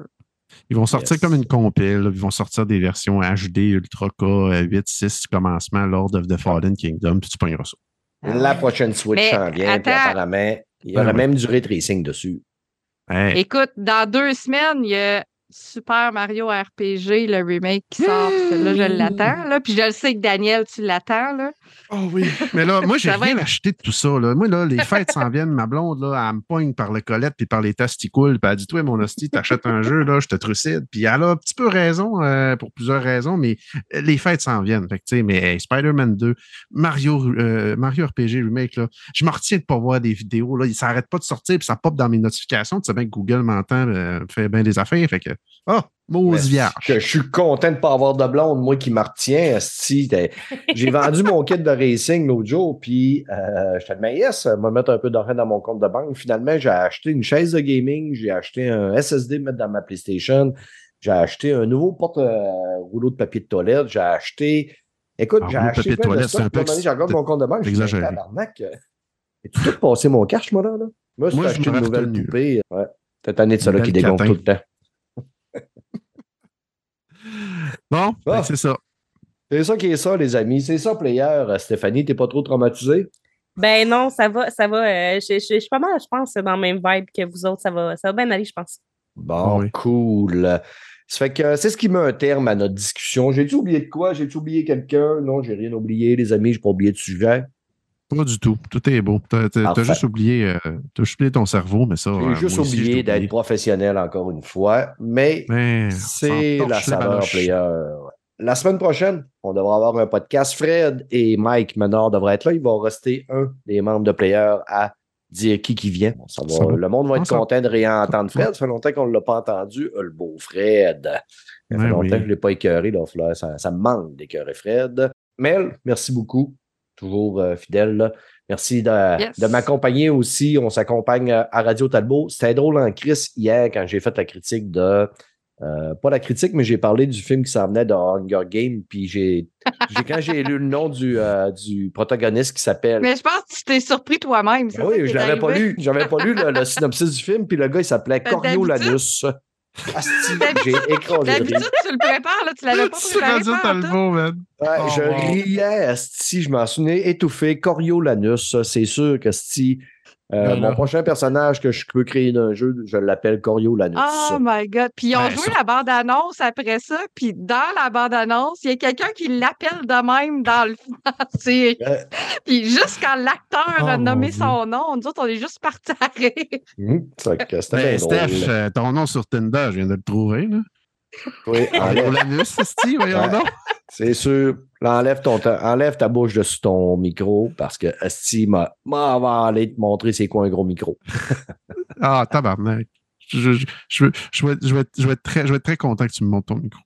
Ils vont sortir Yes. comme une compile. Ils vont sortir des versions HD, Ultra K, euh, 8, 6, commencement, Lord of the Fallen Kingdom, puis tu pogneras ça. La prochaine Switch Mais s'en vient, puis apparemment, il y aura ouais. même du ray tracing dessus. Hey, Écoute, dans deux semaines, il y a Super Mario RPG, le remake qui sort. Là, je l'attends. Là. Puis je le sais que Daniel, tu l'attends. Là. Oh oui. Mais là, moi, j'ai rien être- acheté de tout ça. Là. Moi, là, les fêtes s'en viennent. Ma blonde, là, elle me pogne par le colette puis par les testicules. Puis elle dit Toi, mon hostie, t'achètes un jeu, là, je te trucide. Puis elle a un petit peu raison euh, pour plusieurs raisons, mais euh, les fêtes s'en viennent. Fait que, tu sais, mais hey, Spider-Man 2, Mario, euh, Mario RPG Remake, là, je me retiens de pas voir des vidéos. Là. Ça n'arrête pas de sortir, puis ça pop dans mes notifications. Tu sais bien que Google m'entend, euh, me fait bien des affaires. Fait que, oh, Mose Mais vierge. que je suis content de ne pas avoir de blonde, moi qui me retiens. J'ai vendu mon kit de racing l'autre jour, puis euh, je te dis, yes, me mettre un peu d'argent dans mon compte de banque. Finalement, j'ai acheté une chaise de gaming, j'ai acheté un SSD mettre dans ma PlayStation, j'ai acheté un nouveau porte-rouleau de papier de toilette, j'ai acheté. Écoute, Ah, j'ai acheté papier de toilette, c'est un peu J'ai encore mon compte de banque. suis exagéré. tabarnak. euh, J'ai tout passé mon cash, moi, là. Moi, j'ai acheté une nouvelle poupée, ouais. Cette année de Une qui dégonfle tout le temps. Bon, Ah. c'est ça. C'est ça qui est ça, les amis. C'est ça, player. Euh, Stéphanie, t'es pas trop traumatisée? Ben non, ça va, ça va. euh, je, je- je suis pas mal, je pense, dans le même vibe que vous autres. Ça va, ça va bien aller, je pense. Bon, Oui. cool. Ça fait que c'est ce qui met un terme à notre discussion. J'ai-tu oublié de quoi? J'ai-tu oublié quelqu'un? Non, j'ai rien oublié, les amis. J'ai pas oublié de sujet. Pas du tout. Tout est beau. T'as Parfait. juste oublié, euh, juste oublié ton cerveau, mais ça. J'ai euh, juste aussi, oublié d'être professionnel encore une fois. Mais Mais c'est la saveur player. La semaine prochaine, on devra avoir un podcast. Fred et Mike Menard devraient être là. Il va rester un des membres de player à dire qui qui vient. Ça va- Ça va. le monde va être ça- content de réentendre Fred. Ça fait longtemps qu'on ne l'a pas entendu. Le beau Fred. Ça fait Ouais, longtemps oui. que je ne l'ai pas écœuré. Là, ça, ça me manque d'écœurer Fred. Mel, merci beaucoup. Toujours euh, fidèle. là. Merci de, Yes. de m'accompagner aussi. On s'accompagne euh, à Radio Talbot. C'était drôle en Chris hier quand j'ai fait la critique de. euh, pas la critique, mais j'ai parlé du film qui s'en venait de Hunger Game. Puis j'ai, quand j'ai lu le nom du, euh, du protagoniste qui s'appelle. Mais je pense que tu t'es surpris toi-même. Ah ça oui, je l'avais pas lu. J'avais pas lu le, le synopsis du film, puis le gars, il s'appelait Ben, Coriolanus. Asti, j'ai écrasé de D'habitude, tu le prépares, là, tu l'avais pas préparé. Man. Ouais, Oh, je wow. riais, Asti, je m'en souvenais, étouffé, Coriolanus, ça, c'est sûr que Asti, euh, mon prochain personnage que je peux créer d'un jeu, je l'appelle Coriolanus. Oh my God. Puis ils ont Ben, joué ça- la bande-annonce après ça. Puis dans la bande-annonce, il y a quelqu'un qui l'appelle de même dans le c'est- Euh, Puis juste quand l'acteur Oh, a nommé son nom, nous autres, on est juste partis à rire. hum, ça c'était Ben, Steph, drôle. euh, ton nom sur Tinder, je viens de le trouver. Là. Oui, enlève- c'est voyons donc. c'est sûr. Là, enlève, ton, ta- enlève ta bouche dessus ton micro parce que Asti m'a aller te montrer c'est quoi un gros micro. Ah, tabarnak. Je, je, je, vais, être- je, vais être- je vais être très, je vais être très content que tu me montres ton micro.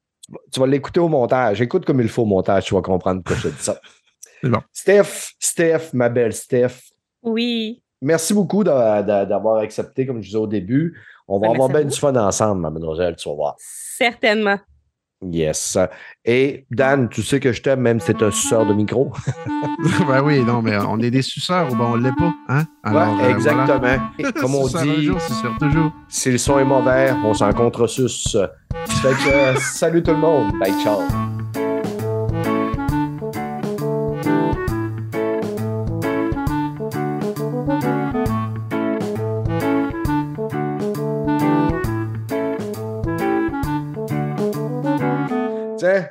tu vas l'écouter au montage. Écoute comme il faut au montage, tu vas comprendre pourquoi je te dis ça. C'est bon. Steph, Steph, ma belle Steph, Oui. merci beaucoup d'a- d'a- d'avoir accepté, comme je disais au début. On va Ben, avoir bien du fun ensemble, mademoiselle, tu vas voir. Certainement. Yes. Et Dan, tu sais que je t'aime, même si t'es un suceur de micro. ben oui, non, mais on est des suceurs ou ben on l'est pas. Hein? Ouais, euh, exactement. voilà. Comme on dit, jour, toujours. si le son est mauvais, on s'en contresuce. Fait que, euh, salut tout le monde. Bye, ciao.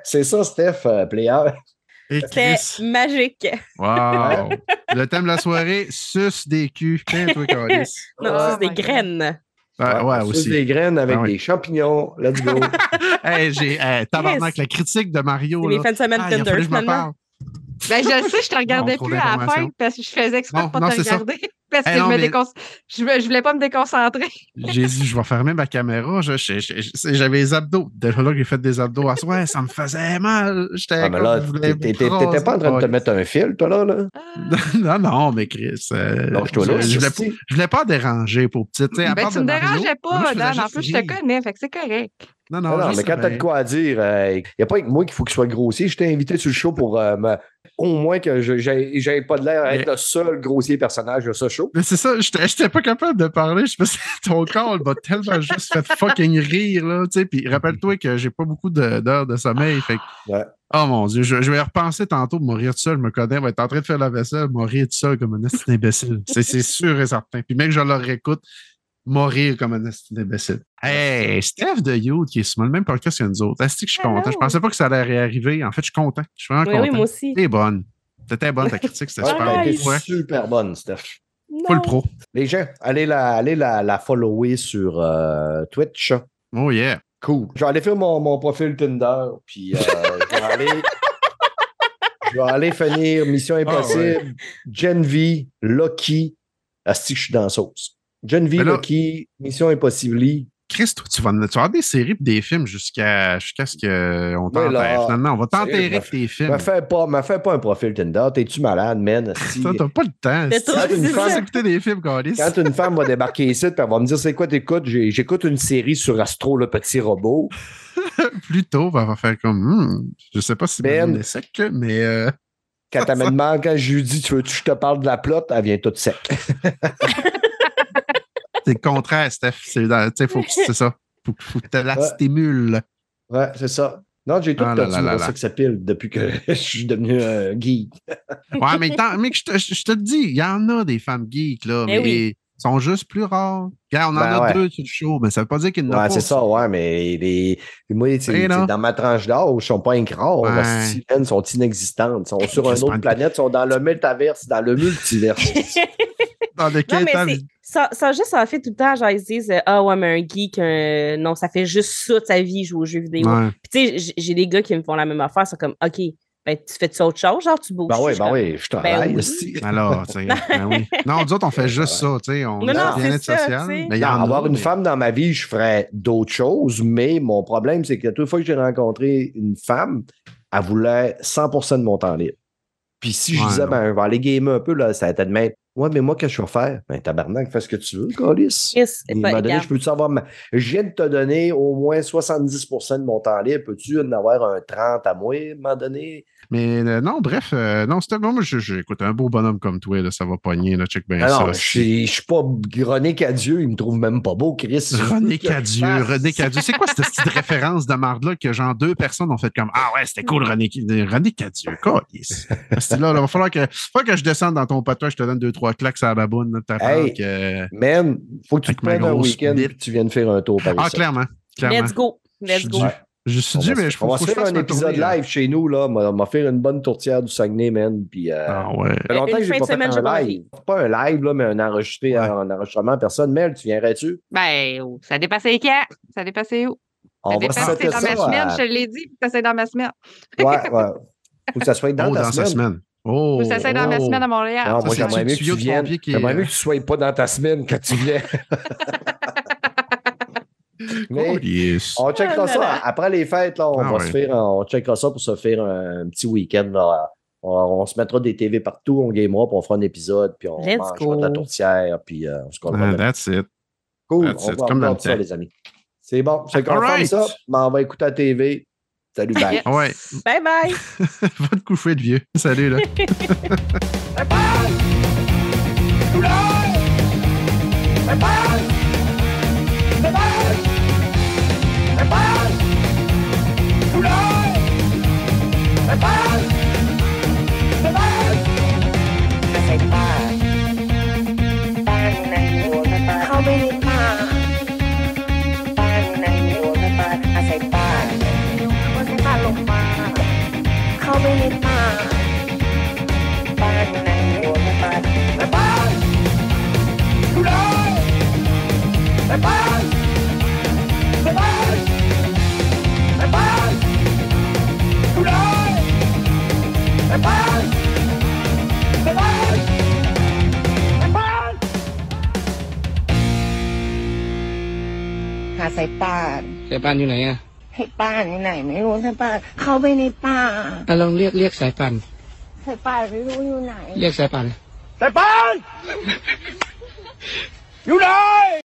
C'est ça, Steph, euh, player. C'était magique. Wow. Le thème de la soirée, suce des culs. Tiens, toi, Carlis. Non, Oh my des graines. Ouais, ouais, Suce aussi. des graines avec Ah oui. des champignons. Let's go. Hey, j'ai hey, tabarnak, la critique de Mario. C'est là. fins de semaine Ah, Tinder, finalement. Ben, je le sais, je te regardais Non, plus à la fin parce que je faisais exprès Non, de pas non, te ça. regarder. Parce que je, non, me mais- décon- je, me- je voulais pas me déconcentrer. J'ai dit, je vais fermer ma caméra. Je- je- je- je- J'avais les abdos. Déjà là que j'ai fait des abdos à soir, ça me faisait mal. J'étais Ah, mais là, je t'étais pas en train de te mettre un fil, toi, là? là? Non, non, mais Chris. euh, Lâche-toi là, je, je voulais pas, je voulais pas déranger pour petite. tu sais, à Ben, part tu me dérangeais moi, pas, je faisais Dan. En plus, je te connais, fait que c'est correct. Non, Non, non, non, je mais quand t'as de quoi à dire, il n'y a pas que moi qu'il faut qu'il soit grossier. Je t'ai invité sur le show pour euh, me- au moins que je n'avais pas de l'air à être Mais- le seul grossier personnage de ce show. Mais c'est ça, j'étais pas capable de parler. Je pensais que ton corps m'a tellement juste fait fucking rire, là, tu sais. Puis rappelle-toi que j'ai pas beaucoup de- d'heures de, sommeil. Fait que- Ouais. Oh mon Dieu, je, je vais y repenser tantôt pour mourir tout seul. Je me connais, va être en train de faire la vaisselle, mourir tout seul comme un imbécile. C'est c'est sûr et certain. Puis même que je le réécoute, mourir comme un imbécile. Hey, Steph de Youth qui est sur le même podcast que nous autres. Est-ce que je suis Hello. content? Je pensais pas que ça allait réarriver. En fait, je suis content. Je suis vraiment Oui, oui, content. moi aussi. T'es bonne. T'étais bonne, ta critique, c'était Ouais, super. Ouais, super bonne, Steph. full pro. Les gens, allez la, allez la, la follower sur euh, Twitch. Oh yeah. Cool. Je vais aller faire mon, mon profil Tinder, puis euh, je vais aller. Je vais aller finir Mission Impossible, Gen V, Loki. Asti, que je suis dans la sauce. Gen V, Mission Impossible. Chris, toi, tu vas, tu vas avoir des séries et des films jusqu'à jusqu'à ce qu'on t'enterre? Finalement, on va t'enterrer avec tes films. Me fais pas, me fais pas un profil Tinder. T'es-tu malade, man? Ça, t'as pas le temps. Si c'est vas ça. écouter des films. Quand une femme va débarquer ici, puis elle va me dire c'est quoi t'écoutes, j'écoute une série sur Astro, le petit robot. Plus tôt, on va faire comme. Hmm, je sais pas si Ben. Est sec, mais. euh, Quand elle me demande, quand je lui dis tu veux-tu que je te parle de la plotte, elle vient toute sec. C'est le contraire, Steph. C'est dans- tu sais, faut que c'est ça. Faut, faut que tu la Ouais. stimules. Ouais, c'est ça. Non, j'ai tout Ah là perdu là là mon là. sex appeal depuis que je suis devenu un geek. Ouais, mais, tant- mais je, te, je te dis, il y en a des femmes geeks, là, Eh mais oui. ils sont juste plus rares. Regarde, on en Ben a ouais. deux sur le show, mais ça veut pas dire qu'il y en a Ouais, pas. c'est ça, ouais, mais les, moi, non. c'est dans ma tranche d'âge, ils sont pas rares. Ouais. Les Ils sont inexistantes. Ils sont sur une autre planète, ils sont dans le métaverse, dans le multiverse. Dans Non, lequel mais. Ça, ça, juste, ça fait tout le temps, genre, ils se disent, euh, ah ouais, mais un geek, euh, non, ça fait juste ça de sa vie, jouer aux jeux vidéo. Ouais. Puis, tu sais, j'ai des gars qui me font la même affaire, c'est comme, OK, ben, tu fais-tu autre chose, genre, tu bouges. ben oui, Je suis ben oui, je travaille. oui. esti. Alors, tu sais, ben oui. Non, nous autres, on fait juste ça, tu sais. On Non, a bien-être social. Mais Non, en a, avoir une mais- femme dans ma vie, je ferais d'autres choses, mais mon problème, c'est que toute fois que j'ai rencontré une femme, elle voulait 100% de mon temps libre. Puis si je Ouais, disais, non. ben, je vais aller gamer un peu, là, ça était de même. Ouais, mais moi, qu'est-ce que je vais faire? Ben, tabarnak, fais ce que tu veux. Chris, À un ben, donné, je peux-tu avoir. ma- Je viens de te donner au moins 70% de mon temps libre. Peux-tu en avoir un 30 à moi, à un moment donné? Mais euh, non, bref, euh, non, c'était bon. Moi, je- je- écoute, un beau bonhomme comme toi, là, ça va pogner, là, check bien Ah ça. non, je suis je suis pas René Cadieux, il me trouve même pas beau, Chris. René Cadieux, René Cadieux. C'est quoi cette petite référence de marde-là que genre deux personnes ont fait comme Ah ouais, c'était cool, René, René Cadieux. Calice. Parce que là, il va falloir que, faut que je descende dans ton potois, je te donne deux, trois claques à la baboune. Hey. que- Man, faut que tu te prennes un week-end et que tu viennes faire un tour par Ah, ici. clairement. clairement. Let's go. Je Let's suis go. Je suis dû, va, mais je on va faut se que je faire un épisode tournée, là. live chez nous, là. On va faire une bonne tourtière du Saguenay, man. Puis, euh, Ah ouais. ça fait longtemps Une que j'ai fin pas de fait semaine, un live. Pas un live, là, mais un, enregistré, Ouais. un enregistrement en personne. Mel, tu viendrais-tu? Ben, oh, ça dépassait quand? Ça dépassait où? On Ça va dépassait dans ma semaine, à- je te l'ai dit, puis ça c'est dans ma semaine. Ouais, ouais. Faut que ça soit dans oh, ta dans sa semaine. Oh. Ça soit dans ma oh. semaine à Montréal. Non, Ça, moi, c'est j'aimerais mieux que tu viennes. J'aimerais mieux que tu sois pas dans ta semaine quand tu viens. Mais Oh, yes. on checkera Ah ça là. après les fêtes. Là, on Ah va ouais. se faire, un- on checkera ça pour se faire un, petit week-end. là. On, on se mettra des TV partout, on gamera, puis on fera un épisode, puis on Let's mangera de la tourtière, puis euh, on se comptera Ah, that's it. Cool, that's on it, va comme ça, les amis. C'est bon, c'est qu'on Alright. ça, mais on va écouter la TV. Salut, bye. Ouais. Bye bye! Va te coucher de vieux. Salut, là. หาสายป่านสายป่านอยู่ไหนอะให้ป่านอยู่ไหน ไม่รู้สายป่านเข้าไปในป่าอะลองเรียกเรียกสายป่านสายป่านไม่รู้อยู่ไหน เรียกสายป่านสายปานอยู่ไหน